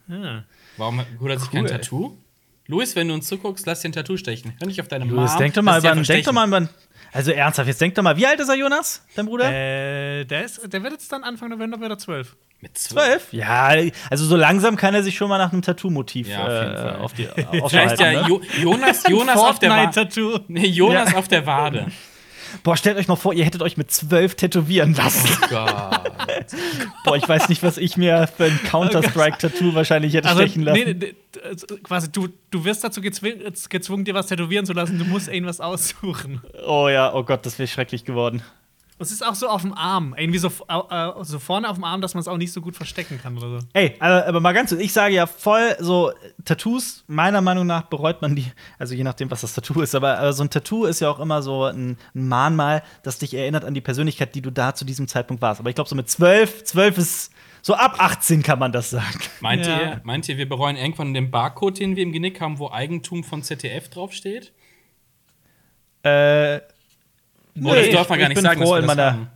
Ja. Warum holt er sich kein. Tattoo? Louis, wenn du uns zuguckst, lass dir ein Tattoo stechen. Hör nicht auf deine Louis, Mom, denk doch mal über, einfach denk doch stechen. mal über, also ernsthaft, jetzt denk doch mal, wie alt ist er, Jonas, dein Bruder? Äh, der, ist, der wird jetzt dann Anfang November wieder zwölf. Mit zwölf? Zwölf? Ja, also so langsam kann er sich schon mal nach einem Tattoo-Motiv Ja, auf jeden äh, Fall. auf die [LAUGHS] Vielleicht aufhalten, ja ne? jo Jonas, Jonas auf der. Nee, Jonas Ja. auf der Wade. [LAUGHS] Boah, stellt euch noch vor, ihr hättet euch mit zwölf tätowieren lassen. Gott. [LAUGHS] Boah, ich weiß nicht, was ich mir für ein Counter-Strike-Tattoo wahrscheinlich hätte Also, stechen lassen. nee, nee, nee, also quasi, du, du wirst dazu gezwungen, gezwungen, dir was tätowieren zu lassen. Du musst irgendwas aussuchen. Oh ja, oh Gott, das wäre schrecklich geworden. Es ist auch so auf dem Arm. Irgendwie so, äh, so vorne auf dem Arm, dass man es auch nicht so gut verstecken kann oder so. Ey, aber, aber mal ganz, ich sage ja voll so Tattoos, meiner Meinung nach bereut man die, also je nachdem, was das Tattoo ist, aber, aber so ein Tattoo ist ja auch immer so ein, ein Mahnmal, das dich erinnert an die Persönlichkeit, die du da zu diesem Zeitpunkt warst. Aber ich glaube, so mit zwölf, zwölf ist so ab 18 kann man das sagen. Meint, Ja. ihr, meint ihr, wir bereuen irgendwann den Barcode, den wir im Genick haben, wo Eigentum von ZDF draufsteht? Äh, Oh, das darf man gar nicht sagen, dass froh wir in das meiner, haben.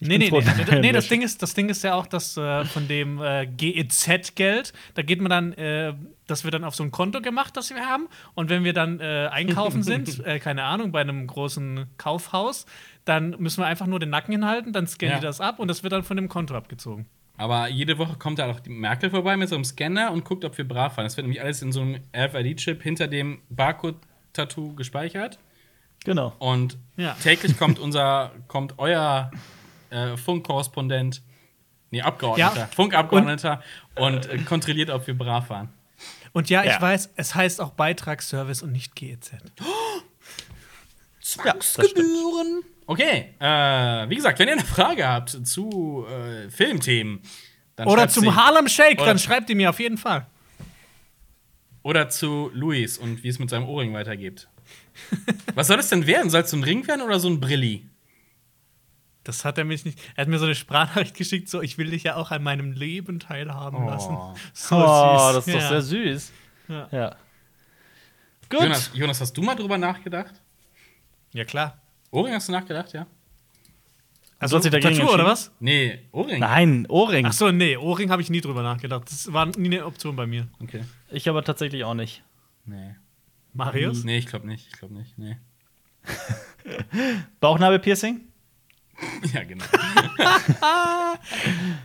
Nee, nee, nee. dass nee das. Ding ist, das Ding ist ja auch, dass äh, von dem äh, GEZ-Geld, da geht man dann, äh, das wird dann auf so ein Konto gemacht, das wir haben. Und wenn wir dann äh, einkaufen sind, [LAUGHS] äh, keine Ahnung, bei einem großen Kaufhaus, dann müssen wir einfach nur den Nacken hinhalten, dann scannen Ja. die das ab und das wird dann von dem Konto abgezogen. Aber jede Woche kommt da auch die Merkel vorbei mit so einem Scanner und guckt, ob wir brav waren. Das wird nämlich alles in so einem RFID-Chip hinter dem Barcode-Tattoo gespeichert. Genau. Und Ja. täglich kommt unser, kommt euer äh, Funkkorrespondent, nee, Abgeordneter, Ja. Funkabgeordneter und, äh, kontrolliert, ob wir brav waren. Und ja, ich Ja. weiß, es heißt auch Beitragsservice und nicht GEZ. Ja, das stimmt. Gebühren. Okay, äh, wie gesagt, wenn ihr eine Frage habt zu äh, Filmthemen, dann Oder zum sie- Harlem Shake, Oder- dann schreibt ihr mir auf jeden Fall. Oder zu Luis und wie es mit seinem Ohrring weitergeht. [LAUGHS] Was soll das denn werden? Soll es so ein Ring werden oder so ein Brilli? Das hat er mich nicht. Er hat mir so eine Sprachnachricht geschickt, so ich will dich ja auch an meinem Leben teilhaben Oh. lassen. So Oh, das ist Ja. doch sehr süß. Ja. Ja. Gut. Jonas, Jonas, hast du mal drüber nachgedacht? Ja, klar. Ohrring hast du nachgedacht, ja? Also hat sich dagegen Tattoo oder was? Nee, Ohrring. Nein, Ohrring. Ach so, nee, Ohrring habe ich nie drüber nachgedacht. Das war nie eine Option bei mir. Okay. Ich aber tatsächlich auch nicht. Nee. Marius? Nee, ich glaube nicht. Ich glaube nicht. Nee. [LAUGHS] Bauchnabelpiercing? [LAUGHS] Ja, genau. [LAUGHS]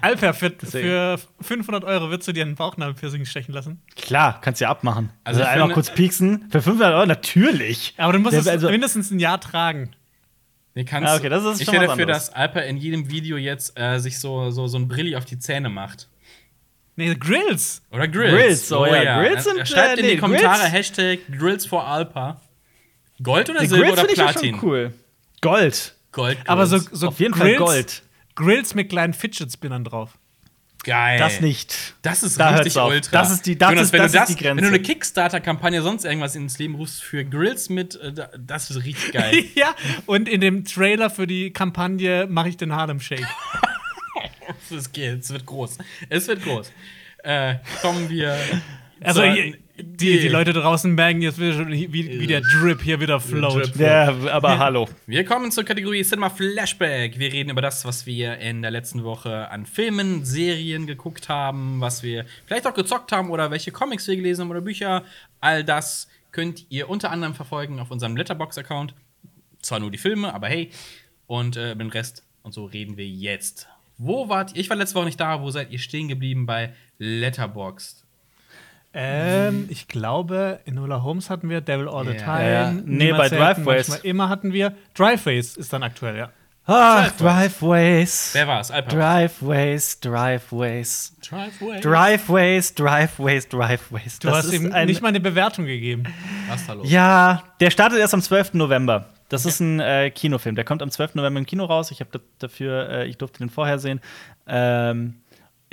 Alper, für, für 500 Euro würdest du dir ein Bauchnabelpiercing stechen lassen? Klar, kannst ja abmachen. Also Also, einmal kurz pieksen. Für 500 Euro, natürlich. Aber du musst Der- es also- mindestens ein Jahr tragen. Nee, kannst, Ah, okay, das ist ich wäre dafür, anderes. dass Alper in jedem Video jetzt äh, sich so, so, so ein Brilli auf die Zähne macht. Nee, Grills. Oder Grills. Grills, oh ja, Grills sind, Er Schreibt äh, in nee, die Kommentare Grills- Hashtag Grills for Alpa. Gold oder Die Silber Grills oder finde ich ja Platin? schon cool. Gold. Gold. Aber so, Grills. so Auf jeden Grills, Fall Gold. Grills mit kleinen Fidget-Spinnern drauf. geil. Das nicht. Das ist Da richtig ultra. Das ist die- das Jonas, ist- wenn das ist die Grenze. Wenn du eine Kickstarter-Kampagne sonst irgendwas ins Leben rufst für Grills mit, äh, da- das ist richtig geil. [LAUGHS] ja, und in dem Trailer für die Kampagne mache ich den Harlem Shake. [LAUGHS] [LAUGHS] Es geht, es wird groß. Es wird groß. Äh, kommen wir. Also, hier, die, die Leute draußen merken jetzt wieder schon, wie, wie der Drip hier wieder float. Ja, aber hallo. Wir kommen zur Kategorie Cinema Flashback. Wir reden über das, was wir in der letzten Woche an Filmen, Serien geguckt haben, was wir vielleicht auch gezockt haben oder welche Comics wir gelesen haben oder Bücher. All das könnt ihr unter anderem verfolgen auf unserem Letterbox-Account. Zwar nur die Filme, aber hey. Und äh, den Rest und so reden wir jetzt. Wo wart ihr? Ich war letzte Woche nicht da. Wo seid ihr stehen geblieben bei Letterboxd? Ähm, ich glaube, in Nola Holmes hatten wir Devil All the. Time. Ja, ja. Nee, Niemals bei selten, Driveways. manchmal Immer hatten wir. Driveways ist dann aktuell, ja. Ach, Driveways. Wer war's? Alpa. Driveways, Driveways. Driveway. Driveways, Driveways, Driveways. Du hast ihm nicht mal eine Bewertung gegeben. Was ist da los? Ja, der startet erst am 12. November. Das ist ein äh, Kinofilm. Der kommt am 12. November im Kino raus. Ich habe dafür, äh, ich durfte den vorher sehen. Ähm,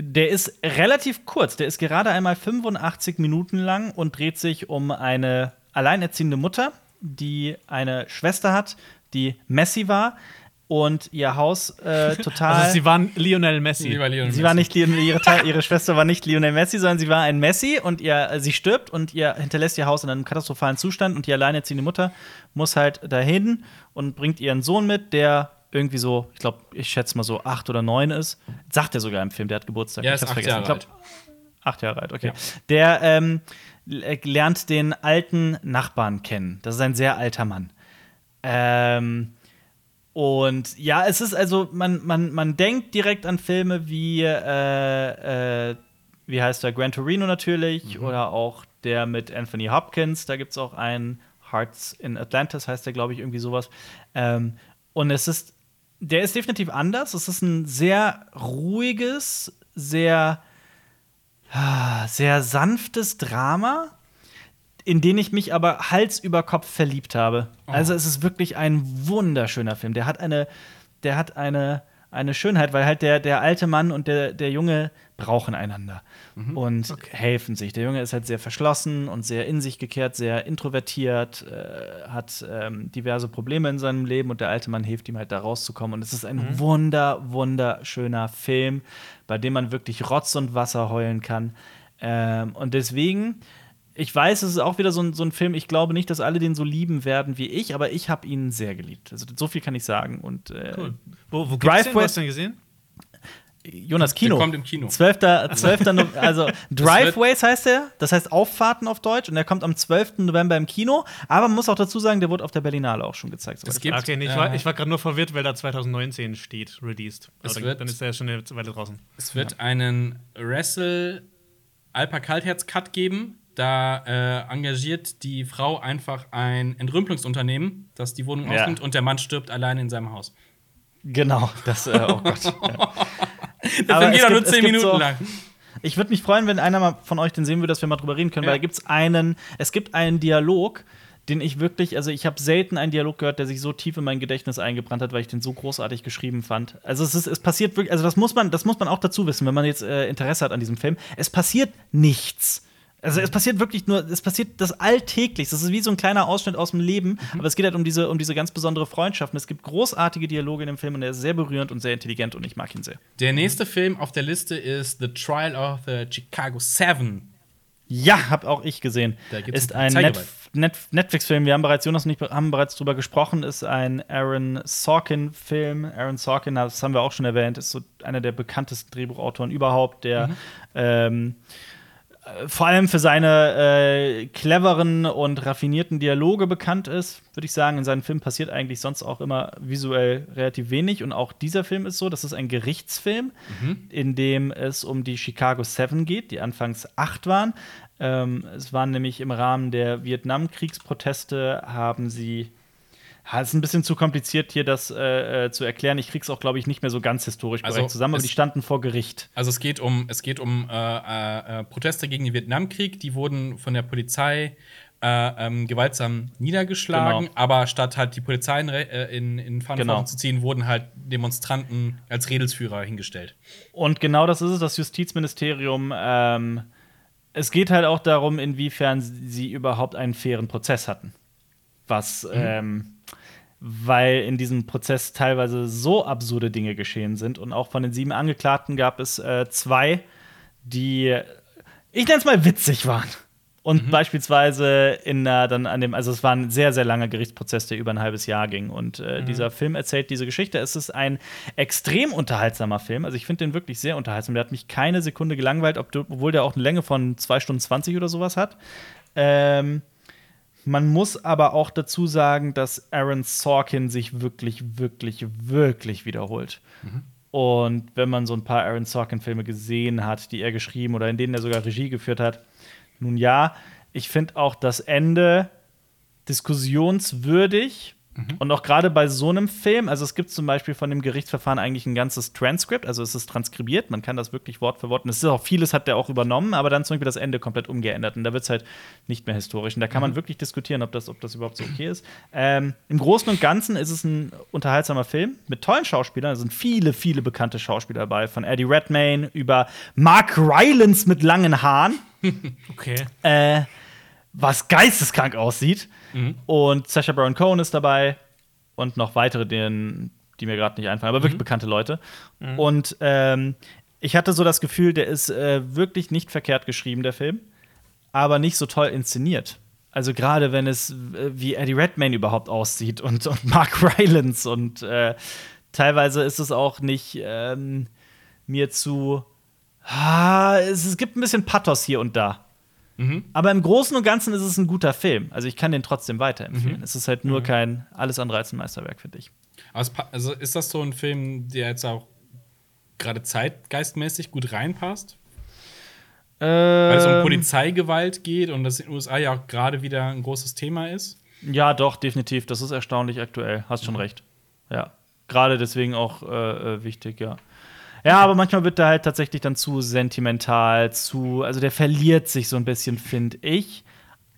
der ist relativ kurz. Der ist gerade einmal 85 Minuten lang und dreht sich um eine alleinerziehende Mutter, die eine Schwester hat, die Messi war und ihr Haus äh, total. Also, sie waren Lionel Messi. Lieber Lionel Sie war Messi. nicht Lionel, ihre, ihre Schwester war nicht Lionel Messi, sondern sie war ein Messi und ihr, äh, sie stirbt und ihr hinterlässt ihr Haus in einem katastrophalen Zustand und die alleinerziehende Mutter muss halt dahin und bringt ihren Sohn mit, der irgendwie so, ich glaube, ich schätze mal so acht oder neun ist. Sagt er sogar im Film, der hat Geburtstag. Ja, Ich ist hab's acht vergessen. Jahre Ich glaub, Acht Jahre alt, okay. Der ähm, lernt den alten Nachbarn kennen. Das ist ein sehr alter Mann. Ähm, und ja, es ist also, man, man, man denkt direkt an Filme wie, äh, äh, wie heißt der, Gran Torino natürlich, oder auch der mit Anthony Hopkins, da gibt es auch einen, Hearts in Atlantis heißt der, glaube ich, irgendwie sowas. Ähm, und es ist, der ist definitiv anders. Es ist ein sehr ruhiges, sehr, ah, sehr sanftes Drama in den ich mich aber Hals über Kopf verliebt habe. Also es ist wirklich ein wunderschöner Film. Der hat eine, der hat eine, eine Schönheit, weil halt der, der alte Mann und der, der Junge brauchen einander und helfen sich. Der Junge ist halt sehr verschlossen und sehr in sich gekehrt, sehr introvertiert, äh, hat ähm, diverse Probleme in seinem Leben und der alte Mann hilft ihm halt da rauszukommen. Und es ist ein wunder, wunderschöner Film, bei dem man wirklich Rotz und Wasser heulen kann. Ähm, und deswegen ich weiß, es ist auch wieder so ein, so ein Film, ich glaube nicht, dass alle den so lieben werden wie ich, aber ich habe ihn sehr geliebt. Also so viel kann ich sagen. Und äh, Cool. Wo, wo gibt's den? Wo Driveways- hast du den gesehen? Jonas Kino. kommt im Kino. 12. 12. No also Driveways heißt er, das heißt Auffahrten auf Deutsch und er kommt am 12. November im Kino, aber man muss auch dazu sagen, der wurde auf der Berlinale auch schon gezeigt. Es ich gibt, okay, nee, ich äh, war, ich war gerade nur verwirrt, weil da 2019 steht, released. Es dann, wird- dann ist der schon eine Weile draußen. Es wird einen Wrestle Alpa Kaltherz Cut geben. Da äh, engagiert die Frau einfach ein Entrümpelungsunternehmen, das die Wohnung Ja. ausnimmt und der Mann stirbt alleine in seinem Haus. Genau, das, äh, oh Gott. [LAUGHS] ja. Der Aber Film geht es auch nur gibt- es 10 gibt Minuten so- lang. Ich würde mich freuen, wenn einer mal von euch den sehen würde, dass wir mal drüber reden können, Ja. weil da gibt's einen, es gibt einen Dialog, den ich wirklich, also ich habe selten einen Dialog gehört, der sich so tief in mein Gedächtnis eingebrannt hat, weil ich den so großartig geschrieben fand. Also es ist, es passiert wirklich, also das muss man, das muss man auch dazu wissen, wenn man jetzt äh, Interesse hat an diesem Film. Es passiert nichts. Also es passiert wirklich nur, es passiert das alltäglich. Das ist wie so ein kleiner Ausschnitt aus dem Leben, aber es geht halt um diese, um diese ganz besondere Freundschaft. Und es gibt großartige Dialoge in dem Film und er ist sehr berührend und sehr intelligent und ich mag ihn sehr. Der nächste Film auf der Liste ist The Trial of the Chicago Seven. Ja, hab auch ich gesehen. Ist ein Polizeigewalt. Net Net Netflix-Film. Wir haben bereits, Jonas und ich haben bereits drüber gesprochen. Ist ein Aaron Sorkin-Film. Aaron Sorkin, das haben wir auch schon erwähnt, ist so einer der bekanntesten Drehbuchautoren überhaupt, der Mhm. ähm, äh, vor allem für seine äh, cleveren und raffinierten Dialoge bekannt ist, würde ich sagen. In seinen Filmen passiert eigentlich sonst auch immer visuell relativ wenig. Und auch dieser Film ist so, das ist ein Gerichtsfilm, in dem es um die Chicago Seven geht, die anfangs acht waren. Ähm, es waren nämlich im Rahmen der Vietnamkriegsproteste, haben sie Es ist ein bisschen zu kompliziert, hier das äh, äh, zu erklären. Ich krieg's auch, glaube ich, nicht mehr so ganz historisch korrekt Also, zusammen, aber die standen vor Gericht. Also es geht um, es geht um äh, äh, äh, Proteste gegen den Vietnamkrieg. Die wurden von der Polizei äh, ähm, gewaltsam niedergeschlagen, Genau. aber statt halt die Polizei in, äh, in, in Verantwortung Genau. zu ziehen, wurden halt Demonstranten als Redelsführer hingestellt. Und genau das ist es, das Justizministerium. Ähm, es geht halt auch darum, inwiefern sie überhaupt einen fairen Prozess hatten. Was, ähm, weil in diesem Prozess teilweise so absurde Dinge geschehen sind. Und auch von den sieben Angeklagten gab es äh, zwei, die, ich nenne es mal, witzig waren. Und beispielsweise in äh, dann an dem, also es war ein sehr, sehr langer Gerichtsprozess, der über ein halbes Jahr ging. Und äh, dieser Film erzählt diese Geschichte. Es ist ein extrem unterhaltsamer Film. Also ich finde den wirklich sehr unterhaltsam. Der hat mich keine Sekunde gelangweilt, ob, obwohl der auch eine Länge von 2 Stunden 20 oder sowas hat. Ähm, Man muss aber auch dazu sagen, dass Aaron Sorkin sich wirklich, wirklich, wirklich wiederholt. Und wenn man so ein paar Aaron Sorkin-Filme gesehen hat, die er geschrieben oder in denen er sogar Regie geführt hat, nun ja, ich finde auch das Ende diskussionswürdig. Und auch gerade bei so einem Film, also es gibt zum Beispiel von dem Gerichtsverfahren eigentlich ein ganzes Transkript, also es ist transkribiert, man kann das wirklich Wort für Wort, und es ist auch vieles hat der auch übernommen, aber dann zum Beispiel das Ende komplett umgeändert und da wird es halt nicht mehr historisch. Und da kann man wirklich diskutieren, ob das, ob das überhaupt so okay ist. Ähm, Im Großen und Ganzen ist es ein unterhaltsamer Film mit tollen Schauspielern, da sind viele, viele bekannte Schauspieler dabei, von Eddie Redmayne über Mark Rylance mit langen Haaren [LAUGHS] Okay. äh, was geisteskrank aussieht. Und Sacha Baron Cohen ist dabei und noch weitere, denen, die mir gerade nicht einfallen, aber wirklich bekannte Leute. Und ähm, ich hatte so das Gefühl, der ist äh, wirklich nicht verkehrt geschrieben, der Film, aber nicht so toll inszeniert. Also gerade wenn es äh, wie Eddie Redmayne überhaupt aussieht und, und Mark [LAUGHS] Rylance und äh, teilweise ist es auch nicht ähm, mir zu Ah, es, es gibt ein bisschen Pathos hier und da. Aber im Großen und Ganzen ist es ein guter Film. Also ich kann den trotzdem weiterempfehlen. Es ist halt nur kein alles andere als ein Meisterwerk, finde ich. Aber es pa- also ist das so ein Film, der jetzt auch gerade zeitgeistmäßig gut reinpasst? Weil es um Ähm, Polizeigewalt geht und das in den USA ja auch gerade wieder ein großes Thema ist. Ja, doch, definitiv. Das ist erstaunlich aktuell. Hast schon recht. Ja. Gerade deswegen auch äh, äh, wichtig, ja. Ja, aber manchmal wird er halt tatsächlich dann zu sentimental, zu, also der verliert sich so ein bisschen, finde ich.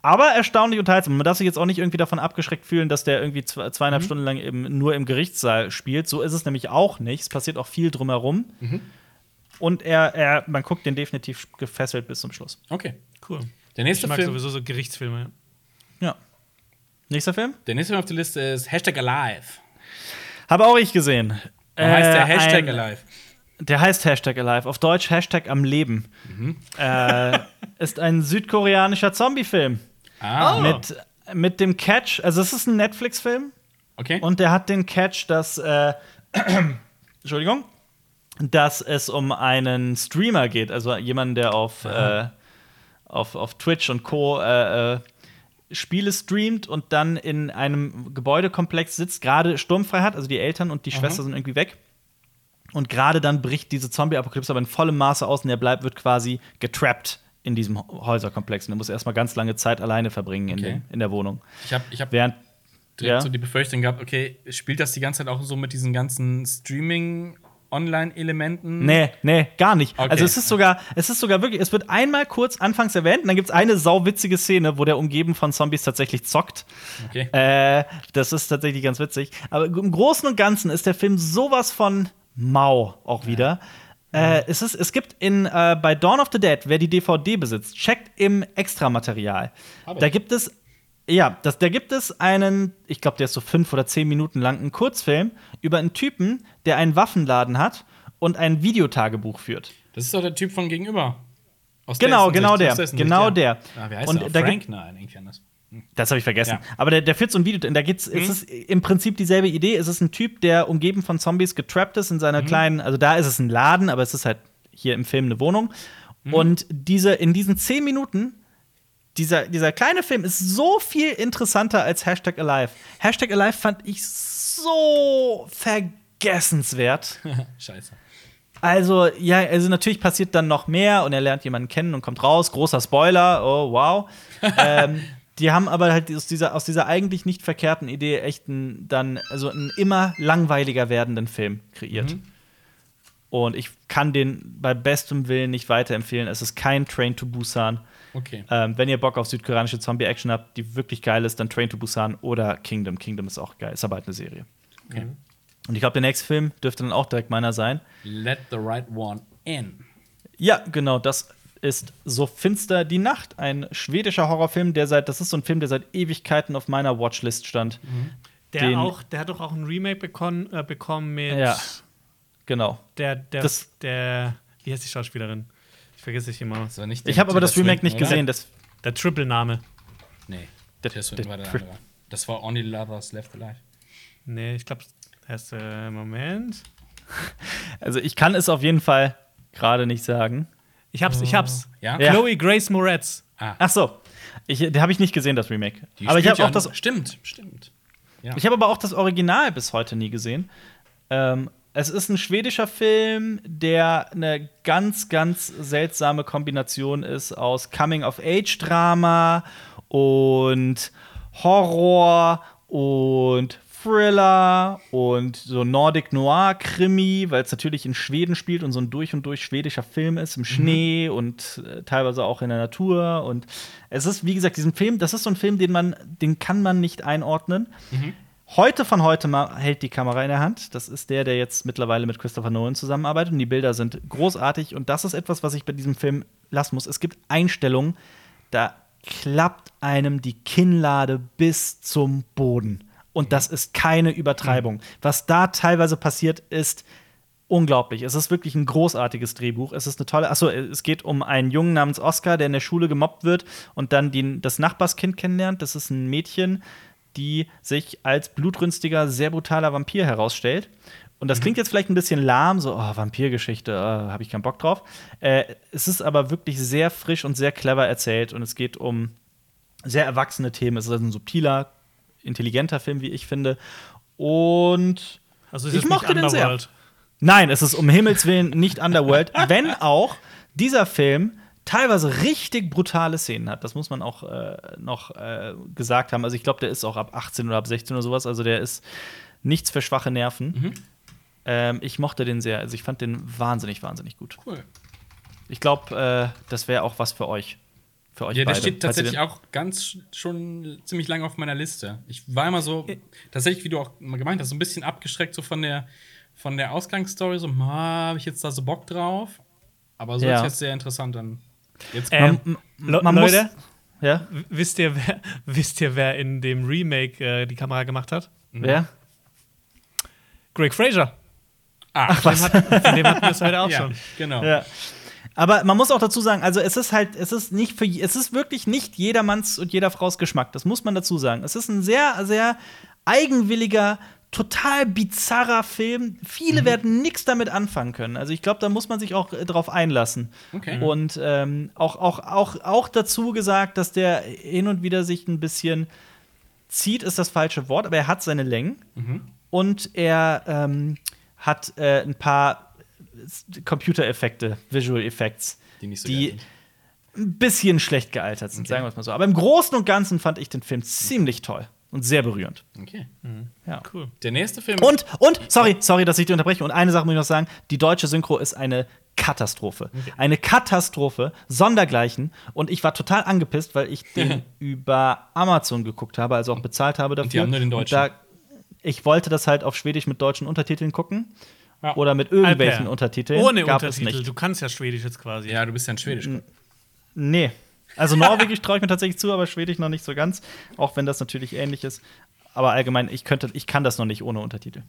Aber erstaunlich unterhaltsam. Man darf sich jetzt auch nicht irgendwie davon abgeschreckt fühlen, dass der irgendwie zwe- zweieinhalb Stunden lang eben nur im Gerichtssaal spielt. So ist es nämlich auch nicht. Es passiert auch viel drumherum. Und er, er, man guckt den definitiv gefesselt bis zum Schluss. Okay. Cool. Der Ich nächste, mag Film, sowieso so Gerichtsfilme. Ja. Nächster Film? der nächste Film auf der Liste ist Hashtag Alive. Habe auch ich gesehen. Warum heißt der Äh, Hashtag ein- Alive? Der heißt Hashtag Alive. Auf Deutsch Hashtag am Leben. Äh, ist ein südkoreanischer Zombie-Film. Ah, Mit, mit dem Catch, also es ist ein Netflix-Film okay. und der hat den Catch, dass, äh, [CLEARS THROAT] Entschuldigung, dass es um einen Streamer geht, also jemanden, der auf, äh, auf, auf Twitch und Co. Äh, äh, Spiele streamt und dann in einem Gebäudekomplex sitzt, gerade sturmfrei hat, also die Eltern und die Schwester sind irgendwie weg. Und gerade dann bricht diese Zombie-Apokalypse aber in vollem Maße aus und er bleibt, wird quasi getrappt in diesem Häuserkomplex. Und er muss erstmal ganz lange Zeit alleine verbringen in, Okay. den, in der Wohnung. ich habe ich hab Während direkt ja. so die Befürchtung gehabt, okay, spielt das die ganze Zeit auch so mit diesen ganzen Streaming-Online-Elementen? Nee, nee, gar nicht. Okay. Also es ist sogar, es ist sogar wirklich, es wird einmal kurz anfangs erwähnt und dann gibt es eine sauwitzige Szene, wo der umgeben von Zombies tatsächlich zockt. Okay. Äh, das ist tatsächlich ganz witzig. Aber im Großen und Ganzen ist der Film sowas von mau auch wieder. Äh, es, ist, es gibt in, äh, bei Dawn of the Dead, wer die DVD besitzt, checkt im Extramaterial. Da gibt es, ja, das, da gibt es einen, ich glaube, der ist so fünf oder zehn Minuten lang, einen Kurzfilm über einen Typen, der einen Waffenladen hat und ein Videotagebuch führt. Das ist doch der Typ von gegenüber. Aus Genau, genau der. Genau ja. der. Ah, wie heißt Und der? da Frank? gibt- Nein, irgendwie anders. Das habe ich vergessen. Ja. Aber der, der führt so ein Video, da geht's, es ist im Prinzip dieselbe Idee. Es ist ein Typ, der umgeben von Zombies getrappt ist in seiner kleinen, also da ist es ein Laden, aber es ist halt hier im Film eine Wohnung. Und diese, in diesen zehn Minuten, dieser, dieser kleine Film ist so viel interessanter als Hashtag Alive. Hashtag Alive fand ich so vergessenswert. [LAUGHS] Scheiße. Also, ja, also natürlich passiert dann noch mehr und er lernt jemanden kennen und kommt raus. Großer Spoiler, oh wow. [LAUGHS] ähm, die haben aber halt aus dieser, aus dieser eigentlich nicht verkehrten Idee echt einen, dann, also einen immer langweiliger werdenden Film kreiert. Und ich kann den bei bestem Willen nicht weiterempfehlen. Es ist kein Train to Busan. Okay. Ähm, wenn ihr Bock auf südkoreanische Zombie-Action habt, die wirklich geil ist, dann Train to Busan oder Kingdom. Kingdom ist auch geil, ist aber halt eine Serie. okay. Und ich glaube, der nächste Film dürfte dann auch direkt meiner sein. Let the right one in. Ja, genau, das ist So finster die Nacht, ein schwedischer Horrorfilm, der seit, das ist so ein Film, der seit Ewigkeiten auf meiner Watchlist stand. Der, Den- auch, der hat doch auch ein Remake bekon, äh, bekommen mit Ja. Genau. der, der, Das- der, wie heißt die Schauspielerin? Ich vergesse ich immer. Das war nicht Ich habe aber das Remake nicht Swinton, gesehen. Das, Der Triple-Name. Nee. Der- Swinton der- war der andere. Das war Only Lovers Left Alive. Nee, ich glaube, erst äh, Moment. [LAUGHS] also ich kann es auf jeden Fall gerade nicht sagen. Ich hab's, ich hab's. Ja? Ja. Chloe Grace Moretz. Ach so. Ich, habe ich nicht gesehen, das Remake. Die aber ich habe auch das Stimmt, stimmt. Ja. Ich habe aber auch das Original bis heute nie gesehen. Ähm, es ist ein schwedischer Film, der eine ganz, ganz seltsame Kombination ist aus Coming-of-Age-Drama und Horror und Thriller und so Nordic Noir Krimi, weil es natürlich in Schweden spielt und so ein durch und durch schwedischer Film ist im Schnee und äh, teilweise auch in der Natur und es ist wie gesagt diesen Film, das ist so ein Film, den man den kann man nicht einordnen. Heute von heute hält die Kamera in der Hand. Das ist der, der jetzt mittlerweile mit Christopher Nolan zusammenarbeitet und die Bilder sind großartig und das ist etwas, was ich bei diesem Film lassen muss. Es gibt Einstellungen, da klappt einem die Kinnlade bis zum Boden. Und das ist keine Übertreibung. Was da teilweise passiert, ist unglaublich. Es ist wirklich ein großartiges Drehbuch. Es ist eine tolle. Achso, es geht um einen Jungen namens Oscar, der in der Schule gemobbt wird und dann die, das Nachbarskind kennenlernt. Das ist ein Mädchen, die sich als blutrünstiger, sehr brutaler Vampir herausstellt. Und das klingt jetzt vielleicht ein bisschen lahm, so, oh, Vampirgeschichte, oh, habe ich keinen Bock drauf. Äh, es ist aber wirklich sehr frisch und sehr clever erzählt und es geht um sehr erwachsene Themen. Es ist also ein subtiler, intelligenter Film, wie ich finde. Und Also Ich mochte den sehr. Nein, es ist um Himmels Willen nicht Underworld, [LAUGHS] wenn auch dieser Film teilweise richtig brutale Szenen hat. Das muss man auch äh, noch äh, gesagt haben. Also ich glaube, der ist auch ab 18 oder ab 16 oder sowas. Also der ist nichts für schwache Nerven. Ähm, ich mochte den sehr. Also ich fand den wahnsinnig, wahnsinnig gut. Cool. Ich glaube, äh, das wäre auch was für euch. Für euch Ja, der beide. steht tatsächlich auch ganz schon ziemlich lange auf meiner Liste. Ich war immer so, tatsächlich, wie du auch mal gemeint hast, so ein bisschen abgeschreckt so von der, von der Ausgangsstory. So, habe ich jetzt da so Bock drauf? Aber so Ja. ist jetzt sehr interessant dann. Jetzt Ähm, Man- man muss- Leute, Ja, wisst ihr, wer, [LAUGHS] wisst ihr, wer in dem Remake äh, die Kamera gemacht hat? wer? Greg Fraser. ah, Von dem, hat, von dem hatten wir es heute auch [LAUGHS] ja, schon. genau. Ja. Aber man muss auch dazu sagen, also es ist halt, es ist nicht für, es ist wirklich nicht jedermanns und jeder Frau's Geschmack. Das muss man dazu sagen. Es ist ein sehr, sehr eigenwilliger, total bizarrer Film. Viele werden nichts damit anfangen können. Also ich glaube, da muss man sich auch äh, drauf einlassen. Okay. Und ähm, auch, auch, auch, auch dazu gesagt, dass der hin und wieder sich ein bisschen zieht, ist das falsche Wort, aber er hat seine Längen und er ähm, hat äh, ein paar Computereffekte, Visual Effects, Die nicht so die ein bisschen schlecht gealtert sind, sagen wir es mal so. Aber im Großen und Ganzen fand ich den Film ziemlich toll und sehr berührend. Okay. Ja. Cool. Der nächste Film. Und, und, sorry, sorry, dass ich dich unterbreche. Und eine Sache muss ich noch sagen: Die deutsche Synchro ist eine Katastrophe. Eine Katastrophe, sondergleichen. Und ich war total angepisst, weil ich den [LAUGHS] über Amazon geguckt habe, also auch bezahlt habe dafür. die haben nur den Und Deutschen. Da, ich wollte das halt auf Schwedisch mit deutschen Untertiteln gucken. Ja. Oder mit irgendwelchen Alper. Untertiteln. Ohne Gab Untertitel. Es nicht. Du kannst ja Schwedisch jetzt quasi. ja, du bist ja ein Schwedisch. Nee. Also [LAUGHS] Norwegisch traue ich mir tatsächlich zu, aber Schwedisch noch nicht so ganz. Auch wenn das natürlich ähnlich ist. Aber allgemein, ich könnte, ich kann das noch nicht ohne Untertitel.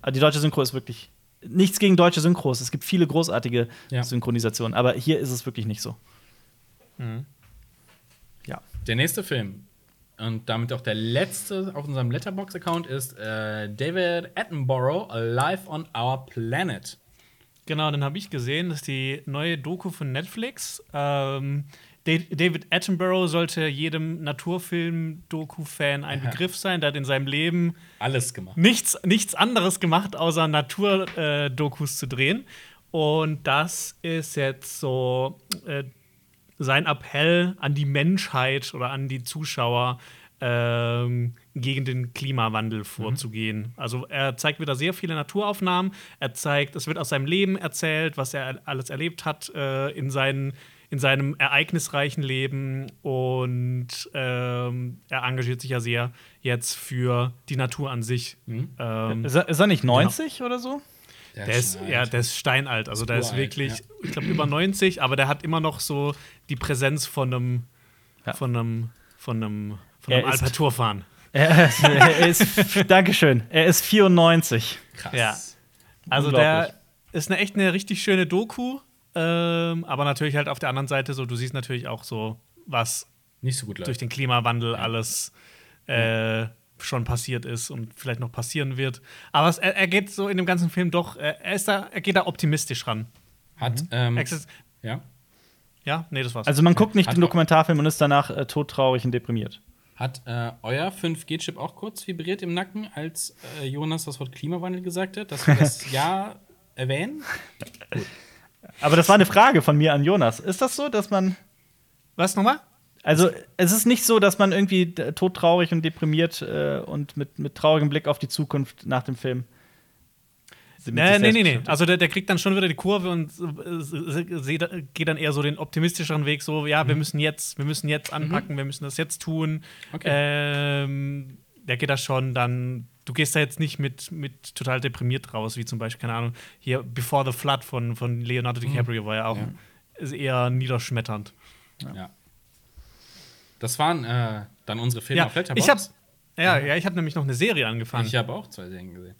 Aber die deutsche Synchro ist wirklich nichts gegen deutsche Synchros. Es gibt viele großartige Ja. Synchronisationen, aber hier ist es wirklich nicht so. Mhm. Ja. Der nächste Film und damit auch der letzte auf unserem Letterbox-Account ist äh, David Attenborough, Alive on Our Planet. Genau, dann habe ich gesehen, dass die neue Doku von Netflix. Ähm, Da- David Attenborough sollte jedem Naturfilm-Doku-Fan ein. Begriff sein. Der hat in seinem Leben Alles gemacht. nichts, nichts anderes gemacht, außer Natur-Dokus zu drehen. Und das ist jetzt so äh, sein Appell an die Menschheit oder an die Zuschauer, ähm, gegen den Klimawandel vorzugehen. Also er zeigt wieder sehr viele Naturaufnahmen. Er zeigt, es wird aus seinem Leben erzählt, was er alles erlebt hat äh, in, seinen, in seinem ereignisreichen Leben. Und ähm, er engagiert sich ja sehr jetzt für die Natur an sich. Ähm, Ist er, ist er nicht 90 oder so? Der der ist, ja, der ist steinalt. Also der ist wirklich, ja. ich glaube, über 90, aber der hat immer noch so die Präsenz von einem, Ja. von einem, von einem, von einem ist- Alpaturfahren. Er, ist- er ist, [LAUGHS] Dankeschön. Er ist 94. Krass. Ja. Also der ist eine echt eine richtig schöne Doku. Ähm, aber natürlich halt auf der anderen Seite so, du siehst natürlich auch so, was Nicht so gut läuft. durch den Klimawandel alles äh, schon passiert ist und vielleicht noch passieren wird. Aber es, er, er geht so in dem ganzen Film doch, er, ist da, er geht da optimistisch ran. Hat, ähm, Exis- ja. Ja, nee, das war's. Also man guckt nicht Hat den Dokumentarfilm und ist danach äh, todtraurig und deprimiert. Hat äh, euer 5G-Chip auch kurz vibriert im Nacken, als äh, Jonas das Wort Klimawandel gesagt hat, dass wir das [LAUGHS] Ja erwähnen? Aber das war eine Frage von mir an Jonas. Ist das so, dass man Was nochmal? Also, es ist nicht so, dass man irgendwie todtraurig und deprimiert äh, und mit, mit traurigem Blick auf die Zukunft nach dem Film. Nee, nee, nee, nee. Also der, der kriegt dann schon wieder die Kurve und äh, geht dann eher so den optimistischeren Weg, so, ja, wir müssen jetzt, wir müssen jetzt anpacken, wir müssen das jetzt tun. Okay. Ähm, der geht da schon dann, du gehst da jetzt nicht mit, mit total deprimiert raus, wie zum Beispiel, keine Ahnung, hier Before the Flood von, von Leonardo DiCaprio war ja auch Ja. ist eher niederschmetternd. Ja. Das waren äh, dann unsere Filme Ja, auf Letterboxd. ich hab, ja, ja, ich habe nämlich noch eine Serie angefangen. Ich habe auch zwei Serien gesehen.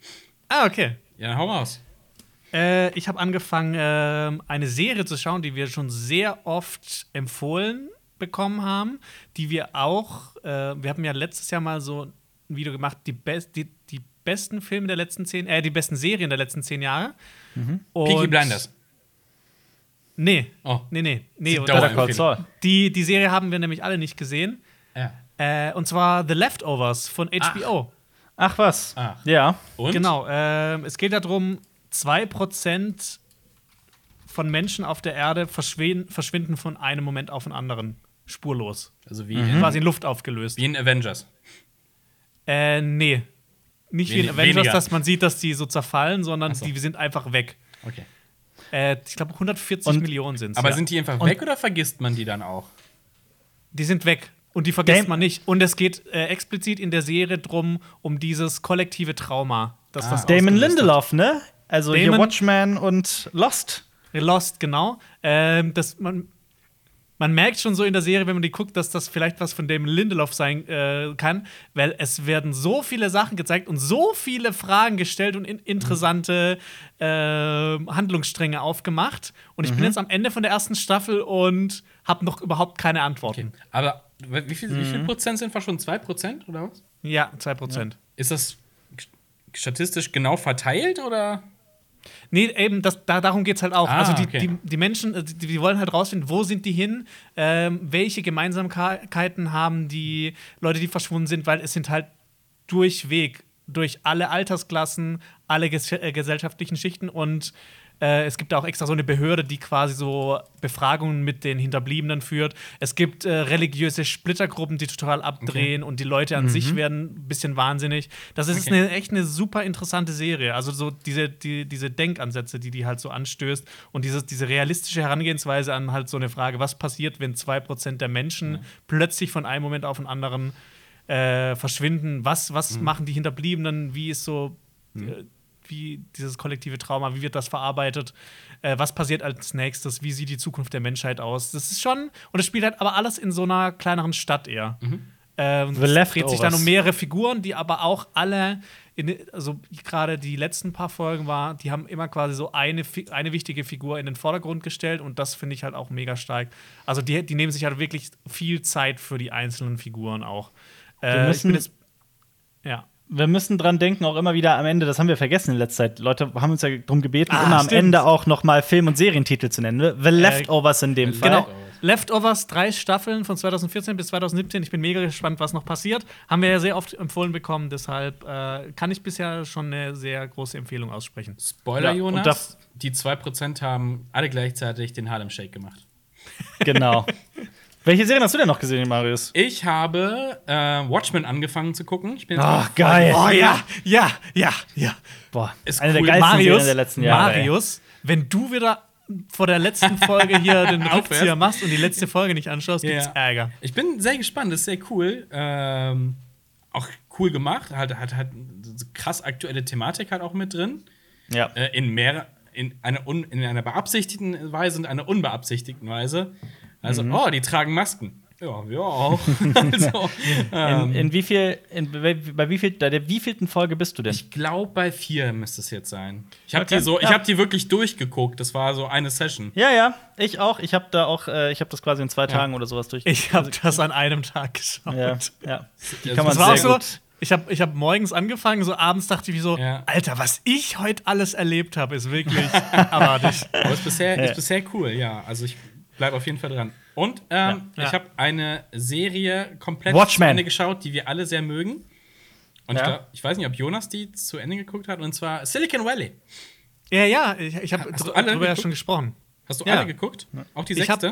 ah, okay. Ja, dann hau raus. Äh, ich habe angefangen, ähm, eine Serie zu schauen, die wir schon sehr oft empfohlen bekommen haben, die wir auch, äh, wir haben ja letztes Jahr mal so ein Video gemacht, die, best, die, die besten Filme der letzten zehn, äh, die besten Serien der letzten zehn Jahre. Und- Peaky Blinders. Nee, Oh. nee, nee, nee. Better Call. Saul. Die, die Serie haben wir nämlich alle nicht gesehen. Ja. Äh, und zwar The Leftovers von HBO. Ach was. Ach. Ja. Und? Genau, ähm, es geht darum, 2% von Menschen auf der Erde verschwinden, verschwinden von einem Moment auf den anderen. Spurlos. Also wie, Mhm. Quasi in Luft aufgelöst. wie in Avengers. Äh, nee. Nicht wie in Avengers, weniger. dass man sieht, dass die so zerfallen, sondern Ach so. die sind einfach weg. Okay. Äh, ich glaube, 140 Und- Millionen sind es. Aber ja. sind die einfach Und- weg oder vergisst man die dann auch? Die sind weg. Und die vergisst Dam- man nicht. Und es geht äh, explizit in der Serie drum, um dieses kollektive Trauma. Das Ah. das Damon. Lindelof, ne? Also hier Damon- Watchmen und Lost. Lost, genau. Ähm, das, man, man merkt schon so in der Serie, wenn man die guckt, dass das vielleicht was von Damon Lindelof sein äh, kann, weil es werden so viele Sachen gezeigt und so viele Fragen gestellt und in interessante äh, Handlungsstränge aufgemacht. Und ich Mhm. bin jetzt am Ende von der ersten Staffel und habe noch überhaupt keine Antworten. Okay. Aber wie viel, wie Mhm. viel Prozent sind wir schon? 2 Prozent oder was? Ja, 2%. Ist das statistisch genau verteilt oder? Nee, eben, das, da, darum geht es halt auch. Ah, also die, okay. die, die Menschen, äh, die, die wollen halt rausfinden, wo sind die hin, ähm, welche Gemeinsamkeiten haben die Leute, die verschwunden sind, weil es sind halt durchweg, durch alle Altersklassen, alle ges äh, gesellschaftlichen Schichten und äh, es gibt auch extra so eine Behörde, die quasi so Befragungen mit den Hinterbliebenen führt. Es gibt äh, religiöse Splittergruppen, die total abdrehen und die Leute an sich werden ein bisschen wahnsinnig. Das ist Okay. eine echt eine super interessante Serie. Also so diese, die, diese Denkansätze, die die halt so anstößt und dieses, diese realistische Herangehensweise an halt so eine Frage, was passiert, wenn 2% der Menschen plötzlich von einem Moment auf den anderen äh, verschwinden? Was, was machen die Hinterbliebenen? Wie ist so äh, wie dieses kollektive Trauma, wie wird das verarbeitet? Äh, was passiert als nächstes? Wie sieht die Zukunft der Menschheit aus? Das ist schon, und es spielt halt aber alles in so einer kleineren Stadt eher. Äh, und The es dreht sich dann um mehrere Figuren, die aber auch alle, in, also gerade die letzten paar Folgen war, die haben immer quasi so eine, eine wichtige Figur in den Vordergrund gestellt und das finde ich halt auch mega stark. Also die, die nehmen sich halt wirklich viel Zeit für die einzelnen Figuren auch. Äh, ich bin jetzt, ja. Wir müssen dran denken, auch immer wieder am Ende, das haben wir vergessen in letzter Zeit. Leute haben uns ja darum gebeten, Ah, immer am stimmt. Ende auch noch mal Film- und Serientitel zu nennen. ne? The Leftovers in dem Fall. Genau. Leftovers, drei Staffeln von 2014 bis 2017. Ich bin mega gespannt, was noch passiert. Haben wir ja sehr oft empfohlen bekommen, deshalb äh, kann ich bisher schon eine sehr große Empfehlung aussprechen. Spoiler, Ja, und Jonas. Die 2% haben alle gleichzeitig den Harlem Shake gemacht. Genau. [LAUGHS] Welche Serien hast du denn noch gesehen, Marius? Ich habe äh, Watchmen angefangen zu gucken. Ich bin jetzt Ach, geil. Oh ja, ja, ja, ja. Boah, Ist eine cool. der geilsten Marius, Serien der letzten Jahre. Marius, wenn du wieder vor der letzten Folge hier [LAUGHS] den Aufhörst. Rückzieher machst und die letzte Folge nicht anschaust, gibt's Ja. Ärger. Ich bin sehr gespannt, das ist sehr cool. Ähm, auch cool gemacht, hat, hat, hat krass aktuelle Thematik halt auch mit drin. Ja. Äh, in mehr, in einer, un, in einer beabsichtigten Weise und einer unbeabsichtigten Weise. Also, Mhm. oh, die tragen Masken. Ja, wir auch. [LAUGHS] also, ähm, In, in wie viel, in, bei, bei wie viel, bei der wievielten Folge bist du denn? ich glaube, bei vier müsste es jetzt sein. Ich habe Okay. die so, ich Ja. habe die wirklich durchgeguckt. Das war so eine Session. ja, ja, ich auch. Ich habe da auch, äh, ich habe das quasi in zwei Tagen oder sowas durch. Ich habe das an einem Tag geschaut. ja, ja. Die Das kann man Das war auch sehr so. gut. Ich habe ich hab morgens angefangen, so abends dachte ich mir so, Ja. Alter, was ich heute alles erlebt habe, ist wirklich [LAUGHS] abartig. Aber ist bisher, Ja. ist bisher cool, ja. Also ich Bleib auf jeden Fall dran. Und ähm, Ja, ja. ich habe eine Serie komplett Watchmen. zu Ende geschaut, die wir alle sehr mögen. Und ich, Ja. glaub, ich weiß nicht, ob Jonas die zu Ende geguckt hat, und zwar Silicon Valley. Ja, ja, ich, ich habe Hast du dr alle drüber ja geguckt? schon gesprochen. Hast du Ja. alle geguckt? Auch die Ich sechste?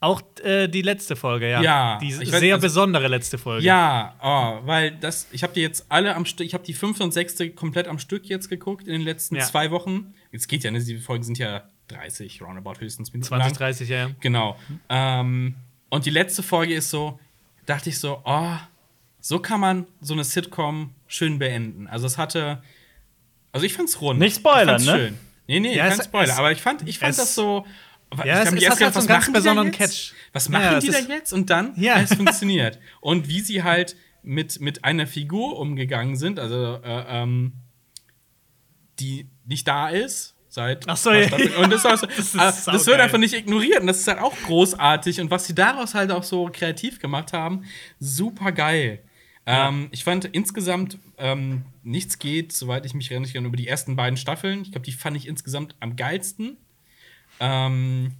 Auch äh, die letzte Folge, ja. Ja, Die ich weiß- sehr also- besondere letzte Folge. Ja, oh, weil das, ich habe die jetzt alle am Stück, ich habe die fünfte und sechste komplett am Stück jetzt geguckt in den letzten Ja. zwei Wochen. Jetzt geht ja, ne? Die Folgen sind ja 30, roundabout höchstens Minuten 20, lang. 30, ja. ja. Genau. Ähm, und die letzte Folge ist so, dachte ich so, oh, so kann man so eine Sitcom schön beenden. Also es hatte, also ich fand's rund. Nicht spoilern, ich ne? Schön. Nee, nee, Ja, kein es- Spoiler. es- aber ich fand, ich fand es- das so. ich Ja, es- hab mich erst halt gedacht, so einen was ganz machen die da besonderen jetzt? Catch. Was Ja, machen es die da jetzt? Und dann, Ja. es funktioniert. Und wie sie halt mit, mit einer Figur umgegangen sind, also äh, ähm, die nicht da ist. Seit Ach so, ja. Und das, war so, [LAUGHS] Das ist das, das wird einfach nicht ignoriert. Und das ist halt auch großartig. Und was sie daraus halt auch so kreativ gemacht haben, super geil. Ähm, ich fand insgesamt, ähm, nichts geht, soweit ich mich erinnern kann, über die ersten beiden Staffeln. Ich glaube, die fand ich insgesamt am geilsten. Ähm,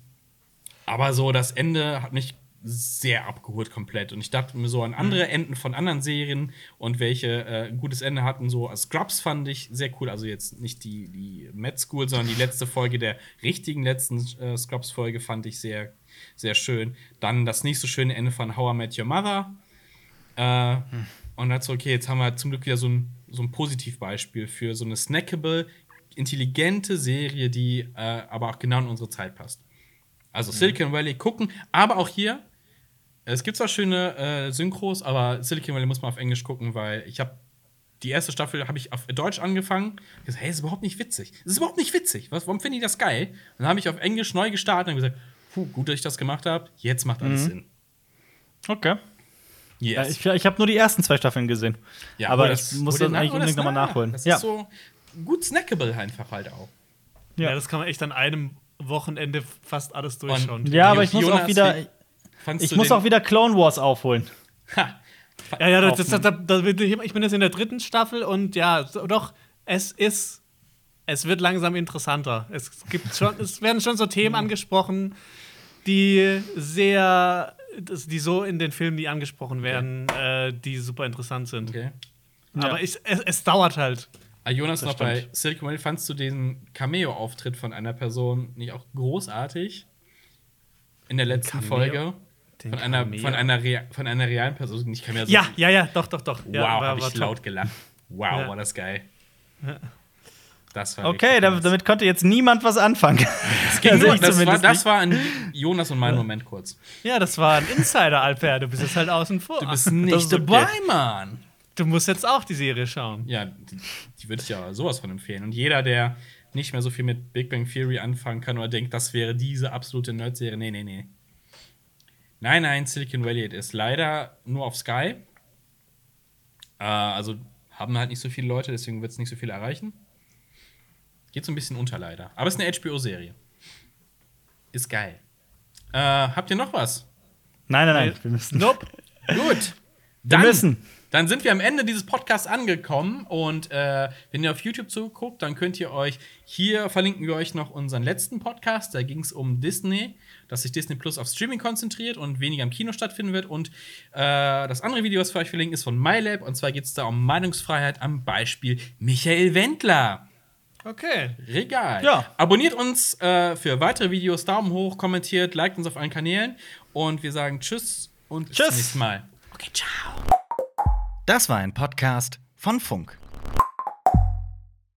aber so das Ende hat mich sehr abgeholt komplett. Und ich dachte mir so an andere Enden von anderen Serien und welche äh, ein gutes Ende hatten. So Scrubs fand ich sehr cool. Also jetzt nicht die, die Med School, sondern die letzte Folge der richtigen letzten äh, Scrubs-Folge fand ich sehr, sehr schön. Dann das nicht so schöne Ende von How I Met Your Mother. Äh, Und dazu, okay, jetzt haben wir zum Glück wieder so ein, so ein Positivbeispiel für so eine snackable, intelligente Serie, die äh, aber auch genau in unsere Zeit passt. Also Silicon Valley gucken, aber auch hier, es gibt zwar schöne äh, Synchros, aber Silicon Valley muss man auf Englisch gucken, weil ich habe die erste Staffel habe ich auf Deutsch angefangen. Ich gesagt, hey, das ist überhaupt nicht witzig. Das ist überhaupt nicht witzig. Was, warum finde ich das geil? Und dann habe ich auf Englisch neu gestartet und gesagt, puh, gut, dass ich das gemacht habe. Jetzt macht alles Sinn. Okay. Ja, Yes. ich ich habe nur die ersten zwei Staffeln gesehen. Ja, aber hol ich muss das eigentlich das unbedingt nochmal nach. nachholen. Das ja. ist so gut snackable einfach halt auch. Ja. Ja. das kann man echt an einem Wochenende fast alles durchschauen. Und- ja, aber ich muss Jonas, auch wieder, wie Fandst ich du muss auch wieder Clone Wars aufholen. Ha. Ja, ja, das, das, das, das, das, ich bin jetzt in der dritten Staffel und ja, so- doch, es ist, es wird langsam interessanter. Es gibt schon, es werden schon so Themen angesprochen, die sehr, die so in den Filmen, die angesprochen werden, äh, die super interessant sind. Okay. Aber ich, es, es dauert halt. Ah, Jonas, noch bei. Silicon Valley, fandst du den Cameo-Auftritt von einer Person nicht auch großartig? In der letzten Cameo? Folge? Von einer, Cameo? von, einer Rea von einer realen Person. Ich kann mir so Ja, ja, ja, doch, doch, doch. Wow, ja, habe ich top. laut gelacht. Wow, Ja. war das geil. Das war Okay, richtig da, nice. damit konnte jetzt niemand was anfangen. [LAUGHS] Das, [LAUGHS] Also nur, das, war, das war ein Jonas und mein Moment kurz. Ja, das war ein Insider, Alper. Du bist jetzt halt außen vor. Du bist nicht okay. dabei, Mann. Du musst jetzt auch die Serie schauen. Ja, die, die würde ich ja sowas von empfehlen. Und jeder, der nicht mehr so viel mit Big Bang Theory anfangen kann oder denkt, das wäre diese absolute Nerd-Serie, nee, nee, nee. Nein, nein, Silicon Valley ist leider nur auf Sky. Äh, also haben halt nicht so viele Leute, deswegen wird es nicht so viel erreichen. Geht so ein bisschen unter leider. Aber es ist eine HBO-Serie. Ist geil. Äh, habt ihr noch was? Nein, nein, nein, wir müssen. Nope. Gut. [LAUGHS] Wir müssen. Dann sind wir am Ende dieses Podcasts angekommen und äh, wenn ihr auf YouTube zuguckt, dann könnt ihr euch hier verlinken wir euch noch unseren letzten Podcast. Da ging es um Disney, dass sich Disney Plus auf Streaming konzentriert und weniger im Kino stattfinden wird. Und äh, das andere Video, was wir euch verlinken, ist von MyLab und zwar geht es da um Meinungsfreiheit am Beispiel Michael Wendler. Okay. Regal. Ja. Abonniert uns äh, für weitere Videos, Daumen hoch, kommentiert, liked uns auf allen Kanälen und wir sagen Tschüss und bis Tschüss. zum nächsten Mal. Okay, ciao. Das war ein Podcast von Funk.